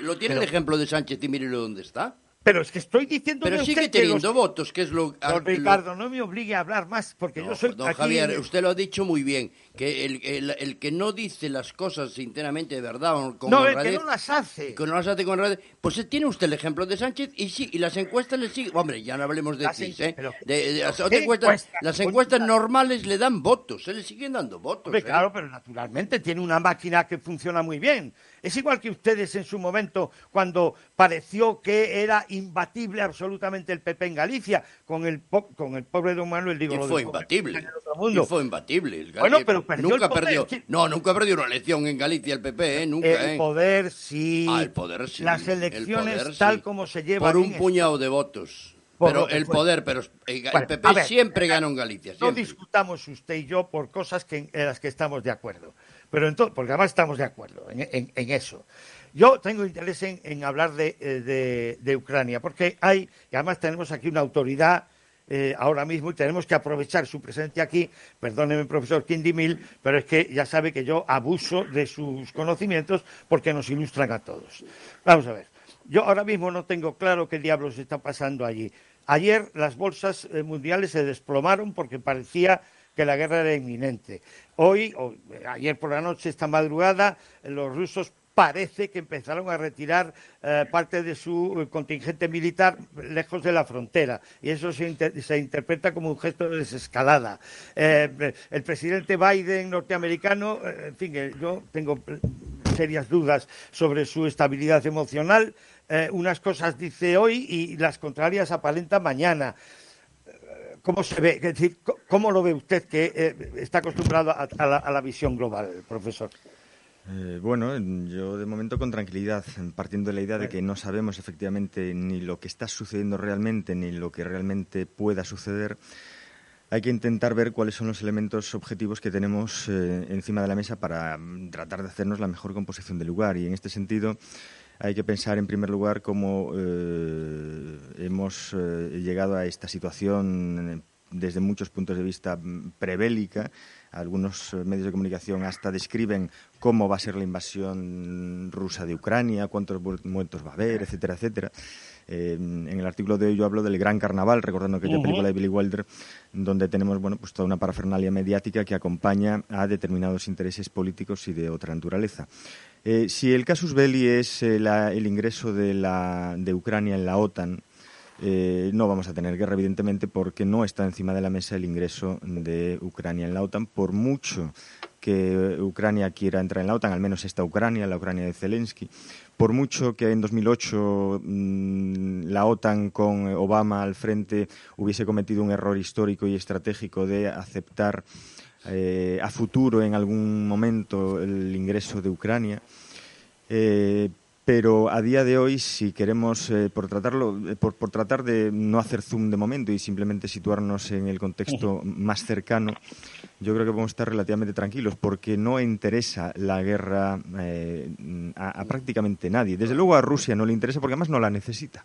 Lo tiene el ejemplo de Sánchez y mire dónde está. Pero es que estoy diciendo Pero sigue teniendo votos, que es lo... Don Ricardo, no me obligue a hablar más, porque yo soy... Don Javier, usted lo ha dicho muy bien, que el, el, que no dice las cosas sinceramente de verdad... Con no, el que no las hace. Que no las hace con radio, Pues tiene usted el ejemplo de Sánchez y sí, y las encuestas le siguen... Hombre, ya no hablemos de CIS, ¿eh? de, las, encuestas, normales le dan votos, se le siguen dando votos. ¿eh? Claro, pero naturalmente tiene una máquina que funciona muy bien. Es igual que ustedes en su momento, cuando pareció que era imbatible absolutamente el PP en Galicia, con el, con el pobre don Manuel, digo, y fue imbatible. Y fue imbatible. bueno, pero perdió nunca el poder. Perdió, no, nunca perdió una elección en Galicia el PP, ¿eh? Nunca, el ¿eh? Poder, sí. Ah, el poder sí. Las elecciones tal como se llevan. Por un puñado de votos. pero el poder, pero el PP siempre gana en Galicia. No discutamos usted y yo por cosas que, en las que estamos de acuerdo. Pero entonces, porque además estamos de acuerdo en, eso. Yo tengo interés en, hablar eh, de, Ucrania, porque hay, además tenemos aquí una autoridad eh, ahora mismo y tenemos que aprovechar su presencia aquí. Perdóneme, profesor Kindimil, pero es que ya sabe que yo abuso de sus conocimientos porque nos ilustran a todos. Vamos a ver. Yo ahora mismo no tengo claro qué diablos está pasando allí. Ayer las bolsas eh, mundiales se desplomaron porque parecía que la guerra era inminente. Hoy, o ayer por la noche, esta madrugada, los rusos parece que empezaron a retirar eh, parte de su contingente militar lejos de la frontera y eso se, interpreta como un gesto de desescalada. Eh, el presidente Biden norteamericano, eh, en fin, yo tengo serias dudas sobre su estabilidad emocional. unas cosas dice hoy y las contrarias aparentan mañana. ¿Cómo se ve? decir, ¿cómo lo ve usted que eh, está acostumbrado a, la, visión global, profesor? Eh, bueno, yo de momento con tranquilidad, partiendo de la idea de que no sabemos efectivamente ni lo que está sucediendo realmente ni lo que realmente pueda suceder, hay que intentar ver cuáles son los elementos objetivos que tenemos eh, encima de la mesa para mm, tratar de hacernos la mejor composición del lugar. Y en este sentido, hay que pensar en primer lugar cómo eh, hemos eh, llegado a esta situación desde muchos puntos de vista prebélica. Algunos medios de comunicación hasta describen cómo va a ser la invasión rusa de Ucrania, cuántos muertos va a haber, etcétera, etcétera. Eh, en el artículo de hoy yo hablo del Gran Carnaval, recordando aquella película de Billy Wilder, donde tenemos bueno, pues toda una parafernalia mediática que acompaña a determinados intereses políticos y de otra naturaleza. Eh, si el casus belli es eh, el ingreso de, la, de Ucrania en la OTAN, eh, no vamos a tener guerra, evidentemente, porque no está encima de la mesa el ingreso de Ucrania en la OTAN, por mucho que Ucrania quiera entrar en la OTAN, al menos esta Ucrania, la Ucrania de Zelensky, por mucho que en 2008 mm, la OTAN con Obama al frente hubiese cometido un error histórico y estratégico de aceptar eh, a futuro en algún momento el ingreso de Ucrania. Eh, pero a día de hoy, si queremos, eh, por, tratarlo, por, tratar de no hacer zoom de momento y simplemente situarnos en el contexto más cercano, yo creo que podemos estar relativamente tranquilos porque no interesa la guerra a, prácticamente nadie. Desde luego a Rusia no le interesa porque además no la necesita.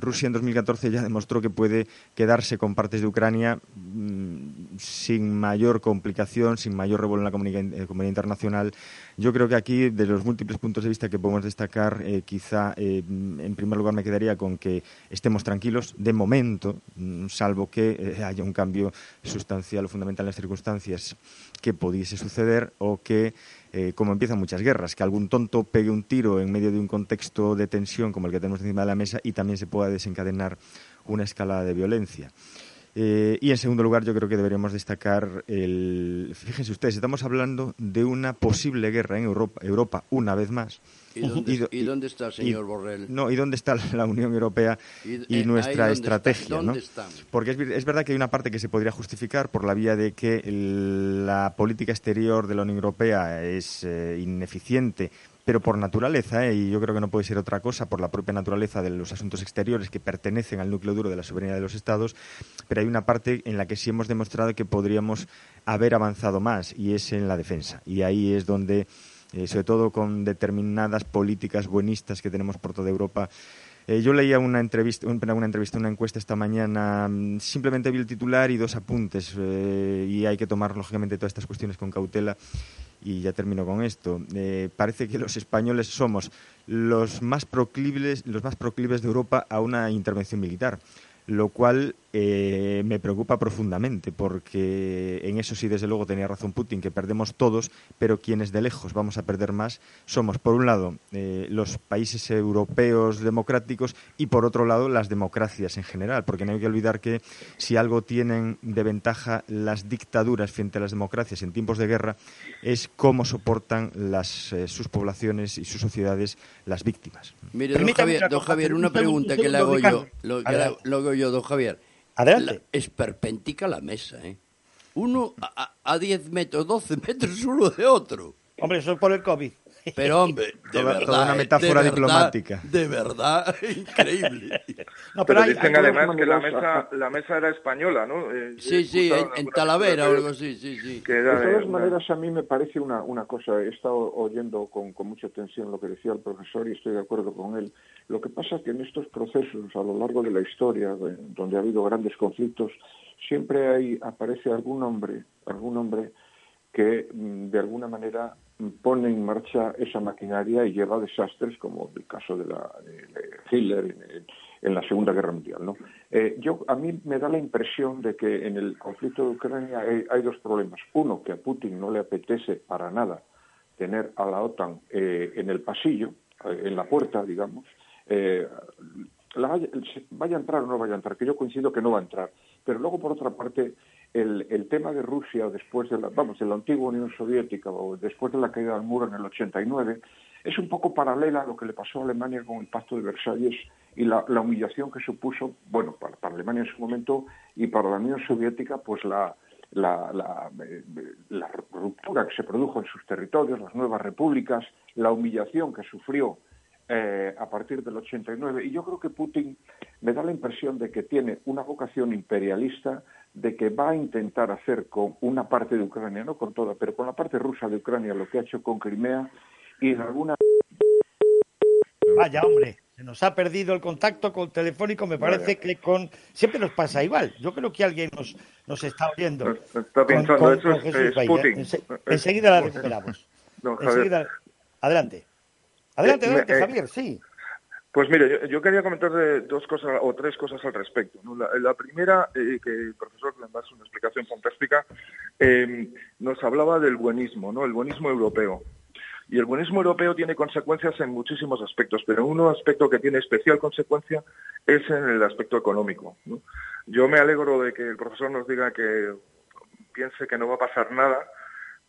Rusia en 2014 ya demostró que puede quedarse con partes de Ucrania mm, sin mayor complicación, sin mayor revuelo en la comunidad, eh, internacional. Yo creo que aquí, de los múltiples puntos de vista que podemos destacar, eh, quizá eh, en primer lugar me quedaría con que estemos tranquilos de momento, mm, salvo que haya un cambio sustancial o fundamental en las circunstancias que pudiese suceder o que eh, como empiezan muchas guerras, que algún tonto pegue un tiro en medio de un contexto de tensión como el que tenemos encima de la mesa y también se pueda desencadenar una escalada de violencia. Eh, y en segundo lugar, yo creo que deberíamos destacar el. Fíjense ustedes, estamos hablando de una posible guerra en Europa, Europa una vez más. ¿Y dónde, está el señor Borrell? No, ¿y dónde está la Unión Europea y, eh, nuestra estrategia? ¿no? Porque es, es, verdad que hay una parte que se podría justificar por la vía de que la política exterior de la Unión Europea es eh, ineficiente pero por naturaleza, ¿eh? y yo creo que no puede ser otra cosa, por la propia naturaleza de los asuntos exteriores que pertenecen al núcleo duro de la soberanía de los Estados, pero hay una parte en la que sí hemos demostrado que podríamos haber avanzado más, y es en la defensa. Y ahí es donde, eh, sobre todo con determinadas políticas buenistas que tenemos por toda Europa, eh, yo leía una entrevista, una entrevista, una encuesta esta mañana, mm, simplemente vi el titular y dos apuntes, y hay que tomar, lógicamente, todas estas cuestiones con cautela y ya termino con esto. Eh, parece que los españoles somos los más proclives, los más proclives de Europa a una intervención militar lo cual eh, me preocupa profundamente, porque en eso sí, desde luego, tenía razón Putin, que perdemos todos, pero quienes de lejos vamos a perder más somos, por un lado, eh, los países europeos democráticos y, por otro lado, las democracias en general, porque no hay que olvidar que si algo tienen de ventaja las dictaduras frente a las democracias en tiempos de guerra es cómo soportan las, eh, sus poblaciones y sus sociedades las víctimas. Mire, don Javier, una pregunta que le hago yo, lo, hago yo, don Javier. Adelante. es perpentica la mesa, ¿eh? Uno a, a 10 metros, 12 metros uno de otro. Hombre, eso es por el COVID. Pero hombre, de verdad, toda una metáfora diplomática. de verdad, increíble. No, pero, dicen además que la mesa, la mesa era española, ¿no? Eh, sí, sí, en, Talavera o algo así, sí, sí. de todas maneras, a mí me parece una, una cosa, he estado oyendo con, con mucha atención lo que decía el profesor y estoy de acuerdo con él. Lo que pasa es que en estos procesos, a lo largo de la historia, donde ha habido grandes conflictos, siempre hay, aparece algún hombre, algún hombre que mm, de alguna manera pone en marcha esa maquinaria y lleva desastres como el caso de, la, Hitler en, la Segunda Guerra Mundial. Eh, yo, a mí me da la impresión de que en el conflicto de Ucrania hay, dos problemas. Uno, que a Putin no le apetece para nada tener a la OTAN eh, en el pasillo, eh, en la puerta, digamos. Vaya a entrar o no vaya a entrar, que yo coincido que no va a entrar. Pero luego, por otra parte, el, tema de Rusia después de la, vamos, de la antigua Unión Soviética o después de la caída del muro en el 89 es un poco paralela a lo que le pasó a Alemania con el Pacto de Versalles y la, humillación que supuso, bueno, para, Alemania en su momento y para la Unión Soviética, pues la, la, la, ruptura que se produjo en sus territorios, las nuevas repúblicas, la humillación que sufrió eh, a partir del 89. Y yo creo que Putin me da la impresión de que tiene una vocación imperialista de que va a intentar hacer con una parte de Ucrania, no con toda, pero con la parte rusa de Ucrania, lo que ha hecho con Crimea y en alguna... Vaya, hombre, se nos ha perdido el contacto con telefónico, me parece que con... Siempre nos pasa igual, yo creo que alguien nos, nos está oyendo. Está pensando, eso es, Putin. enseguida la recuperamos. enseguida... Adelante. Adelante, eh, adelante, eh, Javier, sí. Pues mire, yo, quería comentar dos cosas o tres cosas al respecto. La, primera, eh, que el profesor le da una explicación fantástica, em, nos hablaba del buenismo, ¿no? El buenismo europeo. Y el buenismo europeo tiene consecuencias en muchísimos aspectos, pero un aspecto que tiene especial consecuencia es en el aspecto económico. Yo me alegro de que el profesor nos diga que piense que no va a pasar nada,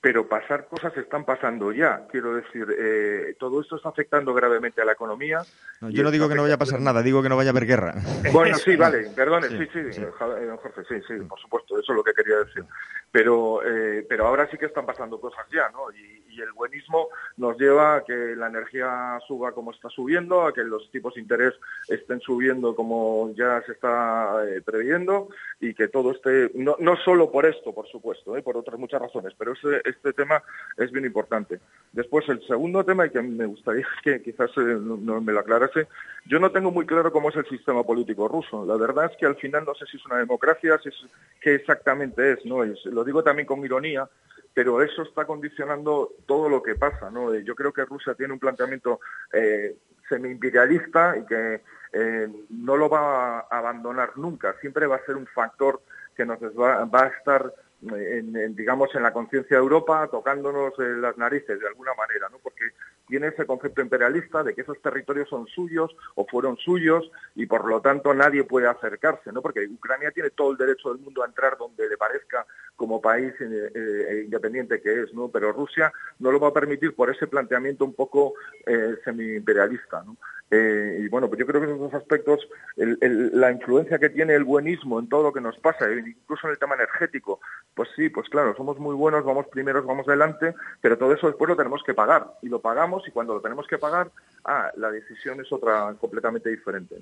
pero pasar cosas están pasando ya. Quiero decir, eh, todo esto está afectando gravemente a la economía. yo no digo que no vaya a pasar nada, digo que no vaya a haber guerra. Bueno, sí, vale, perdone, sí, sí, sí, Jorge, sí, sí, por supuesto, eso es lo que quería decir. Pero, eh, pero ahora sí que están pasando cosas ya, ¿no? Y, el buenismo nos lleva a que la energía suba como está subiendo, a que los tipos de interés estén subiendo como ya se está eh, previendo y que todo esté, no, no solo por esto, por supuesto, por otras muchas razones, pero ese este tema es bien importante. Después, el segundo tema, y que me gustaría que quizás eh, no, me lo aclarase, yo no tengo muy claro cómo es el sistema político ruso. La verdad es que al final no sé si es una democracia, si es, qué exactamente es, ¿no? Es, lo digo también con ironía, pero eso está condicionando todo lo que pasa, ¿no? Yo creo que Rusia tiene un planteamiento eh, semi-imperialista y que eh, no lo va a abandonar nunca. Siempre va a ser un factor que nos va a estar en, digamos, en la conciencia de Europa, tocándonos las narices de alguna manera, ¿no? Porque tiene ese concepto imperialista de que esos territorios son suyos o fueron suyos y por lo tanto nadie puede acercarse, ¿no? Porque Ucrania tiene todo el derecho del mundo a entrar donde le parezca como país eh, eh, independiente que es, ¿no? Pero Rusia no lo va a permitir por ese planteamiento un poco eh, semi-imperialista, ¿no? Eh, y bueno, pues yo creo que en esos aspectos la influencia que tiene el buenismo en todo lo que nos pasa, e incluso en el tema energético, pues sí, pues claro, somos muy buenos, vamos primeros, vamos adelante, pero todo eso después lo tenemos que pagar. Y lo pagamos y cuando lo tenemos que pagar, ah, la decisión es otra completamente diferente.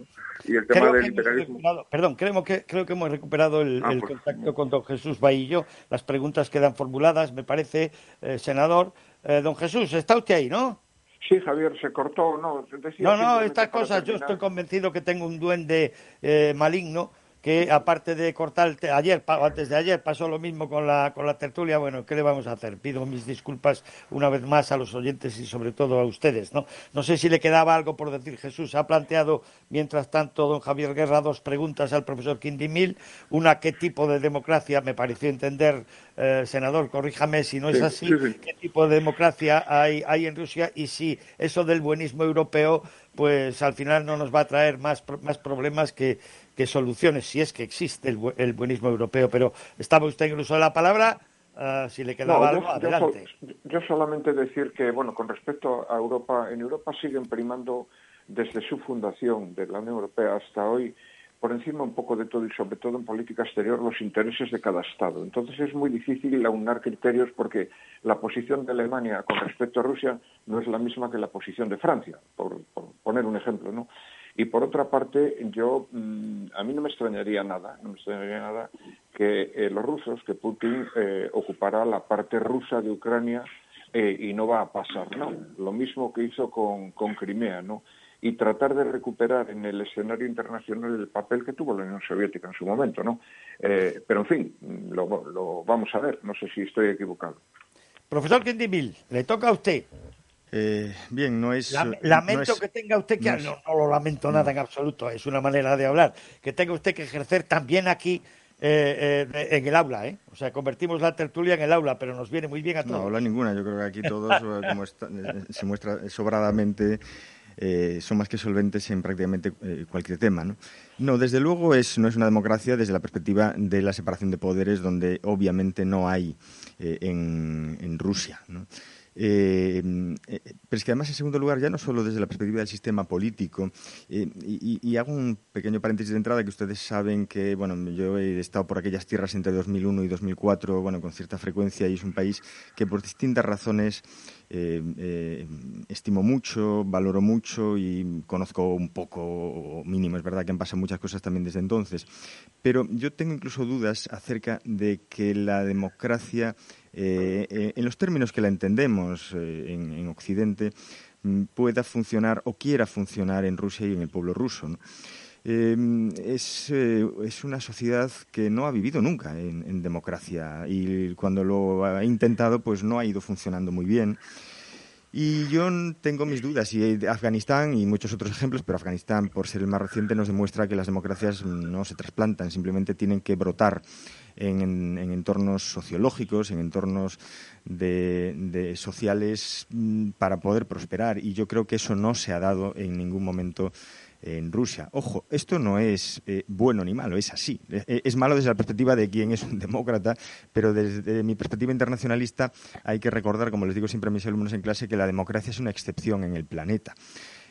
Y el tema del imperialismo... Perdón, creo que, creo que hemos recuperado el, ah, pues, contacto con don Jesús Baillo. Las preguntas quedan formuladas, me parece, eh, senador. Eh, don Jesús, está usted ahí, ¿no? Sí, Javier, se cortó, no. no, no, estas cosas, yo estoy convencido que tengo un duende eh, maligno que aparte de cortar ayer antes de ayer pasó lo mismo con la con la tertulia. Bueno qué le vamos a hacer pido mis disculpas una vez más a los oyentes y sobre todo a ustedes no no sé si le quedaba algo por decir. Jesús ha planteado mientras tanto don Javier Guerra dos preguntas al profesor Quindimil una qué tipo de democracia me pareció entender eh, senador corríjame si no es así qué tipo de democracia hay hay en Rusia y si eso del buenismo europeo pues al final no nos va a traer más más problemas que qué soluciones, si es que existe el, buenismo europeo. Pero estaba usted en la palabra, ah, si le quedaba algo, adelante. Yo, solamente decir que, bueno, con respecto a Europa, en Europa siguen primando desde su fundación de la Unión Europea hasta hoy por encima un poco de todo y sobre todo en política exterior los intereses de cada Estado. Entonces es muy difícil aunar criterios porque la posición de Alemania con respecto a Rusia no es la misma que la posición de Francia, por, por poner un ejemplo, ¿no? Y por otra parte, yo mm, a mí no me extrañaría nada, no me extrañaría nada que eh, los rusos, que Putin eh, ocupará la parte rusa de Ucrania eh, y no va a pasar, ¿no? Lo mismo que hizo con, con Crimea, ¿no? y tratar de recuperar en el escenario internacional el papel que tuvo la Unión Soviética en su momento, ¿no? pero en fin, lo, lo, vamos a ver, no sé si estoy equivocado. Profesor Quindimil, le toca a usted. Eh, bien, no es. lamento que tenga usted que. No, no, lo lamento nada en absoluto, es una manera de hablar. Que tenga usted que ejercer también aquí eh, eh, en el aula, ¿eh? O sea, convertimos la tertulia en el aula, pero nos viene muy bien a todos. No, habla ninguna. Yo creo que aquí todos, como se muestra sobradamente, son más que solventes en prácticamente cualquier tema, ¿no? No, desde luego es, no es una democracia desde la perspectiva de la separación de poderes, donde obviamente no hay en, en Rusia, ¿no? Eh, eh, pero es que además, en segundo lugar, ya no solo desde la perspectiva del sistema político, eh, y, hago un pequeño paréntesis de entrada que ustedes saben que, bueno, yo he estado por aquellas tierras entre 2001 y 2004, bueno, con cierta frecuencia, y es un país que por distintas razones estimo mucho, valoro mucho y conozco un poco mínimo. Es verdad que han pasado muchas cosas también desde entonces, pero yo tengo incluso dudas acerca de que la democracia eh, eh, en los términos que la entendemos eh, en, Occidente, mm, pueda funcionar o quiera funcionar en Rusia y en el pueblo ruso. es, una sociedad que no ha vivido nunca en, democracia y cuando lo ha intentado pues no ha ido funcionando muy bien. Y yo tengo mis dudas. Y Afganistán y muchos otros ejemplos, pero Afganistán, por ser el más reciente, nos demuestra que las democracias no se trasplantan, simplemente tienen que brotar en, entornos sociológicos, en entornos de, sociales mm, para poder prosperar. Y yo creo que eso no se ha dado en ningún momento en Rusia. Ojo, esto no es eh, bueno ni malo, es así. Eh, es malo desde la perspectiva de quien es un demócrata, pero desde mi perspectiva internacionalista hay que recordar, como les digo siempre a mis alumnos en clase, que la democracia es una excepción en el planeta.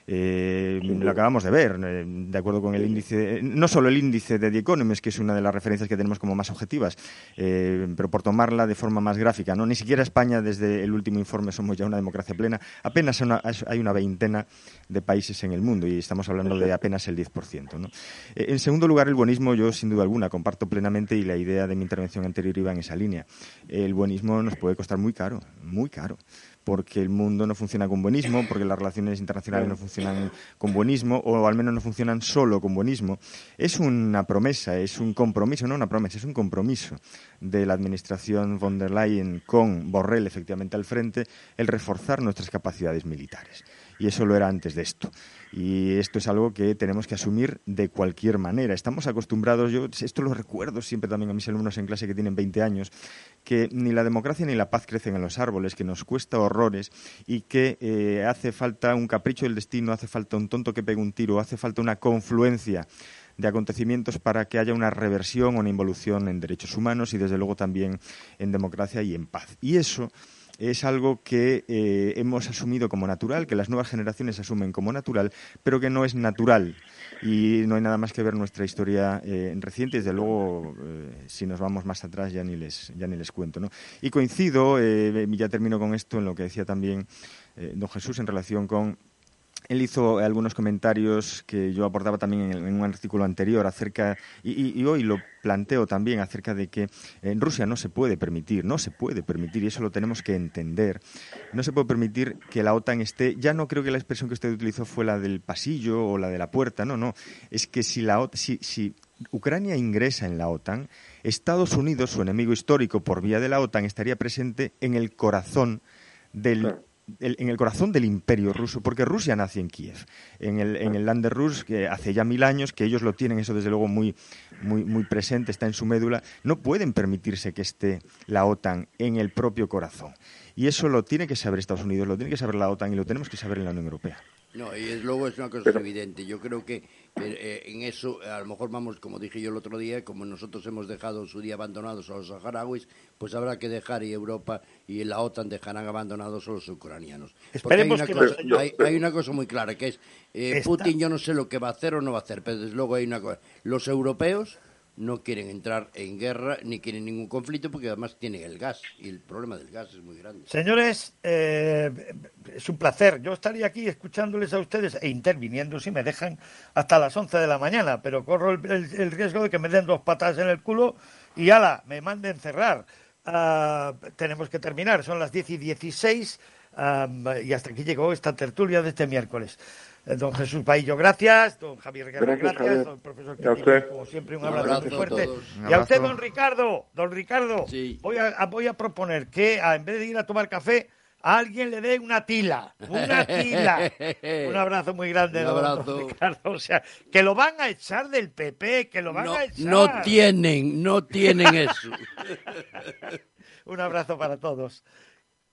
Eh, lo acabamos de ver, eh, de acuerdo con el índice, no solo el índice de The Economist, que es una de las referencias que tenemos como más objetivas, eh, pero por tomarla de forma más gráfica, ¿no? Ni siquiera España, desde el último informe, somos ya una democracia plena. Apenas hay una veintena de países en el mundo y estamos hablando de apenas el 10%. ¿no? en segundo lugar, el buenismo, yo sin duda alguna comparto plenamente y la idea de mi intervención anterior iba en esa línea. El buenismo nos puede costar muy caro, muy caro porque el mundo no funciona con buenismo, porque las relaciones internacionales no funcionan con buenismo, o al menos no funcionan solo con buenismo. Es una promesa, es un compromiso, no una promesa, es un compromiso de la administración von der Leyen con Borrell efectivamente al frente, el reforzar nuestras capacidades militares. y eso lo era antes de esto. Y esto es algo que tenemos que asumir de cualquier manera. Estamos acostumbrados, yo esto lo recuerdo siempre también a mis alumnos en clase que tienen 20 años, que ni la democracia ni la paz crecen en los árboles, que nos cuesta horrores y que eh, hace falta un capricho del destino, hace falta un tonto que pegue un tiro, hace falta una confluencia de acontecimientos para que haya una reversión o una involución en derechos humanos y desde luego también en democracia y en paz. Y eso es algo que eh, hemos asumido como natural, que las nuevas generaciones asumen como natural, pero que no es natural. Y no hay nada más que ver nuestra historia eh, reciente. Desde luego, eh, si nos vamos más atrás, ya ni les, ya ni les cuento. ¿no? Y coincido, ya termino con esto, en lo que decía también don Jesús en relación con él hizo algunos comentarios que yo aportaba también en, un artículo anterior acerca, y, hoy lo planteo también acerca de que en Rusia no se puede permitir, no se puede permitir, y eso lo tenemos que entender, no se puede permitir que la OTAN esté, ya no creo que la expresión que usted utilizó fue la del pasillo o la de la puerta, no, no, es que si, la, si, si Ucrania ingresa en la OTAN, Estados Unidos, su enemigo histórico por vía de la OTAN, estaría presente en el corazón del en el corazón del imperio ruso, porque Rusia nace en Kiev, en el, en el Land Rus, que hace ya mil años, que ellos lo tienen, eso desde luego muy, muy, muy presente, está en su médula, no pueden permitirse que esté la OTAN en el propio corazón. Y eso lo tiene que saber Estados Unidos, lo tiene que saber la OTAN y lo tenemos que saber en la Unión Europea. No, y luego es una cosa evidente. Yo creo que eh, en eso, a lo mejor vamos, como dije yo el otro día, como nosotros hemos dejado su día abandonados a los saharauis, pues habrá que dejar y Europa y la OTAN dejarán abandonados a los ucranianos. Esperemos hay, una cosa, hay, una cosa muy clara, que es eh, Putin yo no sé lo que va a hacer o no va a hacer, pero desde luego hay una cosa. Los europeos no quieren entrar en guerra ni quieren ningún conflicto porque además tienen el gas y el problema del gas es muy grande. Señores, eh, es un placer. Yo estaría aquí escuchándoles a ustedes e interviniendo si me dejan hasta las 11 de la mañana, pero corro el, riesgo de que me den dos patas en el culo y ala, me manden cerrar. Ah, tenemos que terminar, son las 10 y 16 ah, y hasta aquí llegó esta tertulia de este miércoles. Eh, don Jesús Paillo, gracias. Don Javier Guerra, gracias. Don profesor como siempre, un abrazo, muy fuerte. Y a usted, don Ricardo, don Ricardo, voy, a, voy a proponer que en vez de ir a tomar café, a alguien le dé una tila, una tila. Un abrazo muy grande, don, Ricardo. O sea, que lo van a echar del PP, que lo van a echar. No tienen, no tienen eso. un abrazo para todos.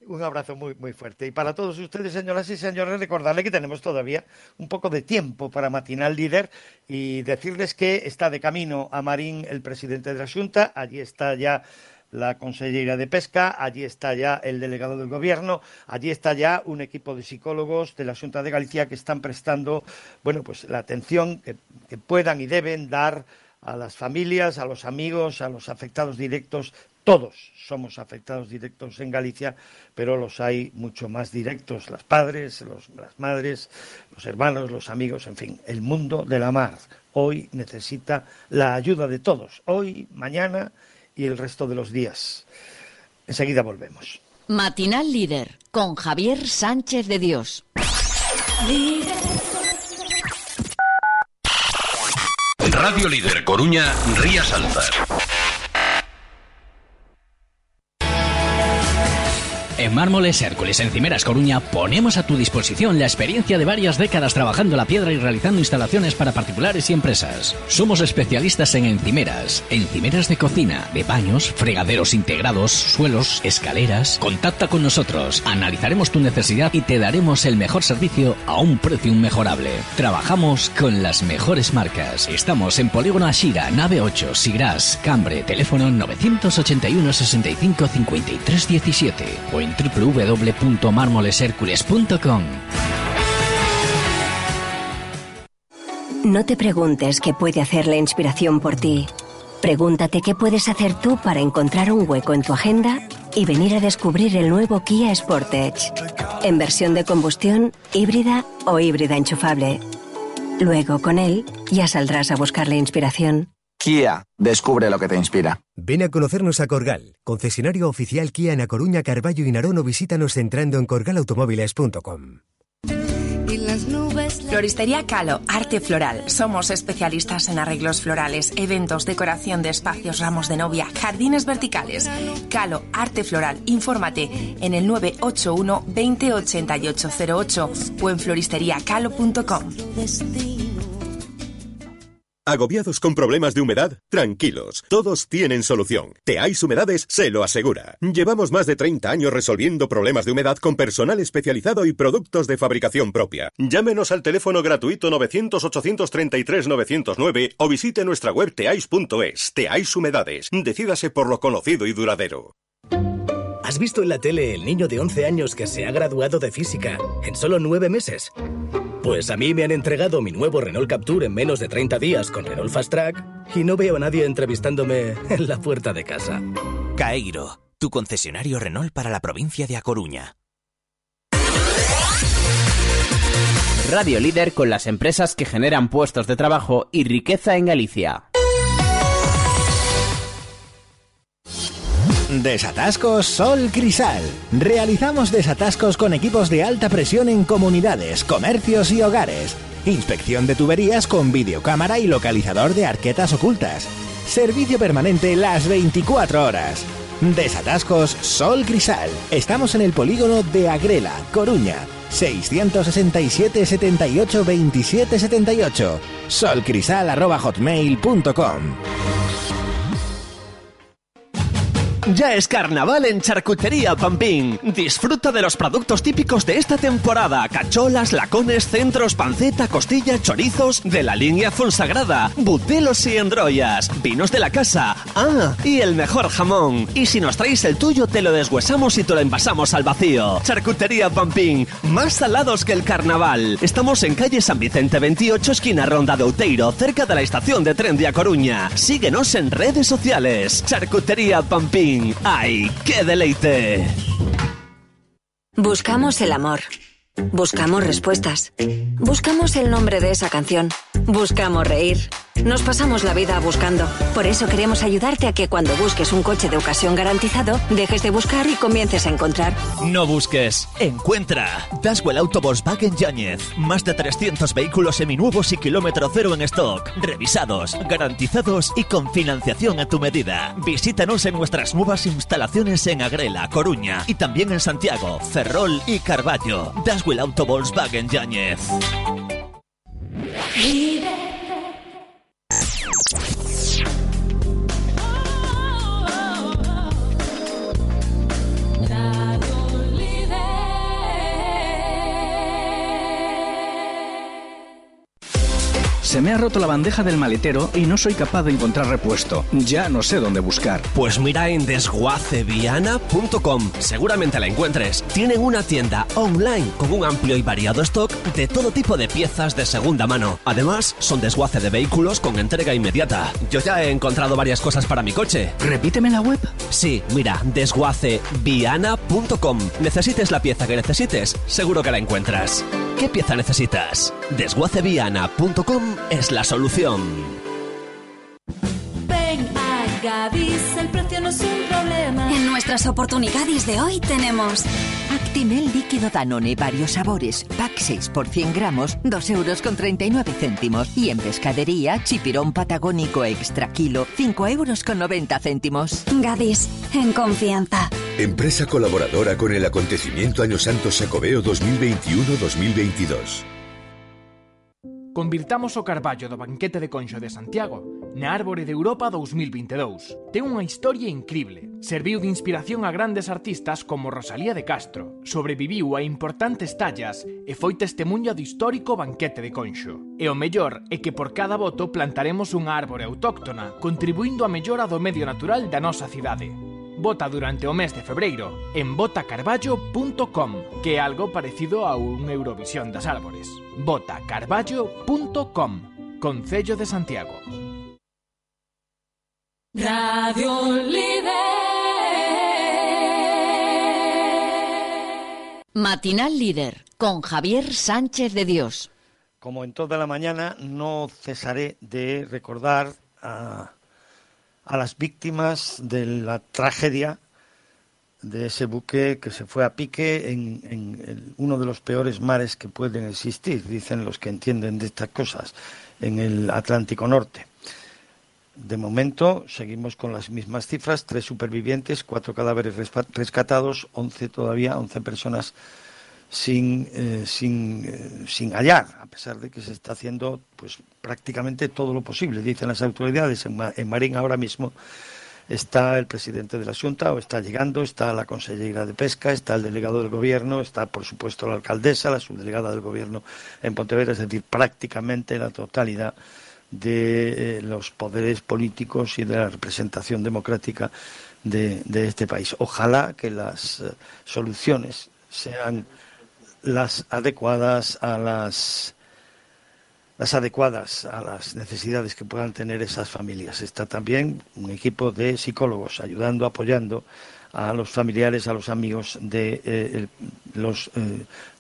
Un abrazo muy, muy fuerte. Y para todos ustedes, señoras y señores, recordarles que tenemos todavía un poco de tiempo para Matinal Líder y decirles que está de camino a Marín el presidente de la Junta. Allí está ya la consellera de Pesca, allí está ya el delegado del Gobierno, allí está ya un equipo de psicólogos de la Junta de Galicia que están prestando, bueno, pues la atención que puedan y deben dar a las familias, a los amigos, a los afectados directos todos somos afectados directos en Galicia, pero los hay mucho más directos, las padres, las madres, los hermanos, los amigos, en fin, el mundo de la mar. Hoy necesita la ayuda de todos, hoy, mañana y el resto de los días. Enseguida volvemos. Matinal Líder con Javier Sánchez de Dios. Radio Líder Coruña, Rías Altas. Mármoles Hércules Encimeras Coruña ponemos a tu disposición la experiencia de varias décadas trabajando la piedra y realizando instalaciones para particulares y empresas. Somos especialistas en encimeras, encimeras de cocina, de baños, fregaderos integrados, suelos, escaleras. Contacta con nosotros, analizaremos tu necesidad y te daremos el mejor servicio a un precio inmejorable. Trabajamos con las mejores marcas. Estamos en Polígono Ashira, nave 8, Sigras, Cambre, teléfono 981 65 53 17 o en www.marmoleshercules.com. No te preguntes qué puede hacer la inspiración por ti. Pregúntate qué puedes hacer tú para encontrar un hueco en tu agenda y venir a descubrir el nuevo Kia Sportage. En versión de combustión, híbrida o híbrida enchufable. Luego, con él, ya saldrás a buscar la inspiración. Kia, descubre lo que te inspira. Ven a conocernos a Corgal, concesionario oficial Kia en A Coruña, Carballo y Narón o visítanos entrando en corgalautomóviles.com. Floristería Calo, arte floral. Somos especialistas en arreglos florales, eventos, decoración de espacios, ramos de novia, jardines verticales. Calo, arte floral. Infórmate en el 981 208808 o en floristeriacalo.com. ¿Agobiados con problemas de humedad? Tranquilos, todos tienen solución. Teais Humedades se lo asegura. Llevamos más de 30 años resolviendo problemas de humedad con personal especializado y productos de fabricación propia. Llámenos al teléfono gratuito 900-833-909 o visite nuestra web teais.es. Teais Humedades. Decídase por lo conocido y duradero. ¿Has visto en la tele el niño de 11 años que se ha graduado de física en solo 9 meses? Pues a mí me han entregado mi nuevo Renault Capture en menos de 30 días con Renault Fast Track y no veo a nadie entrevistándome en la puerta de casa. Caeiro, tu concesionario Renault para la provincia de A Coruña. Radio líder con las empresas que generan puestos de trabajo y riqueza en Galicia. Desatascos Sol Crisal. Realizamos desatascos con equipos de alta presión en comunidades, comercios y hogares. Inspección de tuberías con videocámara y localizador de arquetas ocultas. Servicio permanente las 24 horas. Desatascos Sol Crisal. Estamos en el polígono de Agrela, Coruña. 667 78 27 78. solcrisal.hotmail.com Ya es carnaval en Charcutería Pampín. Disfruta de los productos típicos de esta temporada: cacholas, lacones, centros, panceta, costilla, chorizos, de la línea Fonsagrada, butelos y endroyas, vinos de la casa. Ah, y el mejor jamón. Y si nos traes el tuyo, te lo deshuesamos y te lo envasamos al vacío. Charcutería Pampín, más salados que el carnaval. Estamos en calle San Vicente 28, esquina Ronda de Outeiro, cerca de la estación de tren de A Coruña. Síguenos en redes sociales. Charcutería Pampín. ¡Ay, qué deleite! Buscamos el amor. Buscamos respuestas. Buscamos el nombre de esa canción. Buscamos reír. Nos pasamos la vida buscando. Por eso queremos ayudarte a que cuando busques un coche de ocasión garantizado, dejes de buscar y comiences a encontrar. No busques, encuentra. Daswell Auto Volkswagen Yáñez. Más de 300 vehículos seminuevos y kilómetro cero en stock. Revisados, garantizados y con financiación a tu medida. Visítanos en nuestras nuevas instalaciones en Agrela, Coruña y también en Santiago, Ferrol y Carballo. Daswell Auto Volkswagen Yáñez. Se me ha roto la bandeja del maletero y no soy capaz de encontrar repuesto. Ya no sé dónde buscar. Pues mira en desguaceviana.com. Seguramente la encuentres. Tienen una tienda online con un amplio y variado stock de todo tipo de piezas de segunda mano. Además, son desguace de vehículos con entrega inmediata. Yo ya he encontrado varias cosas para mi coche. Repíteme la web. Sí, mira, desguaceviana.com. Necesites la pieza que necesites, seguro que la encuentras. ¿Qué pieza necesitas? Desguaceviana.com es la solución. Ven a Gadis, el precio no es un problema. En nuestras oportunidades de hoy tenemos Actimel líquido Danone, varios sabores, pack 6 por 100 gramos, 2 euros con 39 céntimos. Y en pescadería, chipirón patagónico extra kilo, 5 euros con 90 céntimos. Gadis, en confianza. Empresa colaboradora con el acontecimiento Año Santo Sacobeo 2021-2022. Convirtamos o carballo do banquete de Conxo de Santiago na Árbore de Europa 2022. Ten unha historia incrible. Serviu de inspiración a grandes artistas como Rosalía de Castro. Sobreviviu a importantes tallas e foi testemunha do histórico banquete de Conxo. E o mellor é que por cada voto plantaremos unha árbore autóctona, contribuindo á mellora do medio natural da nosa cidade. Vota durante o mes de febreiro en votacarballo.com, que é algo parecido a un Eurovisión das árbores. votacarballo.com, Concello de Santiago. Radio Líder. Matinal Líder con Javier Sánchez de Dios. Como en toda la mañana, no cesaré de recordar a, a las víctimas de la tragedia de ese buque que se fue a pique en, uno de los peores mares que pueden existir, dicen los que entienden de estas cosas, en el Atlántico Norte. De momento seguimos con las mismas cifras, tres supervivientes, cuatro cadáveres rescatados, once todavía, once personas sin, eh, sin, eh, sin hallar, a pesar de que se está haciendo pues prácticamente todo lo posible, dicen las autoridades. En, en Marín ahora mismo está el presidente de la Junta, o está llegando, está la consellera de Pesca, está el delegado del Gobierno, está por supuesto la alcaldesa, la subdelegada del Gobierno en Pontevedra, es decir, prácticamente la totalidad de eh, los poderes políticos y de la representación democrática de, este país. Ojalá que las soluciones sean las adecuadas a las las adecuadas a las necesidades que puedan tener esas familias. Está también un equipo de psicólogos ayudando, apoyando a los familiares, a los amigos de, eh, los,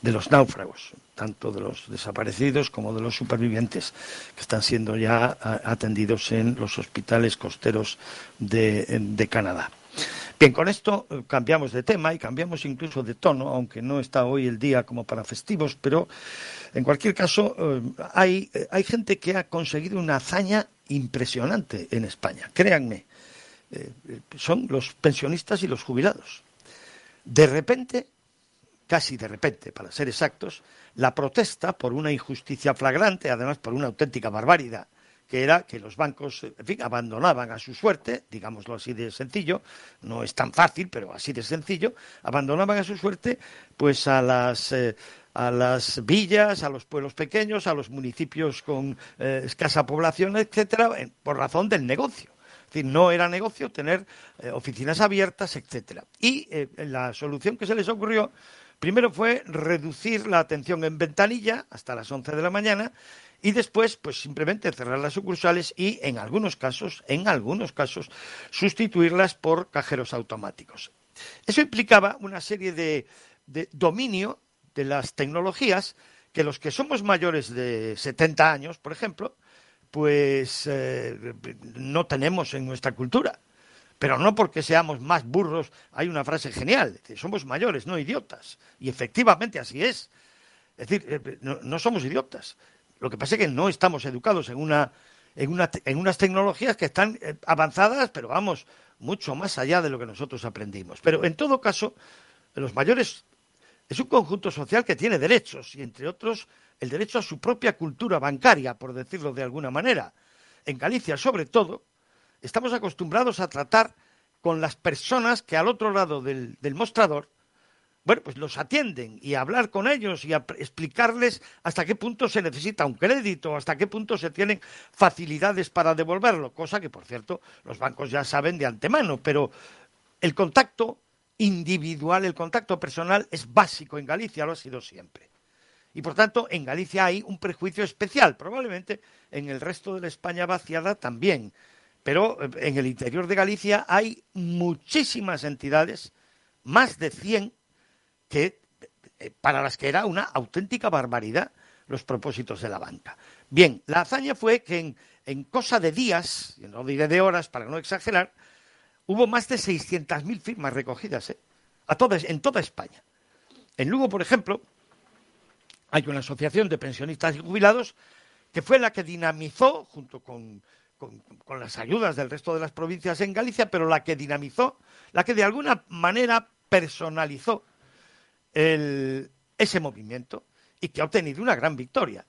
de los náufragos tanto de los desaparecidos como de los supervivientes que están siendo ya atendidos en los hospitales costeros de, Canadá. Bien, con esto eh, cambiamos de tema y cambiamos incluso de tono, aunque no está hoy el día como para festivos, pero en cualquier caso eh, eh, hay gente que ha conseguido una hazaña impresionante en España, créanme, son los pensionistas y los jubilados. De repente, casi de repente, para ser exactos, la protesta por una injusticia flagrante, además por una auténtica barbaridad, que era que los bancos, en fin, abandonaban a su suerte, digámoslo así de sencillo, no es tan fácil, pero así de sencillo, abandonaban a su suerte, pues a las eh, a las villas, a los pueblos pequeños, a los municipios con eh, escasa población, etcétera, por razón del negocio. Es decir, no era negocio tener eh, oficinas abiertas, etcétera. Y la solución que se les ocurrió Primero fue reducir la atención en ventanilla hasta las 11 de la mañana y después, pues simplemente cerrar las sucursales y, en algunos casos, en algunos casos, sustituirlas por cajeros automáticos. Eso implicaba una serie de, dominio de las tecnologías que los que somos mayores de 70 años, por ejemplo, pues eh, no tenemos en nuestra cultura pero no porque seamos más burros. Hay una frase genial, somos mayores, no idiotas. Y efectivamente así es. Es decir, eh, no, somos idiotas. Lo que pasa es que no estamos educados en, una, en, una, en unas tecnologías que están eh, avanzadas, pero vamos, mucho más allá de lo que nosotros aprendimos. Pero en todo caso, los mayores es un conjunto social que tiene derechos, y entre otros el derecho a su propia cultura bancaria, por decirlo de alguna manera. En Galicia, sobre todo, estamos acostumbrados a tratar con las personas que al otro lado del, mostrador, bueno, pues los atienden y hablar con ellos y explicarles hasta qué punto se necesita un crédito, hasta qué punto se tienen facilidades para devolverlo, cosa que, por cierto, los bancos ya saben de antemano, pero el contacto individual, el contacto personal es básico en Galicia, lo ha sido siempre. Y por tanto, en Galicia hay un prejuicio especial, probablemente en el resto de la España vaciada también. Pero eh, en el interior de Galicia hay muchísimas entidades, más de 100, que, eh, para las que era una auténtica barbaridad los propósitos de la banca. Bien, la hazaña fue que en, cosa de días, no diré de horas para no exagerar, hubo más de 600.000 firmas recogidas ¿eh? en toda España. En Lugo, por ejemplo, hay una asociación de pensionistas y jubilados que fue la que dinamizó, junto con, las ayudas del resto de las provincias en Galicia, pero la que dinamizó, la que de alguna manera personalizó ese movimiento y que ha obtenido una gran victoria.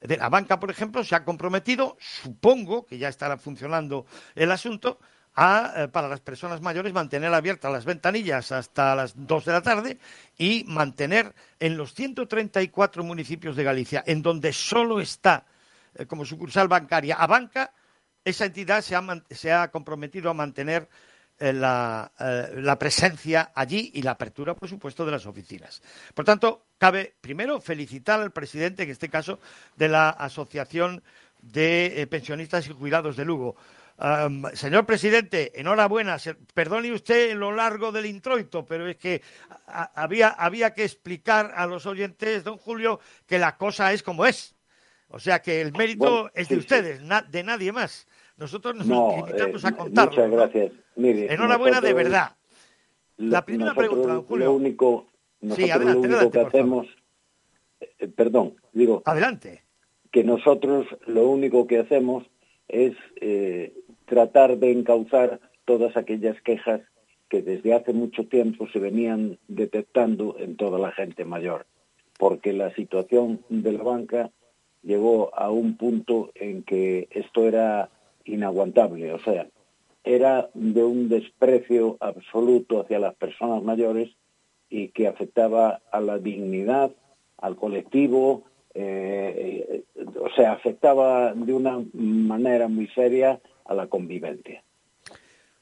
La banca, por ejemplo, se ha comprometido, supongo que ya estará funcionando el asunto, a, eh, para las personas mayores mantener abiertas las ventanillas hasta las dos de la tarde y mantener en los 134 municipios de Galicia, en donde solo está eh, como sucursal bancaria a banca, esa entidad se ha, comprometido a mantener la, eh, la, presencia allí y la apertura, por supuesto, de las oficinas. Por tanto, cabe primero felicitar al presidente, en este caso, de la Asociación de eh, Pensionistas y Jubilados de Lugo. señor presidente, enhorabuena. Perdone usted lo largo del introito, pero es que había, había que explicar a los oyentes, don Julio, que la cosa es como es. O sea que el mérito es de ustedes, de nadie más. Nosotros nos limitamos a eh, contarlo. Muchas gracias. Enhorabuena de verdad. La primera pregunta, don Julio. Lo único, nosotros Sí, adelante, lo único adelante, que hacemos, eh, perdón, digo, Adelante. que nosotros lo único que hacemos es eh, tratar de encauzar todas aquellas quejas que desde hace mucho tiempo se venían detectando en toda la gente mayor, porque la situación de la banca llegó a un punto en que esto era inaguantable, o sea, era de un desprecio absoluto hacia las personas mayores y que afectaba a la dignidad, al colectivo, eh, o sea, afectaba de una manera muy seria a la convivencia.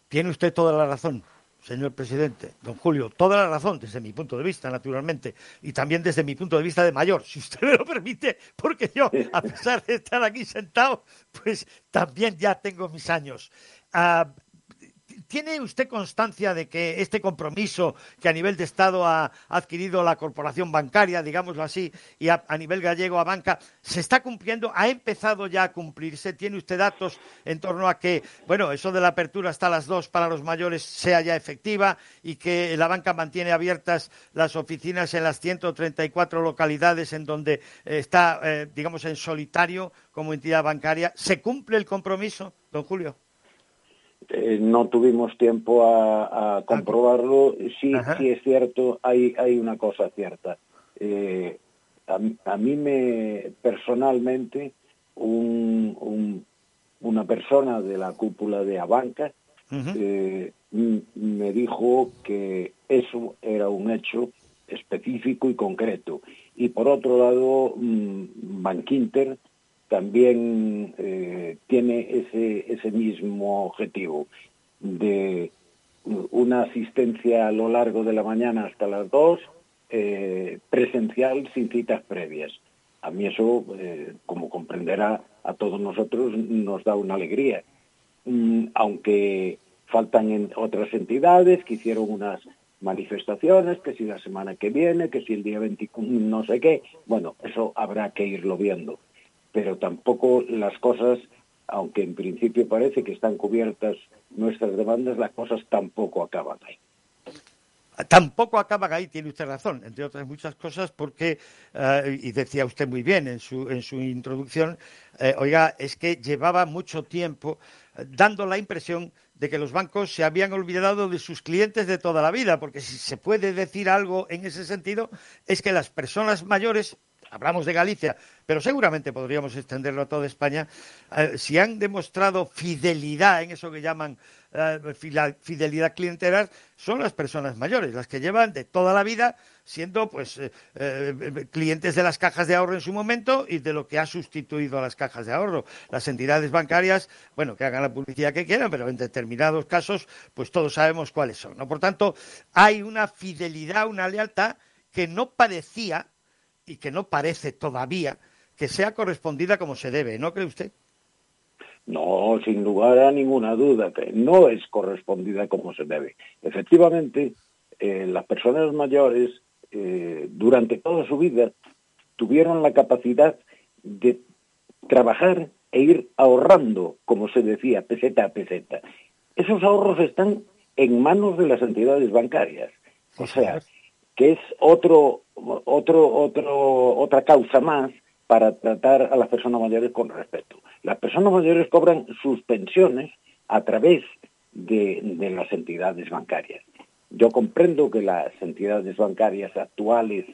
Tiene usted toda la razón, señor presidente. Don Julio, toda la razón desde mi punto de vista, naturalmente, y también desde mi punto de vista de mayor, si usted me lo permite, porque yo, a pesar de estar aquí sentado, pues también ya tengo mis años. Ah, ¿Tiene usted constancia de que este compromiso que a nivel de Estado ha adquirido la corporación bancaria, digámoslo así, y a, nivel gallego a banca, se está cumpliendo? ¿Ha empezado ya a cumplirse? ¿Tiene usted datos en torno a que, bueno, eso de la apertura hasta las dos para los mayores sea ya efectiva y que la banca mantiene abiertas las oficinas en las 134 localidades en donde eh, está, eh, digamos, en solitario como entidad bancaria? ¿Se cumple el compromiso, don Julio? Eh, no tuvimos tiempo a, a comprobarlo. Sí, sí es cierto, hay, hay una cosa cierta. Eh, a, a, mí me, personalmente, un, un, una persona de la cúpula de Abanca uh -huh. eh, me dijo que eso era un hecho específico y concreto. Y por otro lado, mm, Bankinter también eh, tiene ese, ese mismo objetivo de una asistencia a lo largo de la mañana hasta las dos, eh, presencial sin citas previas. A mí eso, eh, como comprenderá a todos nosotros, nos da una alegría. Mm, aunque faltan en otras entidades que hicieron unas manifestaciones, que si la semana que viene, que si el día 21, no sé qué, bueno, eso habrá que irlo viendo pero tampoco las cosas, aunque en principio parece que están cubiertas nuestras demandas, las cosas tampoco acaban ahí. Tampoco acaban ahí, tiene usted razón, entre otras muchas cosas, porque, uh, y decía usted muy bien en su, en su introducción, eh, oiga, es que llevaba mucho tiempo eh, dando la impresión de que los bancos se habían olvidado de sus clientes de toda la vida, porque si se puede decir algo en ese sentido, es que las personas mayores, hablamos de Galicia, pero seguramente podríamos extenderlo a toda España, eh, si han demostrado fidelidad en eso que llaman eh, fidelidad clientelar, son las personas mayores, las que llevan de toda la vida siendo pues eh, clientes de las cajas de ahorro en su momento y de lo que ha sustituido a las cajas de ahorro. Las entidades bancarias, bueno, que hagan la publicidad que quieran, pero en determinados casos, pues todos sabemos cuáles son. ¿no? Por tanto, hay una fidelidad, una lealtad que no parecía y que no parece todavía que sea correspondida como se debe, ¿no cree usted? No, sin lugar a ninguna duda, que no es correspondida como se debe. Efectivamente, eh, las personas mayores, eh, durante toda su vida, tuvieron la capacidad de trabajar e ir ahorrando, como se decía, peseta a peseta. Esos ahorros están en manos de las entidades bancarias. O sea, que es otro, otro, otro, otra causa más para tratar a las personas mayores con respeto. Las personas mayores cobran sus pensiones a través de, de, las entidades bancarias. Yo comprendo que las entidades bancarias actuales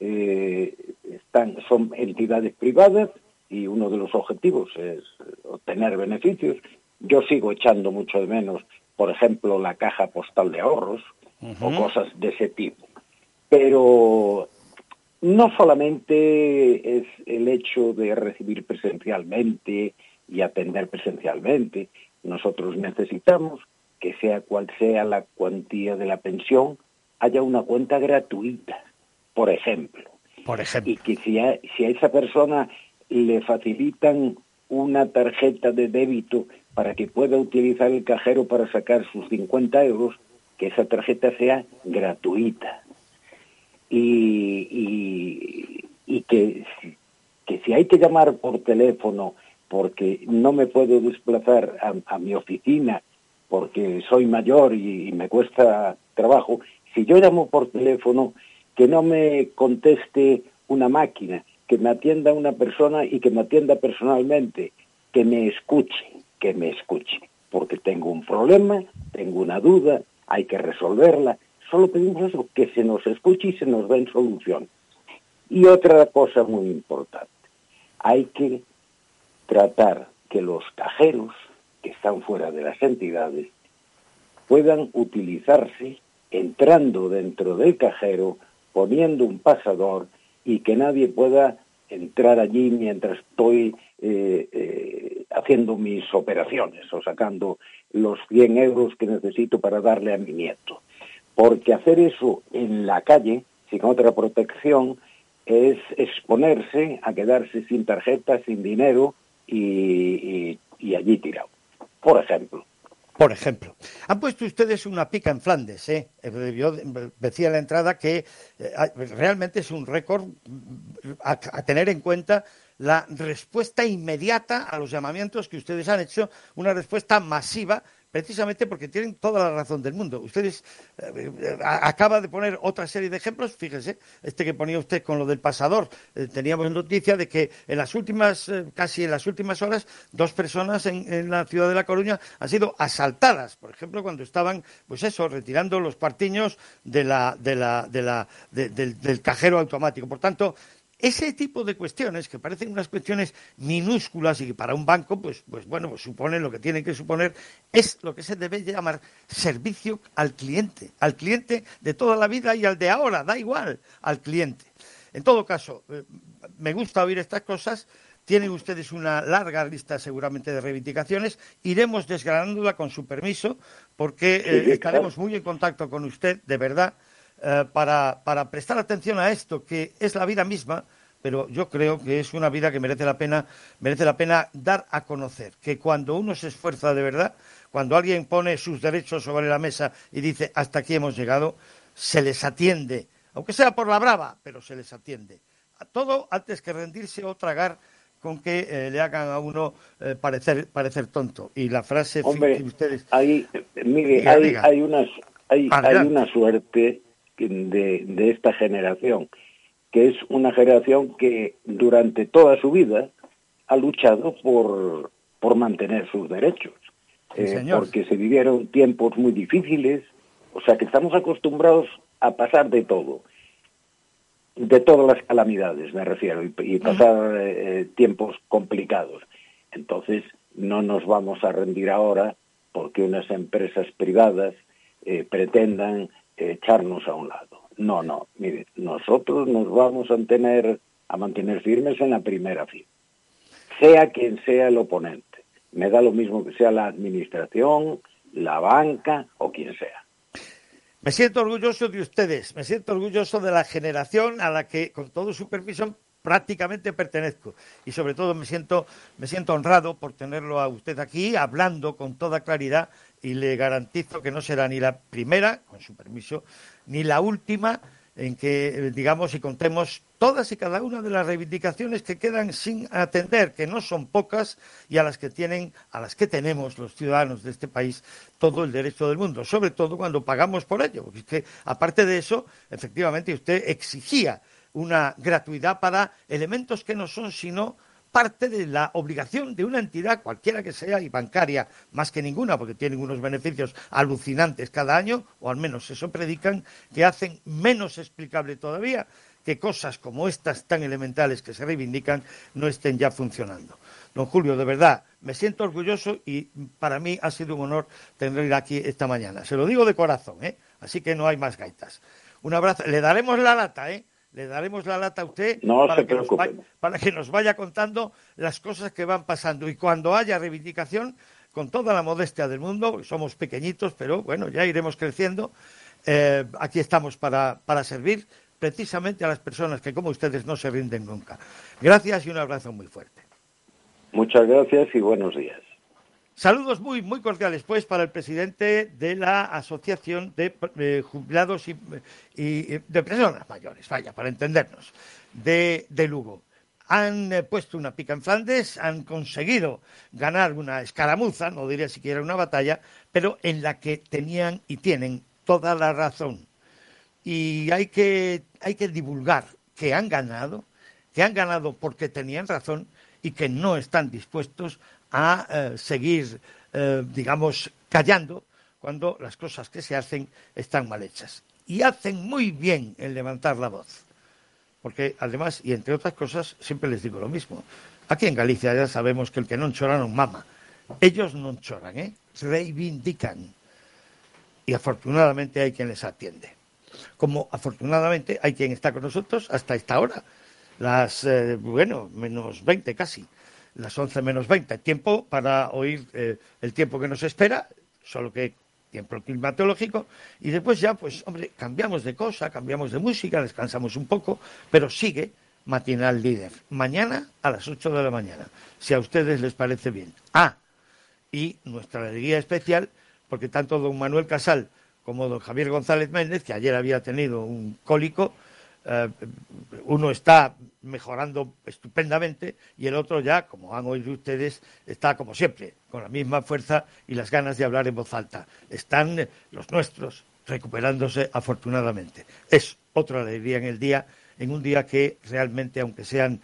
eh, están, son entidades privadas y uno de los objetivos es obtener beneficios. Yo sigo echando mucho de menos, por ejemplo, la caja postal de ahorros uh -huh. o cosas de ese tipo. Pero no solamente es el hecho de recibir presencialmente y atender presencialmente, nosotros necesitamos que sea cual sea la cuantía de la pensión, haya una cuenta gratuita, por ejemplo. Por ejemplo. Y que si a, si a esa persona le facilitan una tarjeta de débito para que pueda utilizar el cajero para sacar sus 50 euros, que esa tarjeta sea gratuita. Y, y, y que, que si hay que llamar por teléfono porque no me puedo desplazar a, mi oficina porque soy mayor y, me cuesta trabajo, si yo llamo por teléfono, que no me conteste una máquina, que me atienda una persona y que me atienda personalmente, que me escuche, que me escuche, porque tengo un problema, tengo una duda, hay que resolverla. Solo pedimos eso, que se nos escuche y se nos den solución. Y otra cosa muy importante, hay que tratar que los cajeros que están fuera de las entidades puedan utilizarse entrando dentro del cajero, poniendo un pasador y que nadie pueda entrar allí mientras estoy eh, eh, haciendo mis operaciones o sacando los 100 euros que necesito para darle a mi nieto. Porque hacer eso en la calle, sin otra protección, es exponerse a quedarse sin tarjeta, sin dinero y, allí tirado. Por ejemplo. Por ejemplo, han puesto ustedes una pica en Flandes. ¿eh? Yo decía en la entrada que eh, realmente es un récord a, tener en cuenta la respuesta inmediata a los llamamientos que ustedes han hecho, una respuesta masiva precisamente porque tienen toda la razón del mundo. Ustedes eh, eh, acaba de poner otra serie de ejemplos, fíjese, este que ponía usted con lo del pasador. Eh, teníamos noticia de que en las últimas, casi en las últimas horas, dos personas en, la ciudad de La Coruña han sido asaltadas, por ejemplo, cuando estaban, pues eso, retirando los partiños de la, de la, de la, del, del cajero automático. Por tanto, ese tipo de cuestiones, que parecen unas cuestiones minúsculas y que para un banco, pues, pues bueno, pues suponen lo que tienen que suponer, es lo que se debe llamar servicio al cliente, al cliente de toda la vida y al de ahora, da igual, al cliente. En todo caso, eh, me gusta oír estas cosas. Tienen ustedes una larga lista seguramente de reivindicaciones. Iremos desgranándola con su permiso, porque eh, estaremos muy en contacto con usted, de verdad eh, para, para prestar atención a esto, que es la vida misma, pero yo creo que es una vida que merece la pena, merece la pena dar a conocer, que cuando uno se esfuerza de verdad, cuando alguien pone sus derechos sobre la mesa y dice hasta aquí hemos llegado, se les atiende, aunque sea por la brava, pero se les atiende. A todo antes que rendirse o tragar con que eh, le hagan a uno eh, parecer, parecer tonto. Y la frase Hombre, que ustedes... Hay, mire, hay, hay, una, hay, hay una suerte de, esta generación, que es una generación que durante toda su vida ha luchado por, por mantener sus derechos, eh, porque se vivieron tiempos muy difíciles, o sea que estamos acostumbrados a pasar de todo, de todas las calamidades me refiero, y, pasar eh, tiempos complicados. Entonces no nos vamos a rendir ahora porque unas empresas privadas eh, pretendan echarnos a un lado. No, no, mire, nosotros nos vamos a mantener, a mantener firmes en la primera fila, sea quien sea el oponente. Me da lo mismo que sea la administración, la banca o quien sea. Me siento orgulloso de ustedes, me siento orgulloso de la generación a la que, con todo su permiso, prácticamente pertenezco. Y sobre todo me siento, me siento honrado por tenerlo a usted aquí, hablando con toda claridad y le garantizo que no será ni la primera, con su permiso, ni la última en que, eh, digamos, y contemos todas y cada una de las reivindicaciones que quedan sin atender, que no son pocas y a las que tienen, a las que tenemos los ciudadanos de este país todo el derecho del mundo, sobre todo cuando pagamos por ello, porque que aparte de eso, efectivamente usted exigía una gratuidad para elementos que no son sino parte de la obligación de una entidad, cualquiera que sea, y bancaria más que ninguna, porque tienen unos beneficios alucinantes cada año, o al menos eso predican, que hacen menos explicable todavía que cosas como estas tan elementales que se reivindican no estén ya funcionando. Don Julio, de verdad, me siento orgulloso y para mí ha sido un honor tenerlo aquí esta mañana. Se lo digo de corazón, ¿eh? Así que no hay más gaitas. Un abrazo. Le daremos la lata, ¿eh? Le daremos la lata a usted para, que nos vaya, para que nos vaya contando las cosas que van pasando. Y cuando haya reivindicación, con toda la modestia del mundo, somos pequeñitos, pero bueno, ya iremos creciendo, eh, aquí estamos para, para servir precisamente a las personas que como ustedes no se rinden nunca. Gracias y un abrazo muy fuerte. Muchas gracias y buenos días. Saludos muy, muy cordiales, pues, para el presidente de la Asociación de eh, Jubilados y, de Personas Mayores, vaya, para entendernos, de, Lugo. Han eh, puesto una pica en Flandes, han conseguido ganar una escaramuza, no diría siquiera una batalla, pero en la que tenían y tienen toda la razón. Y hay que, hay que divulgar que han ganado, que han ganado porque tenían razón y que no están dispuestos a eh, seguir, eh, digamos, callando cuando las cosas que se hacen están mal hechas. Y hacen muy bien en levantar la voz. Porque además, y entre otras cosas, siempre les digo lo mismo. Aquí en Galicia ya sabemos que el que no chora no mama. Ellos no choran, ¿eh? reivindican. Y afortunadamente hay quien les atiende. Como afortunadamente hay quien está con nosotros hasta esta hora. Las, eh, bueno, menos 20 casi. Las 11 menos 20. Tiempo para oír eh, el tiempo que nos espera, solo que tiempo climatológico, y después ya, pues, hombre, cambiamos de cosa, cambiamos de música, descansamos un poco, pero sigue Matinal Líder. Mañana a las 8 de la mañana, si a ustedes les parece bien. Ah, y nuestra alegría especial, porque tanto don Manuel Casal como don Javier González Méndez, que ayer había tenido un cólico, eh, uno está mejorando estupendamente y el otro ya, como han oído ustedes, está como siempre, con la misma fuerza y las ganas de hablar en voz alta. Están eh, los nuestros recuperándose afortunadamente. Es otra alegría en el día, en un día que realmente, aunque sean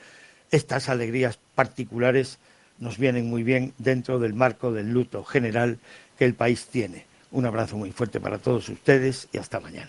estas alegrías particulares, nos vienen muy bien dentro del marco del luto general que el país tiene. Un abrazo muy fuerte para todos ustedes y hasta mañana.